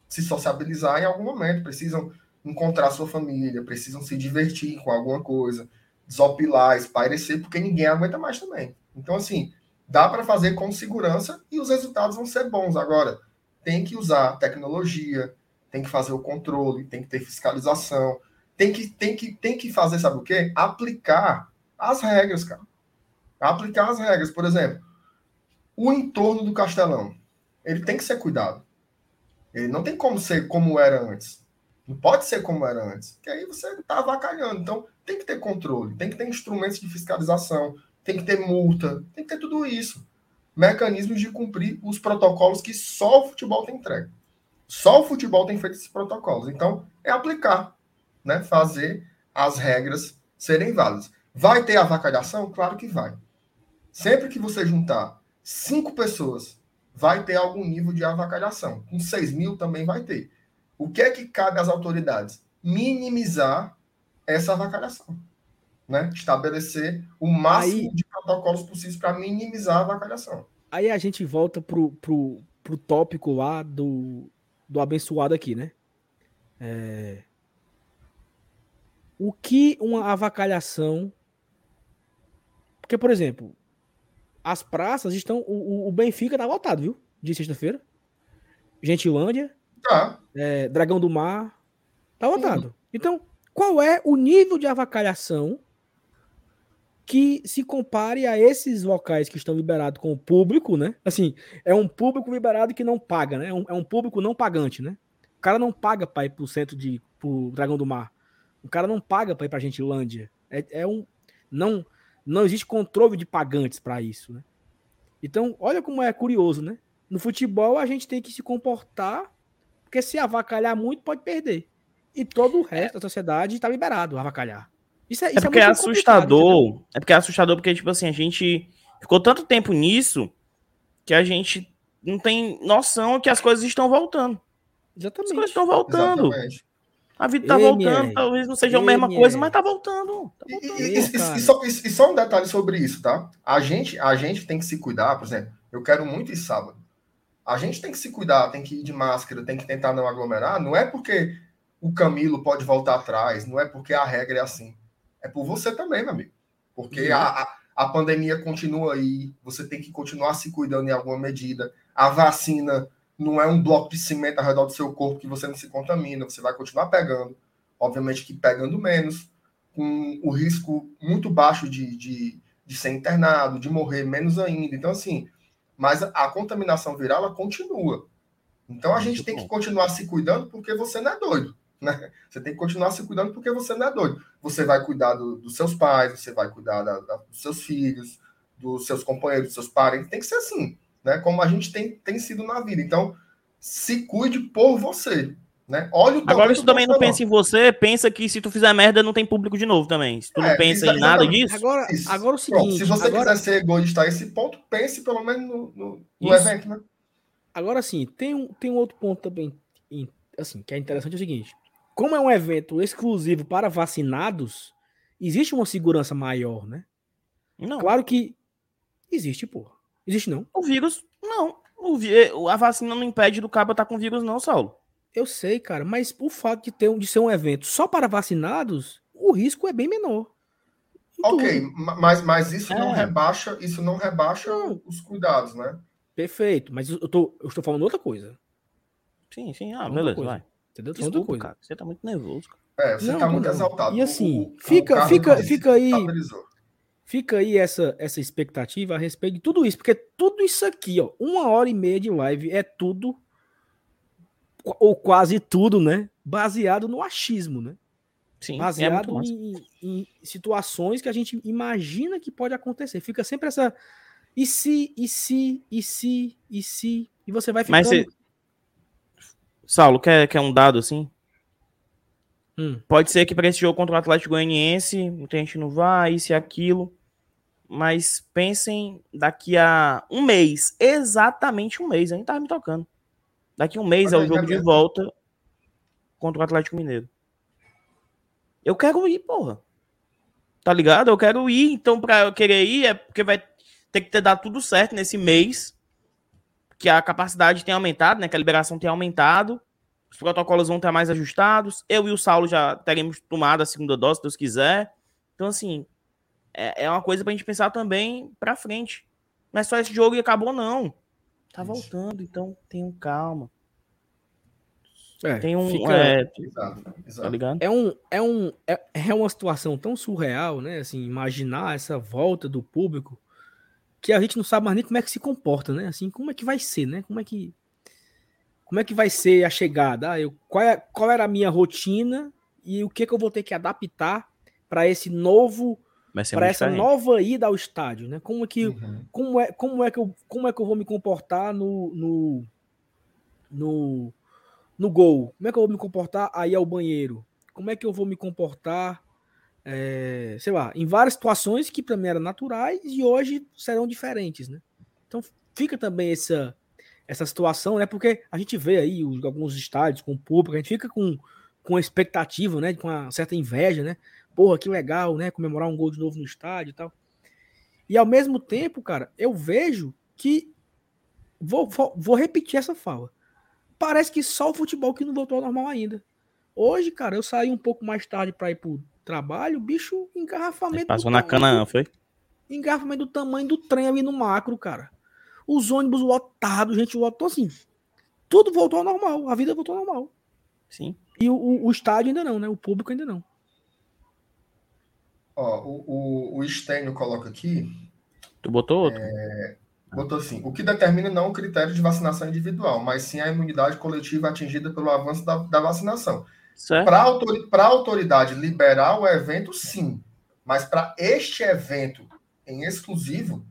se sociabilizar em algum momento, precisam encontrar sua família, precisam se divertir com alguma coisa, desopilar, espairecer, porque ninguém aguenta mais também. Então, assim, dá para fazer com segurança e os resultados vão ser bons. Agora, tem que usar tecnologia, tem que fazer o controle, tem que ter fiscalização, tem que, tem que, tem que fazer, sabe o quê? Aplicar as regras, cara. Aplicar as regras. Por exemplo, o entorno do castelão, ele tem que ser cuidado. Ele não tem como ser como era antes. Não pode ser como era antes. Porque aí você está avacalhando. Então, tem que ter controle, tem que ter instrumentos de fiscalização, tem que ter multa, tem que ter tudo isso. Mecanismos de cumprir os protocolos que só o futebol tem entregue. Só o futebol tem feito esses protocolos. Então, é aplicar, né? fazer as regras serem válidas. Vai ter avacalhação? Claro que vai. Sempre que você juntar cinco pessoas, vai ter algum nível de avacalhação. Com seis mil também vai ter. O que é que cabe às autoridades? Minimizar essa avacalhação né, estabelecer o máximo aí, de protocolos possíveis para minimizar a avacalhação. Aí a gente volta pro, pro, pro tópico lá do, do abençoado aqui, né? É... O que uma avacalhação. Porque, por exemplo, as praças estão. O, o Benfica tá voltado, viu? De sexta-feira. Gentilândia. Tá. É, Dragão do Mar. Tá. Uhum. Então, qual é o nível de avacalhação que se compare a esses locais que estão liberados com o público, né? Assim, é um público liberado que não paga, né? É um, é um público não pagante, né? O cara não paga para ir pro centro de pro Dragão do Mar. O cara não paga para ir pra Gentilândia. É, é um não não existe controle de pagantes para isso, né? Então, olha como é curioso, né? No futebol a gente tem que se comportar, porque se avacalhar muito pode perder. E todo o resto da sociedade está liberado a avacalhar. Isso é, é isso é porque é, é assustador. É porque é assustador porque, tipo assim, a gente ficou tanto tempo nisso que a gente não tem noção que as coisas estão voltando. Exatamente. As coisas estão voltando. Exatamente. A vida tá voltando, talvez não seja a mesma coisa, mas tá voltando. Tá voltando. E, e, e, só, e, só, um detalhe sobre isso, tá? A gente, a gente tem que se cuidar, por exemplo, eu quero muito ir sábado. A gente tem que se cuidar, tem que ir de máscara, tem que tentar não aglomerar. Não é porque o Camilo pode voltar atrás, não é porque a regra é assim é por você também, meu amigo. Porque a, a, a pandemia continua aí, você tem que continuar se cuidando em alguma medida. A vacina não é um bloco de cimento ao redor do seu corpo que você não se contamina, você vai continuar pegando, obviamente que pegando menos, com o risco muito baixo de, de, de ser internado, de morrer menos ainda. Então, assim, mas a contaminação viral ela continua. Então a gente tem que continuar se cuidando porque você não é doido. Né? Você tem que continuar se cuidando porque você não é doido. Você vai cuidar do, dos seus pais, você vai cuidar da, da, dos seus filhos, dos seus companheiros, dos seus parentes. Tem que ser assim, né? Como a gente tem, tem sido na vida. Então, se cuide por você. Né? Olha o Agora, se tu também não pensa em você, pensa que se tu fizer merda, não tem público de novo também. Se tu é, não pensa em nada disso. Agora, agora o seguinte. Pronto, se você agora... quiser ser egoísta a esse ponto, pense pelo menos no, no, no evento, né? Agora sim, tem um, tem um outro ponto também, assim, que é interessante, é o seguinte. Como é um evento exclusivo para vacinados, existe uma segurança maior, né? Não. Claro que existe, pô. Existe não. O vírus, não. O, a vacina não impede do cabo estar com vírus, não, Saulo. Eu sei, cara, mas o fato de, ter, de ser um evento só para vacinados, o risco é bem menor. Ok, mas, mas isso é. não rebaixa, isso não rebaixa não. os cuidados, né? Perfeito, mas eu, tô, eu estou falando outra coisa. Sim, sim, ah, beleza, vai. Entendeu? Desculpa, outra coisa. cara, você tá muito nervoso. Cara. É, você não, tá muito não. exaltado. E assim, o, fica, o fica, fica aí. Fica aí essa, essa expectativa a respeito de tudo isso, porque tudo isso aqui, ó, uma hora e meia de live é tudo, ou quase tudo, né? Baseado no achismo, né? Sim, é baseado é em, em, situações que a gente imagina que pode acontecer. Fica sempre essa e se, e se, e se, e se, e você vai ficando... Mas se... Saulo, quer, quer um dado assim? Hum. Pode ser que para esse jogo contra o Atlético Goianiense, muita gente não vai, isso e aquilo. Mas pensem daqui a um mês, exatamente um mês, a gente tava me tocando. Daqui um mês é o jogo de volta contra o Atlético Mineiro. Eu quero ir, porra. Tá ligado? Eu quero ir, então pra eu querer ir é porque vai tem que ter dado tudo certo nesse mês, que a capacidade tem aumentado, né? Que a liberação tem aumentado, os protocolos vão estar mais ajustados. Eu e o Saulo já teremos tomado a segunda dose, se Deus quiser. Então, assim, é, é uma coisa pra gente pensar também pra frente. Não é só esse jogo e acabou, não. Tá voltando, então tenham calma. É, tem um. Fica... É, exato, exato. Tá ligado? É, um, é, um, é, é uma situação tão surreal, né? Assim, imaginar essa volta do público que a gente não sabe mais nem como é que se comporta, né? Assim, como é que vai ser, né? Como é que como é que vai ser a chegada? Ah, eu, qual, é, qual era a minha rotina e o que, que eu vou ter que adaptar para esse novo para essa diferente. nova ida ao estádio, né? Como é que uhum. como é como é que eu como é que eu vou me comportar no no no, no gol? Como é que eu vou me comportar aí ao banheiro? Como é que eu vou me comportar é, sei lá, em várias situações que para mim eram naturais e hoje serão diferentes, né? Então fica também essa, essa situação, né? Porque a gente vê aí os, alguns estádios com o público, a gente fica com, com expectativa, né? Com uma certa inveja, né? Porra, que legal, né? Comemorar um gol de novo no estádio e tal. E ao mesmo tempo, cara, eu vejo que. Vou, vou, vou repetir essa fala. Parece que só o futebol que não voltou ao normal ainda. Hoje, cara, eu saí um pouco mais tarde para ir pro trabalho, bicho, engarrafamento. Passou na cana, foi? Engarrafamento do tamanho do trem ali no macro, cara. Os ônibus lotados, gente lotou assim. Tudo voltou ao normal, a vida voltou ao normal. Sim. E o, o, o estádio ainda não, né? O público ainda não. Ó, o, o, o Estênio coloca aqui. Tu botou outro? É, botou assim: o que determina não o critério de vacinação individual, mas sim a imunidade coletiva atingida pelo avanço da, da vacinação. Para a autoridade liberar o evento, sim. Mas para este evento em exclusivo,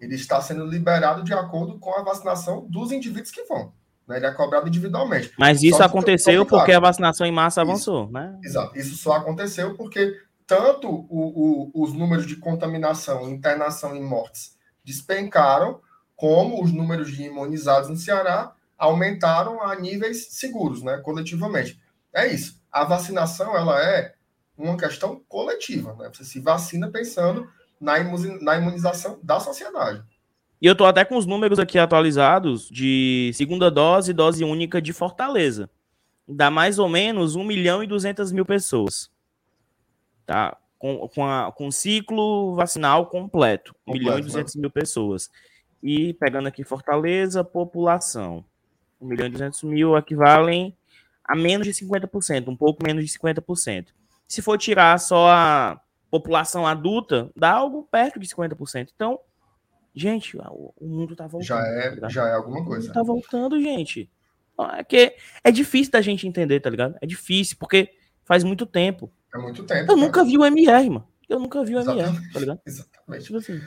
ele está sendo liberado de acordo com a vacinação dos indivíduos que vão. Né? Ele é cobrado individualmente. Mas isso aconteceu porque a vacinação em massa avançou, isso, né? Exato. Isso só aconteceu porque tanto o, o, os números de contaminação, internação e mortes despencaram, como os números de imunizados no Ceará aumentaram a níveis seguros, né, coletivamente. É isso. A vacinação ela é uma questão coletiva. Né? Você se vacina pensando na, imunização da sociedade. E eu tô até com os números aqui atualizados de segunda dose dose única de Fortaleza. Dá mais ou menos 1 milhão e 200 mil pessoas. Tá? com, com, a, com ciclo vacinal completo. 1 milhão e 200 né? mil pessoas. E pegando aqui Fortaleza, população. 1 milhão e 200 mil equivalem a menos de 50%, um pouco menos de 50%. Se for tirar só a população adulta, dá algo perto de 50%. Então, gente, o mundo tá voltando. Já é, tá já é alguma coisa. Tá voltando, gente. É que é difícil da gente entender, tá ligado? É difícil, porque faz muito tempo. É muito tempo. Eu cara. nunca vi o MR, mano. Eu nunca vi o MR, tá ligado? Exatamente. Tipo assim,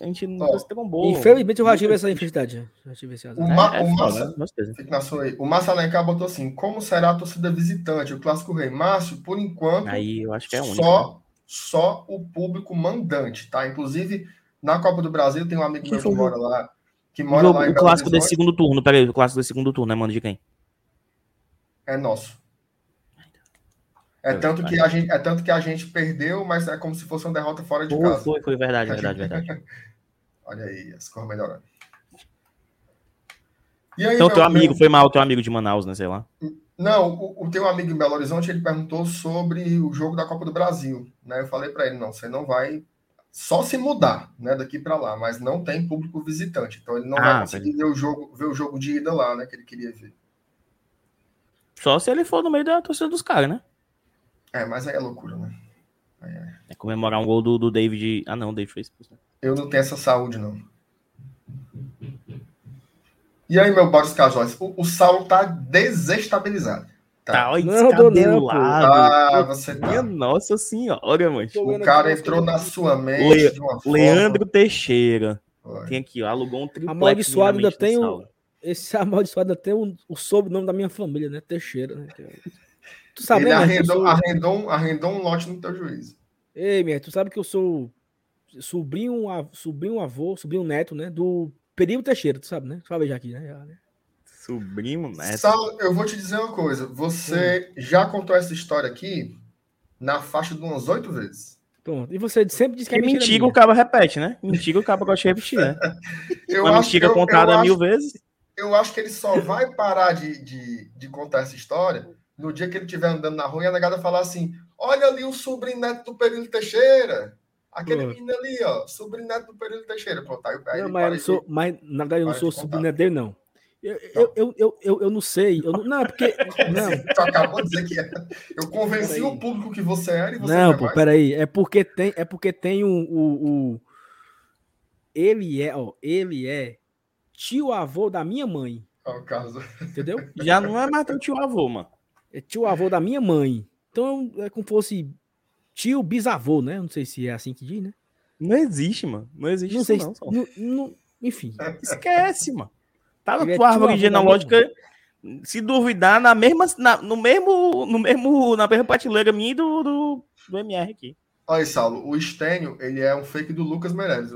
a gente nunca oh, se trombou. Infelizmente eu já tive essa infelicidade. Já tive esse azar. O, Ma é, é, o, Massa, né? o Massa Alencar botou assim: como será a torcida visitante? O clássico rei Márcio, por enquanto. Aí eu acho que é único, só, né? só o público mandante, tá? Inclusive, na Copa do Brasil tem um amigo que meu que mora lá. Que mora o, lá em o clássico desse segundo turno, peraí, o clássico desse segundo turno, é mano de quem? É nosso. É tanto, que a gente, é tanto que a gente perdeu, mas é como se fosse uma derrota fora de foi, casa. Foi, foi verdade, verdade, verdade. Olha aí, as coisas melhorando. E aí, então, teu amigo, foi mal, teu amigo de Manaus, né? Sei lá. Não, o, o teu amigo em Belo Horizonte, ele perguntou sobre o jogo da Copa do Brasil. Né? Eu falei para ele, não, você não vai só se mudar, né, daqui para lá, mas não tem público visitante, então ele não ah, vai conseguir ver o jogo, ver o jogo de ida lá, né, que ele queria ver. Só se ele for no meio da torcida dos caras, né? É, mas aí é loucura, né? É... é comemorar um gol do, do David. Ah, não, o David fez. Né? Eu não tenho essa saúde, não. E aí, meu Boris Casóis, o, o Saulo tá desestabilizado. Tá, tá ó, descabelado. Ah, você tá. Minha nossa senhora, mano. O cara entrou na sua mente Le... de uma forma... Leandro Teixeira. Foi. Tem aqui, ó, alugou um triplex. Amaldiçoado ainda tem o... Esse amaldiçoado ainda tem o, o sobrenome da minha família, né? Teixeira, né? Tu sabe, Ele né, arrendou, sou... arrendou, arrendou um lote no teu juízo. Ei, minha, tu sabe que eu sou sobrinho, sobrinho avô, sobrinho neto, né? Do Perigo Teixeira, tu sabe, né? Sabe já aqui, né? Né? Sobrinho neto. Sal, eu vou te dizer uma coisa. Você hum. já contou essa história aqui na faixa de umas oito vezes. Pronto. E você sempre diz que é mentira. O cabo repete, né? Mentira o cabo gosta de repetir, né? eu Uma acho, mentira eu, contada eu mil acho, vezes. Eu acho que ele só vai parar de, de, de contar essa história no dia que ele estiver andando na rua e a negada falar assim: olha ali o sobrinho neto do Período Teixeira. Aquele Pô. menino ali, ó, sobrinho neto do Período Teixeira. Pronto, aí, aí não, mas, eu sou, mas na verdade eu não sou sobrinho neto dele, não. Eu, eu, eu, eu, eu, eu, não sei. Eu não, não, é porque. Não. Tu acabou de dizer que é. Eu convenci o público que você era e você não. Não, pô, peraí. É porque tem, é porque tem um, o, o. Ele é, ó, ele é tio avô da minha mãe. Oh, caso. Entendeu? Já não é mais teu tio avô, mano. É tio avô da minha mãe. Então é como fosse tio bisavô, né? Não sei se é assim que diz, né? Não existe, mano. Não existe não sei, não, não, não, Enfim. Esquece, mano. Tá na é tua árvore genealógica. Se duvidar, na mesma, na, no mesmo, no mesmo, na mesma prateleira minha do, do, do MR aqui. Olha aí, Saulo, o Estênio, ele é um fake do Lucas Meirelles.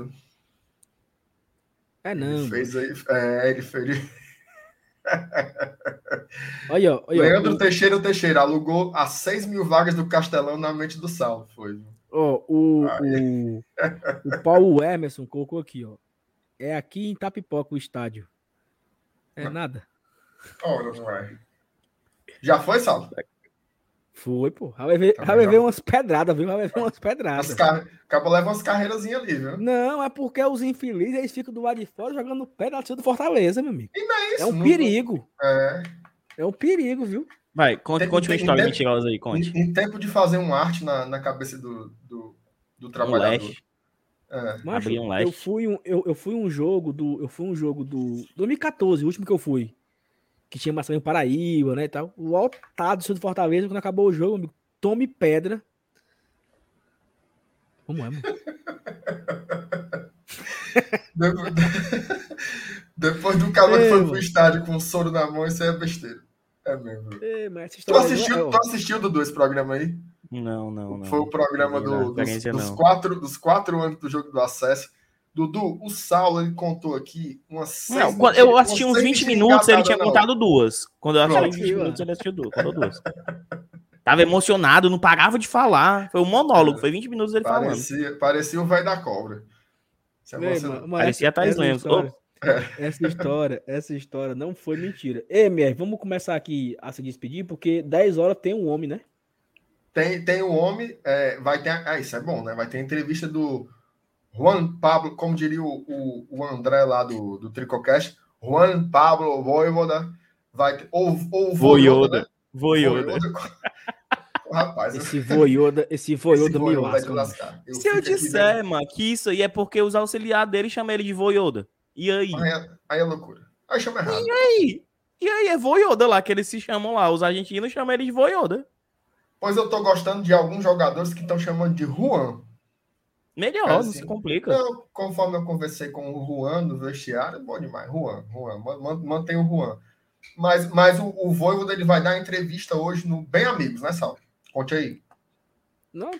É não. Ele fez aí, é, ele fez. Olha, olha, Leandro Teixeira Teixeira alugou as 6 mil vagas do Castelão na mente do Saulo. Foi. Oh, o, o, o Paulo Emerson colocou aqui, ó. É aqui em Tapipoca o estádio. É nada. Ora, vai. Já foi, Saulo? Foi, pô. Vai ver, tá vai ver umas pedradas, viu? Vai ver umas pedradas. Car... Acaba levando umas carreiras ali, viu? Não, é porque os infelizes eles ficam do lado de fora jogando pedra do Fortaleza, meu amigo. E não é isso. É um não... perigo. É. É um perigo, viu? Vai, conte, conte uma história mentirosa aí, conte. Em, em, tempo de fazer um arte na, na cabeça do, do, do trabalhador. É. Mas, um eu fui um, eu, eu fui um jogo do. Eu fui um jogo do. 2014, o último que eu fui. Que tinha Marcelinho Paraíba, né? E tal. Lotado do Fortaleza, quando acabou o jogo, amigo, tome pedra. Como é, mano? depois, do calor que foi pro estádio com o soro na mão, isso aí é besteira. É mesmo. Ei, tu, assistiu, é... tu assistiu, Dudu, esse programa aí? Não, não, não. Foi o programa do, dos, dos, quatro, dos quatro anos do jogo do acesso. Dudu, o Saulo ele contou aqui umas seis, não, Eu assisti uns 20 minutos, ele tinha contado duas. Quando eu assisti uns 20 minutos, ele assistiu duas. Contou duas. Tava emocionado, não parava de falar. Foi um monólogo, foi 20 minutos ele parecia, falando. Parecia o vai da cobra. Ei, mano, parecia a Thais Lemos. Essa história, essa história não foi mentira. Ei, MR, vamos começar aqui a se despedir, porque 10 horas tem um homem, né? tem, tem um homem, é, vai ter. Ah, isso é bom, né? Vai ter entrevista do Juan Pablo, como diria o, o, o André lá do, do Tricocast, Juan Pablo Voivoda, vai ter. Ou, ou Voivoda. Né? Voivoda. Rapaz, esse voioda, esse voioda me lasca. Se eu disser, mano, que isso aí é porque os auxiliares dele chamam ele de voioda. E aí? Aí é, aí é loucura. Aí chama errado. E aí? E aí é voioda lá, que eles se chamam lá. Os argentinos chamam ele de voioda. Pois eu tô gostando de alguns jogadores que estão chamando de Juan. Melhor, é assim, não se complica. Eu, conforme eu conversei com o Juan no vestiário, bom demais. Juan, Juan, mantém o Juan. Mas, mas o, o Voivoda ele vai dar entrevista hoje no Bem Amigos, né, Sal? Conte aí. Não,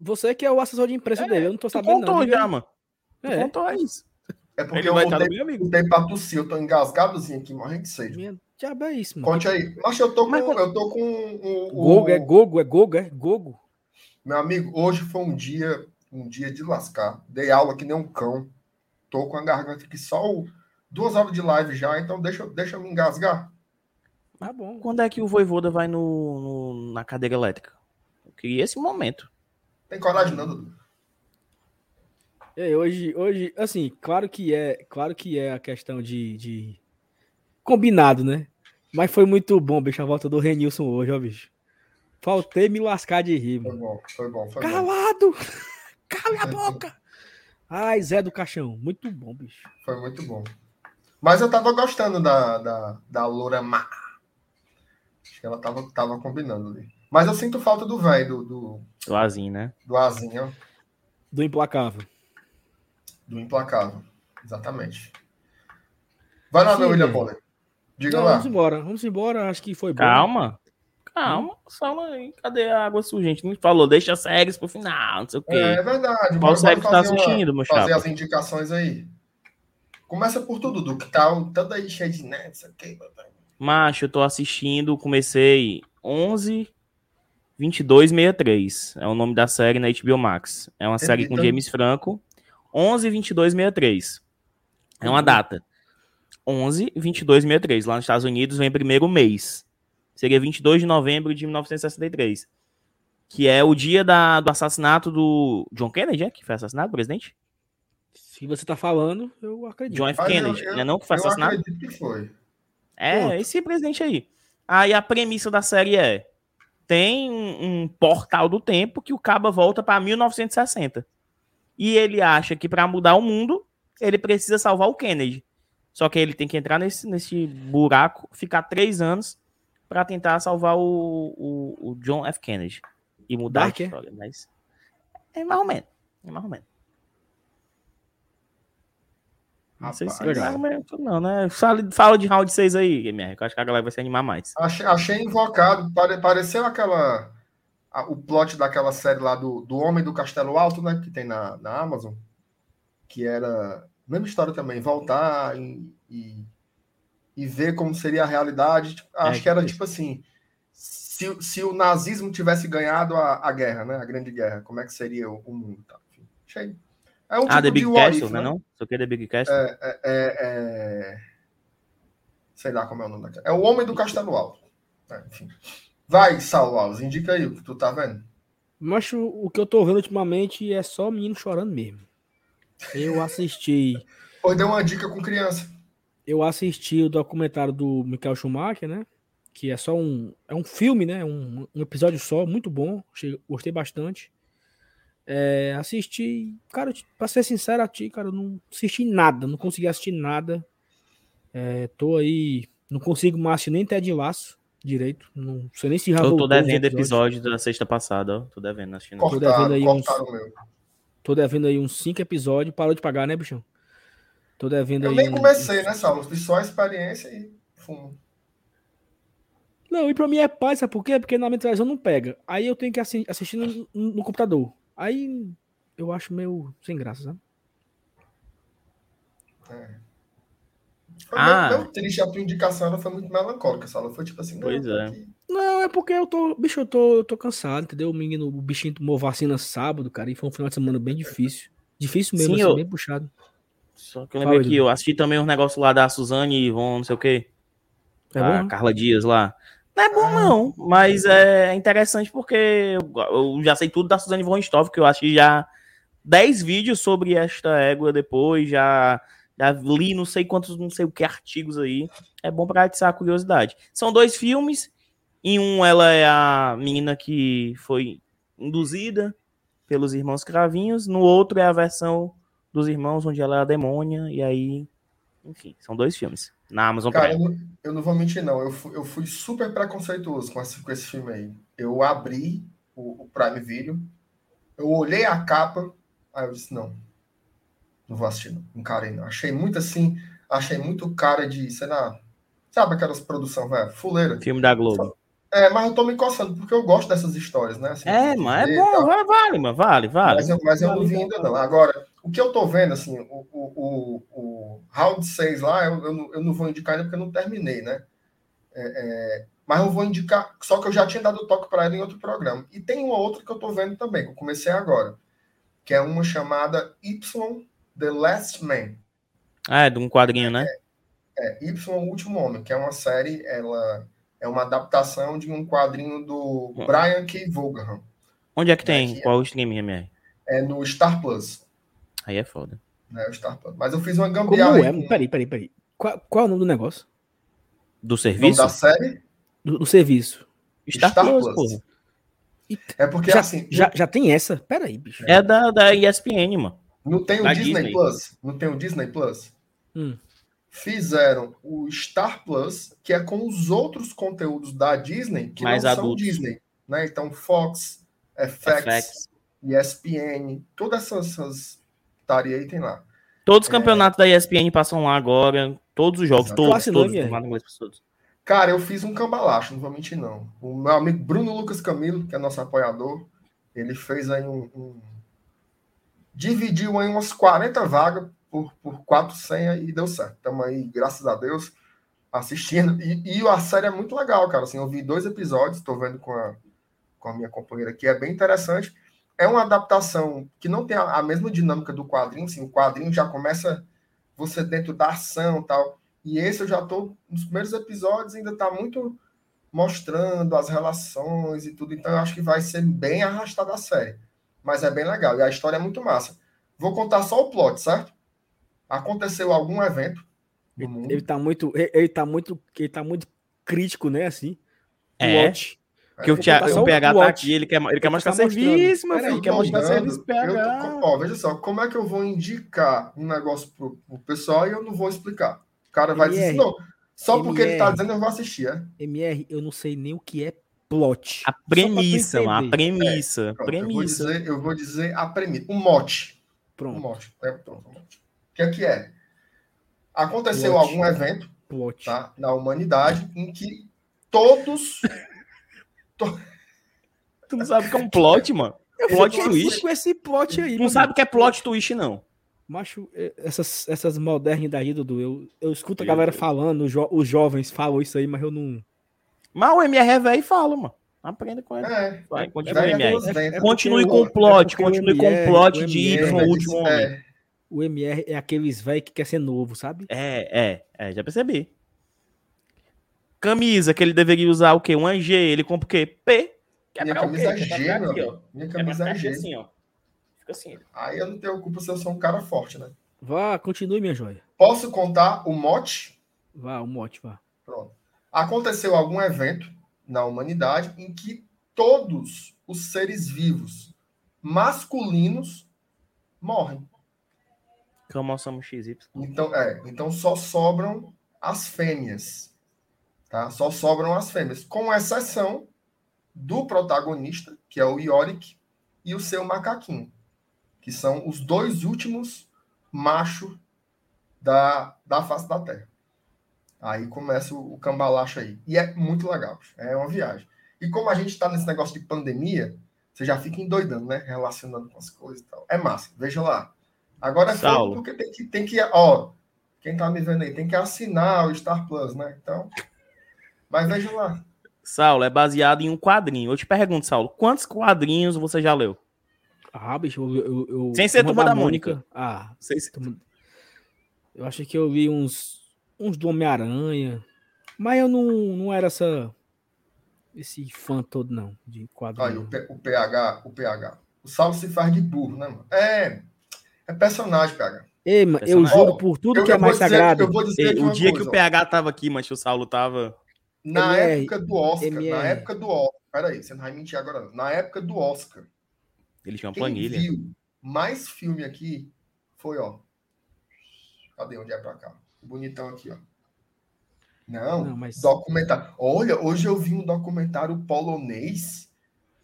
você que é o assessor de imprensa é, dele, eu não tô sabendo contou não. já, mano. É. Contou isso. É porque ele eu amigo. Tem pra tossir, eu tô engasgadozinho aqui, morrendo de sede. Minha diabo é isso, mano. Conte aí. Mas eu tô com, Mas, eu tô com o, o... Gogo, é Gogo, é Gogo, é Gogo. Meu amigo, hoje foi um dia, um dia de lascar. Dei aula que nem um cão. Tô com a garganta aqui só o... duas horas de live já, então deixa, deixa eu me engasgar. Tá bom. Quando é que o Voivoda vai no, no na cadeira elétrica? Eu queria esse momento. Tem coragem, não, Dudu? É, hoje, hoje, assim, claro que é, claro que é a questão de, de combinado, né? Mas foi muito bom, bicho, a volta do Renilson hoje, ó, bicho. Faltei me lascar de rir, mano. Foi bom, foi bom. Foi Calado! Bom. Cala a boca! Ai, Zé do Caixão, muito bom, bicho. Foi muito bom. Mas eu tava gostando da, da, da Loura Má. Acho que ela tava, tava combinando ali. Mas eu sinto falta do velho, do, do. Do Azinho, né? Do Azinho. Do Implacável. Do Implacável. Exatamente. Vai lá, Sim, meu William Bonner. Diga Não, lá. Vamos embora, vamos embora. Acho que foi bom. Calma. Calma, só aí. Cadê a água suja? A gente não falou, deixa as séries pro final, não sei o quê. É, é verdade. Qual série que tá assistindo, meu Fazer as indicações aí. Começa por tudo, do que tá todo aí cheio de net, isso aqui. Macho, eu tô assistindo, comecei 11 2263. É o nome da série na HBO Max. É uma série com James Franco. 11 2263. É uma uhum. data. 11 2263. Lá nos Estados Unidos vem primeiro mês. Seria 22 de novembro de 1963. Que é o dia da, do assassinato do John Kennedy, é? Que foi assassinado, presidente? Se você tá falando, eu acredito. John F. Kennedy, eu, eu, não é não que foi assassinado? Eu acredito que foi. É, Ponto. esse presidente aí. Aí a premissa da série é: tem um, um portal do tempo que o Caba volta para 1960. E ele acha que para mudar o mundo, ele precisa salvar o Kennedy. Só que ele tem que entrar nesse, nesse buraco, ficar três anos para tentar salvar o, o, o, John F. Kennedy e mudar Dark, a história. Mas é mais ou menos. É mais ou menos. Não Rapaz, sei se é não, né? Fala, fala de round 6 aí, MR, que eu acho que a galera vai se animar mais. Achei, achei invocado, pare, pareceu aquela. A, o plot daquela série lá do, do Homem do Castelo Alto, né? Que tem na, na Amazon. Que era. Mesma história também, voltar e, e, e ver como seria a realidade. Tipo, é, acho que era tipo assim. Se, se o nazismo tivesse ganhado a, a guerra, né? A grande guerra, como é que seria o, o mundo? Tá? Enfim, achei é um ah, tipo The Big Castle, if, né? Não? Só que é The Big Castle? É, é, é, é, Sei lá como é o nome daquele. É o Homem do Castelo Alto. É, enfim. Vai, Saulo Alves, indica aí o que tu tá vendo. Mas o que eu tô vendo ultimamente é só menino chorando mesmo. Eu assisti. Pô, deu uma dica com criança. Eu assisti o documentário do Michael Schumacher, né? Que é só um. É um filme, né? Um, um episódio só, muito bom. Gostei bastante. É, assisti, cara, pra ser sincero a ti, cara, eu não assisti nada, não consegui assistir nada. É, tô aí, não consigo mais nem Ted Laço direito, não sei nem se já Eu tô devendo episódio da sexta passada, ó, tô devendo, assistindo. Cortaram, tô devendo aí uns, tô devendo aí uns cinco episódios, parou de pagar, né, bichão? Tô devendo eu aí. Eu nem comecei, né, Saulo? Fiz só a experiência e fumo. Não, e pra mim é paz, sabe por quê? Porque na minha televisão não pega. Aí eu tenho que assistir no, no computador. Aí eu acho meio sem graça, sabe? É. Foi ah. meio, meio triste a tua indicação, ela foi muito melancólica, ela foi tipo assim. Pois é. Aqui. Não, é porque eu tô, bicho, eu tô, eu tô cansado, entendeu? O menino, o bichinho tomou vacina sábado, cara, e foi um final de semana bem difícil. Difícil mesmo, Sim, assim, eu... bem puxado. Só que eu lembrei que eu assisti também um negócio lá da Suzane e Ivon, não sei o quê. É a bom, Carla Dias lá. Não é bom, ah. não, mas é interessante porque eu, já sei tudo da Suzane von Stoff, que eu acho que já 10 vídeos sobre esta égua depois, já, já li não sei quantos, não sei o que, artigos aí. É bom para atiçar a curiosidade. São dois filmes, em um ela é a menina que foi induzida pelos irmãos Cravinhos, no outro é a versão dos irmãos onde ela é a demônia, e aí, enfim, são dois filmes na Amazon Cara, Prime. Eu não, eu não vou mentir, não. Eu fui, eu fui super preconceituoso com esse, com esse filme aí. Eu abri o, o Prime Video, eu olhei a capa, aí eu disse, não, não vou assistir, não. Encarei, não. Achei muito assim, achei muito cara de, sei lá, sabe aquelas produção, velho, fuleira. Filme da Globo. É, mas eu tô me coçando, porque eu gosto dessas histórias, né? Assim, é, mas é bom, vale, mano, vale, vale. Mas eu, mas eu vale, não vi ainda, não. Agora, o que eu tô vendo, assim, o, o, o, o round 6 lá, eu, eu, não, eu não vou indicar ainda porque eu não terminei, né? É, é, mas eu vou indicar, só que eu já tinha dado toque para ela em outro programa. E tem uma outra que eu tô vendo também, que eu comecei agora, que é uma chamada Y The Last Man. Ah, é de um quadrinho, né? É, é Y O Último Homem, que é uma série, ela é uma adaptação de um quadrinho do Brian K. Vaughan. Onde é que tem? É, Qual o stream, MR? É no Star Plus. Aí é foda. É, o Star Plus. Mas eu fiz uma gambiarra. Como é? Com... Peraí, peraí, peraí. Qual, qual é o nome do negócio? Do serviço? da série? Do, do serviço. Star, Star Plus, Plus. É porque já, assim. Já, já tem essa? Peraí, bicho. É da, da ESPN, mano. Não tem o da Disney, Disney, Plus? Não tem o Disney Plus? Hum. Fizeram o Star Plus, que é com os outros conteúdos da Disney que Mais não adultos. são Disney. Né? Então, Fox, FX, FX. ESPN, todas essas, essas aí tem lá. Todos os é... campeonatos da ESPN passam lá agora. Todos os jogos, todos, todos, todos, todos. Cara, eu fiz um cambalacho, não vou mentir, não. O meu amigo Bruno Lucas Camilo, que é nosso apoiador, ele fez aí um. um... Dividiu aí umas 40 vagas por, por quatro senhas e deu certo. Estamos aí, graças a Deus, assistindo. E, e, a série é muito legal, cara. Assim, eu vi dois episódios, estou vendo com a, com a minha companheira aqui, é bem interessante. É uma adaptação que não tem a, a mesma dinâmica do quadrinho, assim, o quadrinho já começa você dentro da ação tal. E esse eu já estou nos primeiros episódios, ainda está muito mostrando as relações e tudo, então eu acho que vai ser bem arrastada a série. Mas é bem legal, e a história é muito massa. Vou contar só o plot, certo? Aconteceu algum evento ele, tá muito, ele tá muito, ele tá muito crítico, né, assim. É. Watch. Que o, tia, o PH tá aqui, ele quer, ele quer mostrar serviço, meu filho. Ele quer mostrar serviço PH. ó, veja só, como é que eu vou indicar um negócio pro, pro pessoal e eu não vou explicar? O cara vai MR, dizer, não, só MR, porque ele tá dizendo eu vou assistir, é? MR, eu não sei nem o que é plot. A premissa, a premissa. É, pronto, premissa. Eu vou, dizer, eu vou dizer a premissa, o mote. Pronto. O mote. É, pronto, o mote que é que é? Aconteceu plot. algum evento tá, na humanidade em que todos. Tu não sabe o que é um plot, mano? Eu plot twist. com esse plot aí. Tu não sabe o que é plot twist, não. Macho, é, essas, essas modernidades, Dudu, eu, eu escuto a galera falando, os, jo os jovens falam isso aí, mas eu não. Mas o MR é velho e fala, mano. Aprenda com ele. É, Vai, continue, é, MR. É, continue com o plot, continue com o plot de ir pro último homem o MR é aqueles velho que quer ser novo, sabe? É, é, é, já percebi. Camisa, que ele deveria usar o quê? Um G, ele compra o quê? P. Que é Minha camisa é G, meu aqui, Minha camisa é G. Assim, ó. Fica assim. Aí eu não tenho culpa se eu sou um cara forte, né? Vá, continue, minha joia. Posso contar o mote? Vá, o mote, vá. Pronto. Aconteceu algum evento na humanidade em que todos os seres vivos masculinos morrem. Cromossomo XY. Então, é, então só sobram as fêmeas. Tá? Só sobram as fêmeas, com exceção do protagonista, que é o Yorick, e o seu macaquinho, que são os dois últimos machos da, da face da Terra. Aí começa o, o cambalacho aí. E é muito legal, é uma viagem. E como a gente está nesse negócio de pandemia, você já fica endoidando, né? Relacionando com as coisas e tal. É massa, veja lá. Agora é porque tem que, tem que, ó, quem tá me vendo aí, tem que assinar o Star Plus, né? Então, mas veja lá. Saulo, é baseado em um quadrinho. Eu te pergunto, Saulo, quantos quadrinhos você já leu? Ah, bicho, eu. eu, eu Sem ser Turma da, da Mônica. Mônica. Ah, Sem ser... eu achei que eu li uns, uns do Homem-Aranha. Mas eu não, não era essa. esse fã todo, não, de quadro. Aí, o, P, o PH, o PH. O Saulo se faz de burro, né, mano? É, é personagem, PH. Ei, mano, eu juro por tudo eu, que é mais dizer, sagrado. Eu vou dizer Ei, o dia coisa, que o PH tava aqui, mas o Saulo tava. Na MR, época do Oscar, MR. na época do Oscar. Peraí, você não vai mentir agora, não. Na época do Oscar. Ele tinha uma planilha. Viu mais filme aqui foi, ó. Cadê onde é pra cá? Bonitão aqui, ó. Não, não mas... documentário. Olha, hoje eu vi um documentário polonês,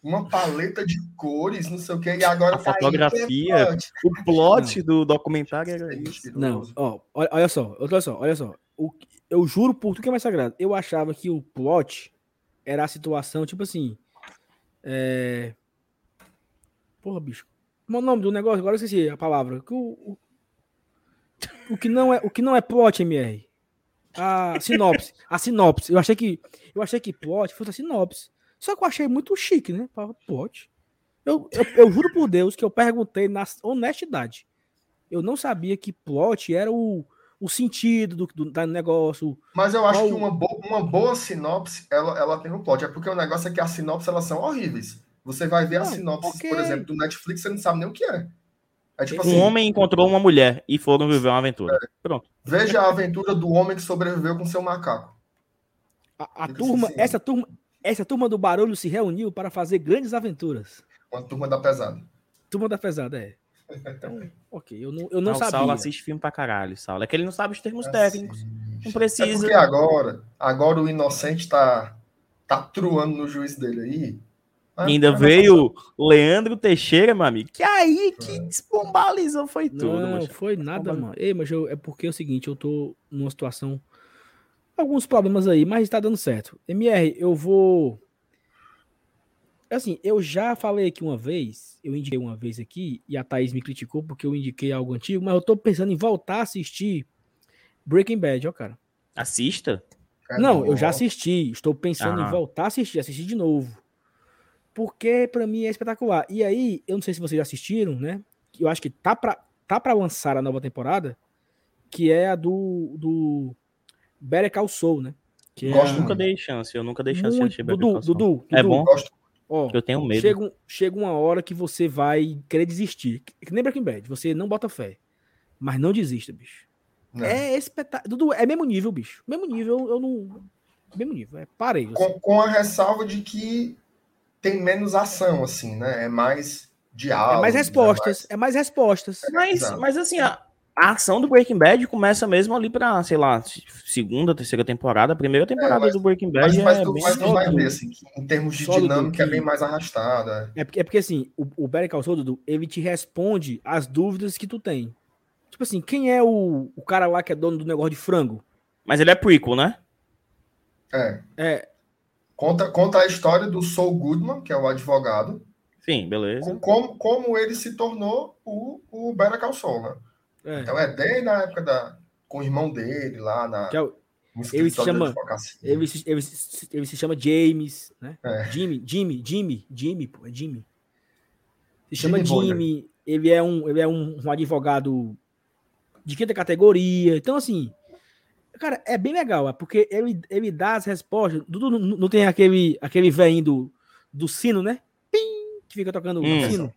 uma paleta de cores, não sei o que, e agora a tá fotografia, o plot não. do documentário era isso. Não, ó, olha só, olha só, olha só. O, eu juro por tudo que é mais sagrado. Eu achava que o plot era a situação, tipo assim. É... Porra, bicho. O nome do negócio, agora eu esqueci a palavra. O, o, o, que não é, o que não é plot, MR a sinopse. A sinopse. Eu achei que eu achei que plot fosse a sinopse. Só que eu achei muito chique, né? Plot. Eu, eu, eu juro por Deus que eu perguntei na honestidade. Eu não sabia que plot era o, o sentido do, do, do negócio. Mas eu acho qual... que uma, bo uma boa sinopse, ela, ela tem um plot. É porque o negócio é que as sinopses, elas são horríveis. Você vai ver as sinopses, okay. por exemplo, do Netflix, você não sabe nem o que é. É tipo um assim, homem encontrou uma mulher e foram viver uma aventura. É. Pronto. Veja a aventura do homem que sobreviveu com seu macaco. A, a turma, assim, essa turma, essa turma do barulho se reuniu para fazer grandes aventuras. Uma turma da pesada. Turma da pesada, é. Então, ok, eu não, eu não, não sabia. O Saulo assiste filme pra caralho, Saulo. É que ele não sabe os termos é técnicos. Não precisa. É porque agora, agora o inocente tá, tá truando no juiz dele aí. Ah, ainda veio o Leandro Teixeira, meu amigo. Que aí que é. desbombalizou foi tudo. Não, foi nada, mano. Ei, mas eu, é porque é o seguinte, eu tô numa situação. Alguns problemas aí, mas tá dando certo. MR, eu vou. Assim, eu já falei aqui uma vez, eu indiquei uma vez aqui, e a Thaís me criticou porque eu indiquei algo antigo, mas eu tô pensando em voltar a assistir Breaking Bad, ó, cara. Assista? Não, eu já assisti. Estou pensando em voltar a assistir, assistir de novo porque para mim é espetacular. E aí, eu não sei se vocês já assistiram, né? Eu acho que tá para tá para lançar a nova temporada, que é a do do Better Call Saul, né? Que Gosto, é nunca dei chance, eu nunca dei chance Muito, de assistir Dudu, Dudu, Dudu, É bom? Gosto. Ó, eu tenho medo. Chega, chega uma hora que você vai querer desistir. Que nem Breaking Bad, você não bota fé. Mas não desista, bicho. Não. É espetáculo. Dudu, é mesmo nível, bicho. Mesmo nível, eu não. Mesmo nível. É, parei. Com, assim. com a ressalva de que tem menos ação, assim, né? É mais diálogo. É mais respostas. É mais, é mais respostas. É, mas, mas assim, a, a, ação do Breaking Bad começa mesmo ali pra, sei lá, segunda, terceira temporada. A primeira é, temporada é, mas, do Breaking Bad mas, é mas, bem mas tu vai ver, assim, em termos de dinâmica, é bem mais arrastada. É porque, é porque assim, o, o Better Call Saul, Dudu, ele te responde as dúvidas que tu tem. Tipo assim, quem é o, o cara lá que é dono do negócio de frango? Mas ele é prequel, né? É. É, Conta, conta a história do Saul Goodman, que é o advogado. Sim, beleza. Como, como ele se tornou o, o Better Call Saul, né? É. Então é desde a época da, com o irmão dele lá na. Que é o, ele se chama ele se, ele, se, ele se chama James, né? É. Jimmy, Jimmy, Jimmy, Jimmy, pô, é Jimmy. Se chama Jimmy, Jimmy ele é um ele é um, um advogado de quinta categoria. Então assim, Cara, é bem legal, é porque ele, ele dá as respostas. Dudu não, não tem aquele, aquele velhinho do, do sino, né? Pim, que fica tocando hum. o sino.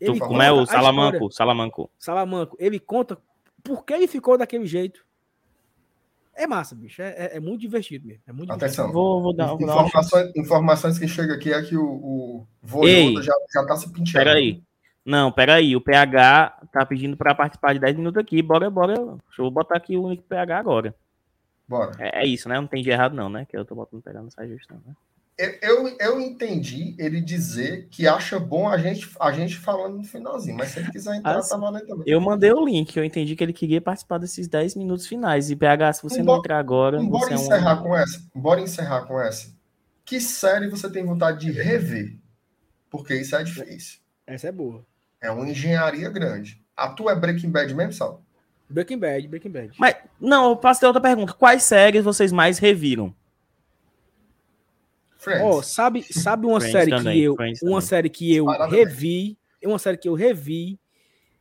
Ele como é o Salamanco? História. Salamanco. Salamanco. Ele conta por que ele ficou daquele jeito. É massa, bicho. É, é, é muito divertido mesmo. É muito Atenção. Vou, vou dar, vou informações, dar informações que chega aqui é que o, o Ei, já, já tá se pintando. Peraí. Não, peraí. O PH tá pedindo para participar de 10 minutos aqui. Bora, bora. Deixa eu botar aqui o link PH agora. Bora. É, é, isso, né? Não tem de errado, não, né? Que eu tô botando pegar nessa gestão, né? Eu, eu entendi ele dizer que acha bom a gente, a gente falando no finalzinho, mas se ele quiser entrar, assim, tá valendo também. Eu mandei o link, eu entendi que ele queria participar desses 10 minutos finais. E PH, se você não entrar agora. Bora encerrar é um... com essa. Bora encerrar com essa. Que série você tem vontade de rever? Porque isso é difícil. Essa é boa. É uma engenharia grande. A tua é Breaking Bad mesmo, Sal? Breaking Bad, Breaking Bad. Mas, não, eu faço outra pergunta. Quais séries vocês mais reviram? Friends. Oh, sabe, sabe uma Friends série também, que eu, Friends uma também. série que eu Parada revi, bem. uma série que eu revi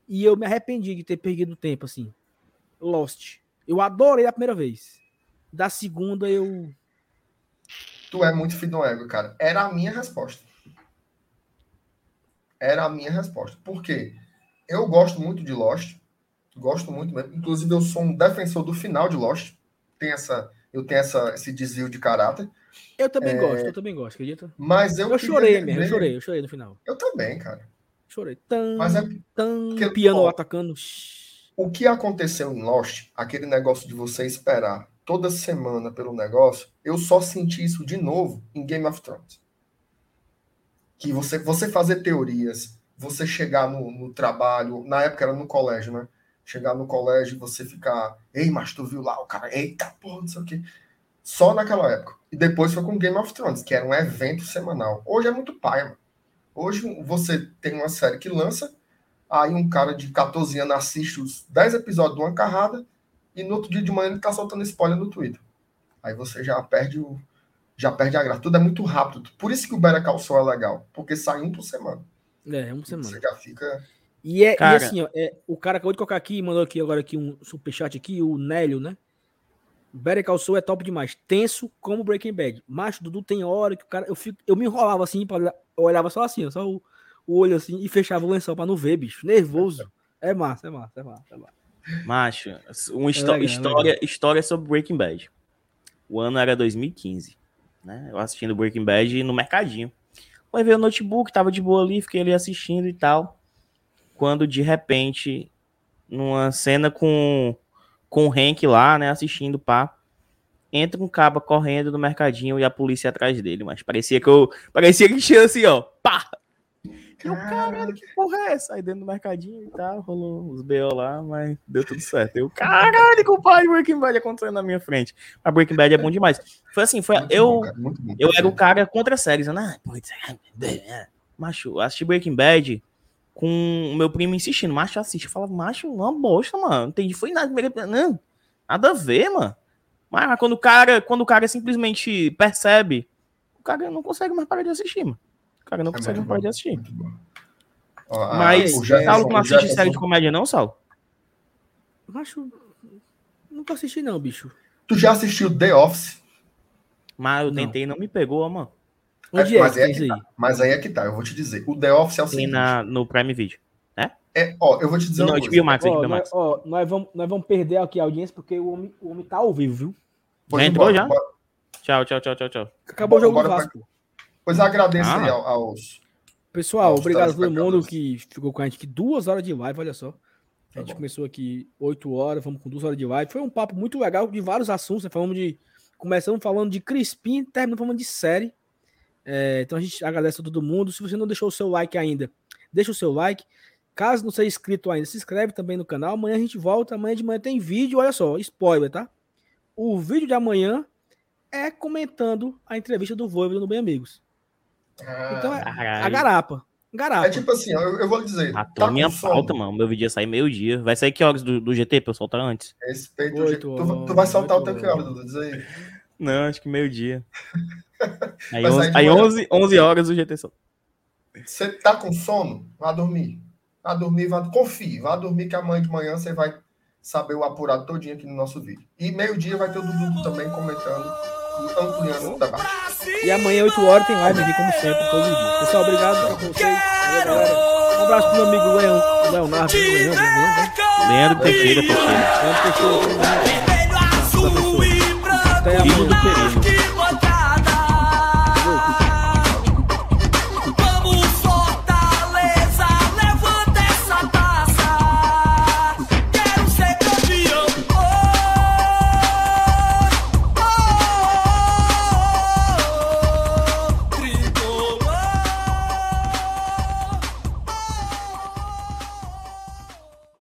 e eu me arrependi de ter perdido tempo assim. Lost. Eu adorei a primeira vez. Da segunda eu Tu é muito filho do ego, cara. Era a minha resposta. Era a minha resposta. Por quê? Eu gosto muito de Lost. Gosto muito mesmo. Inclusive, eu sou um defensor do final de Lost. Tem essa, eu tenho essa, esse desvio de caráter. Eu também é... gosto, eu também gosto, acredita? Mas eu. Eu chorei mesmo, eu chorei, eu chorei no final. Eu também, cara. Chorei. Tan, Mas é tan, piano ó, atacando. O que aconteceu em Lost, aquele negócio de você esperar toda semana pelo negócio, eu só senti isso de novo em Game of Thrones. Que você, você fazer teorias, você chegar no, no trabalho, na época era no colégio, né? Chegar no colégio e você ficar, ei, mas tu viu lá o cara, eita porra, não sei o quê. Só naquela época. E depois foi com Game of Thrones, que era um evento semanal. Hoje é muito pai, mano. Hoje você tem uma série que lança, aí um cara de 14 anos assiste os 10 episódios de uma carrada, e no outro dia de manhã ele tá soltando spoiler no Twitter. Aí você já perde o. Já perde a graça. Tudo é muito rápido. Por isso que o Better Call Saul é legal. Porque sai um por semana. É, um por semana. Você já fica. E, é, cara... e assim, ó, é, o cara acabou de colocar aqui, mandou aqui agora aqui um superchat aqui, o Nélio, né? Better Call Saul é top demais. Tenso como Breaking Bad. Macho, Dudu, tem hora que o cara... Eu, fico, eu me enrolava assim, pra, eu olhava só assim, só o, o olho assim, e fechava o lençol pra não ver, bicho. Nervoso. É massa, é massa, é massa, é massa. Macho, uma é legal, história, é história sobre Breaking Bad. O ano era 2015, né? Eu assistindo Breaking Bad no mercadinho. Levei o notebook, tava de boa ali, fiquei ali assistindo e tal. Quando de repente, numa cena com, com o Hank lá, né, assistindo, pá, entra um caba correndo no mercadinho e a polícia atrás dele, mas parecia que eu. Parecia que tinha assim, ó, pá! E o caralho, que porra é essa? Aí dentro do mercadinho e tal, rolou os BO lá, mas deu tudo certo. Eu, caralho, compadre, Breaking Bad acontecendo na minha frente. Mas Breaking Bad é bom demais. Foi assim, foi. Muito eu bom, bom, eu era o cara contra séries, né? Ah, macho, assisti Breaking Bad com o meu primo insistindo, macho, assiste. Eu falava, macho, uma bosta, mano. Não entendi, foi nada. Não, nada a ver, mano. Mas quando o cara, quando o cara simplesmente percebe, o cara não consegue mais parar de assistir, mano. Cara, não é consegue parar de assistir. Ó, Mas, Saulo, não assiste série de comédia, não, Saulo? Acho. Nunca assisti, não, bicho. Tu já assistiu The Office? Mas eu tentei e não me pegou, mano. Onde é, é mas, é aí? Tá. mas aí é que tá, eu vou te dizer. O The Office é o seguinte. Na, no Prime Video, né? É, ó, eu vou te dizer não, uma coisa. Max, ó, nós, ó, nós, vamos, nós vamos perder aqui a audiência porque o homem, o homem tá ao vivo, viu? já entrou já? Bora. Tchau, tchau, tchau, tchau, tchau. Acabou bora, o jogo do Vasco. Pra... Pois agradeço ah. aí aos. Pessoal, aos obrigado a todo mundo que ficou com a gente aqui duas horas de live, olha só. A gente tá começou aqui 8 horas, vamos com duas horas de live. Foi um papo muito legal de vários assuntos. Né? Falamos de. Começamos falando de Crispim, terminamos falando de série. É, então a gente agradece a todo mundo. Se você não deixou o seu like ainda, deixa o seu like. Caso não seja inscrito ainda, se inscreve também no canal. Amanhã a gente volta. Amanhã de manhã tem vídeo. Olha só, spoiler, tá? O vídeo de amanhã é comentando a entrevista do Voivoda no Bem Amigos. Ah, então é a garapa. Garapa. É tipo assim, eu, eu vou lhe dizer. Matou tá minha falta, mano. Meu vídeo ia sair meio-dia. Vai sair que horas do, do GT pra eu soltar antes? Respeito. Tu, tu, vai soltar o teu que horas, Dudu? Diz aí. Não, acho que meio-dia. Aí, 11, aí 11, 11 horas o GT solta. Você tá com sono? Vá dormir. Vá dormir, vá, confie. Vá dormir que amanhã de manhã você vai saber o apurado todinho aqui no nosso vídeo. E meio-dia vai ter o Dudu também comentando e ampliando o debate. E amanhã, 8 horas, tem live aqui, como sempre, todos os dias. Pessoal, obrigado por vocês. galera. Um abraço pro meu amigo Leon, Leonardo. Leandro, né? Leandro Teixeira, Teixeira. Leandro Teixeira. Até amanhã.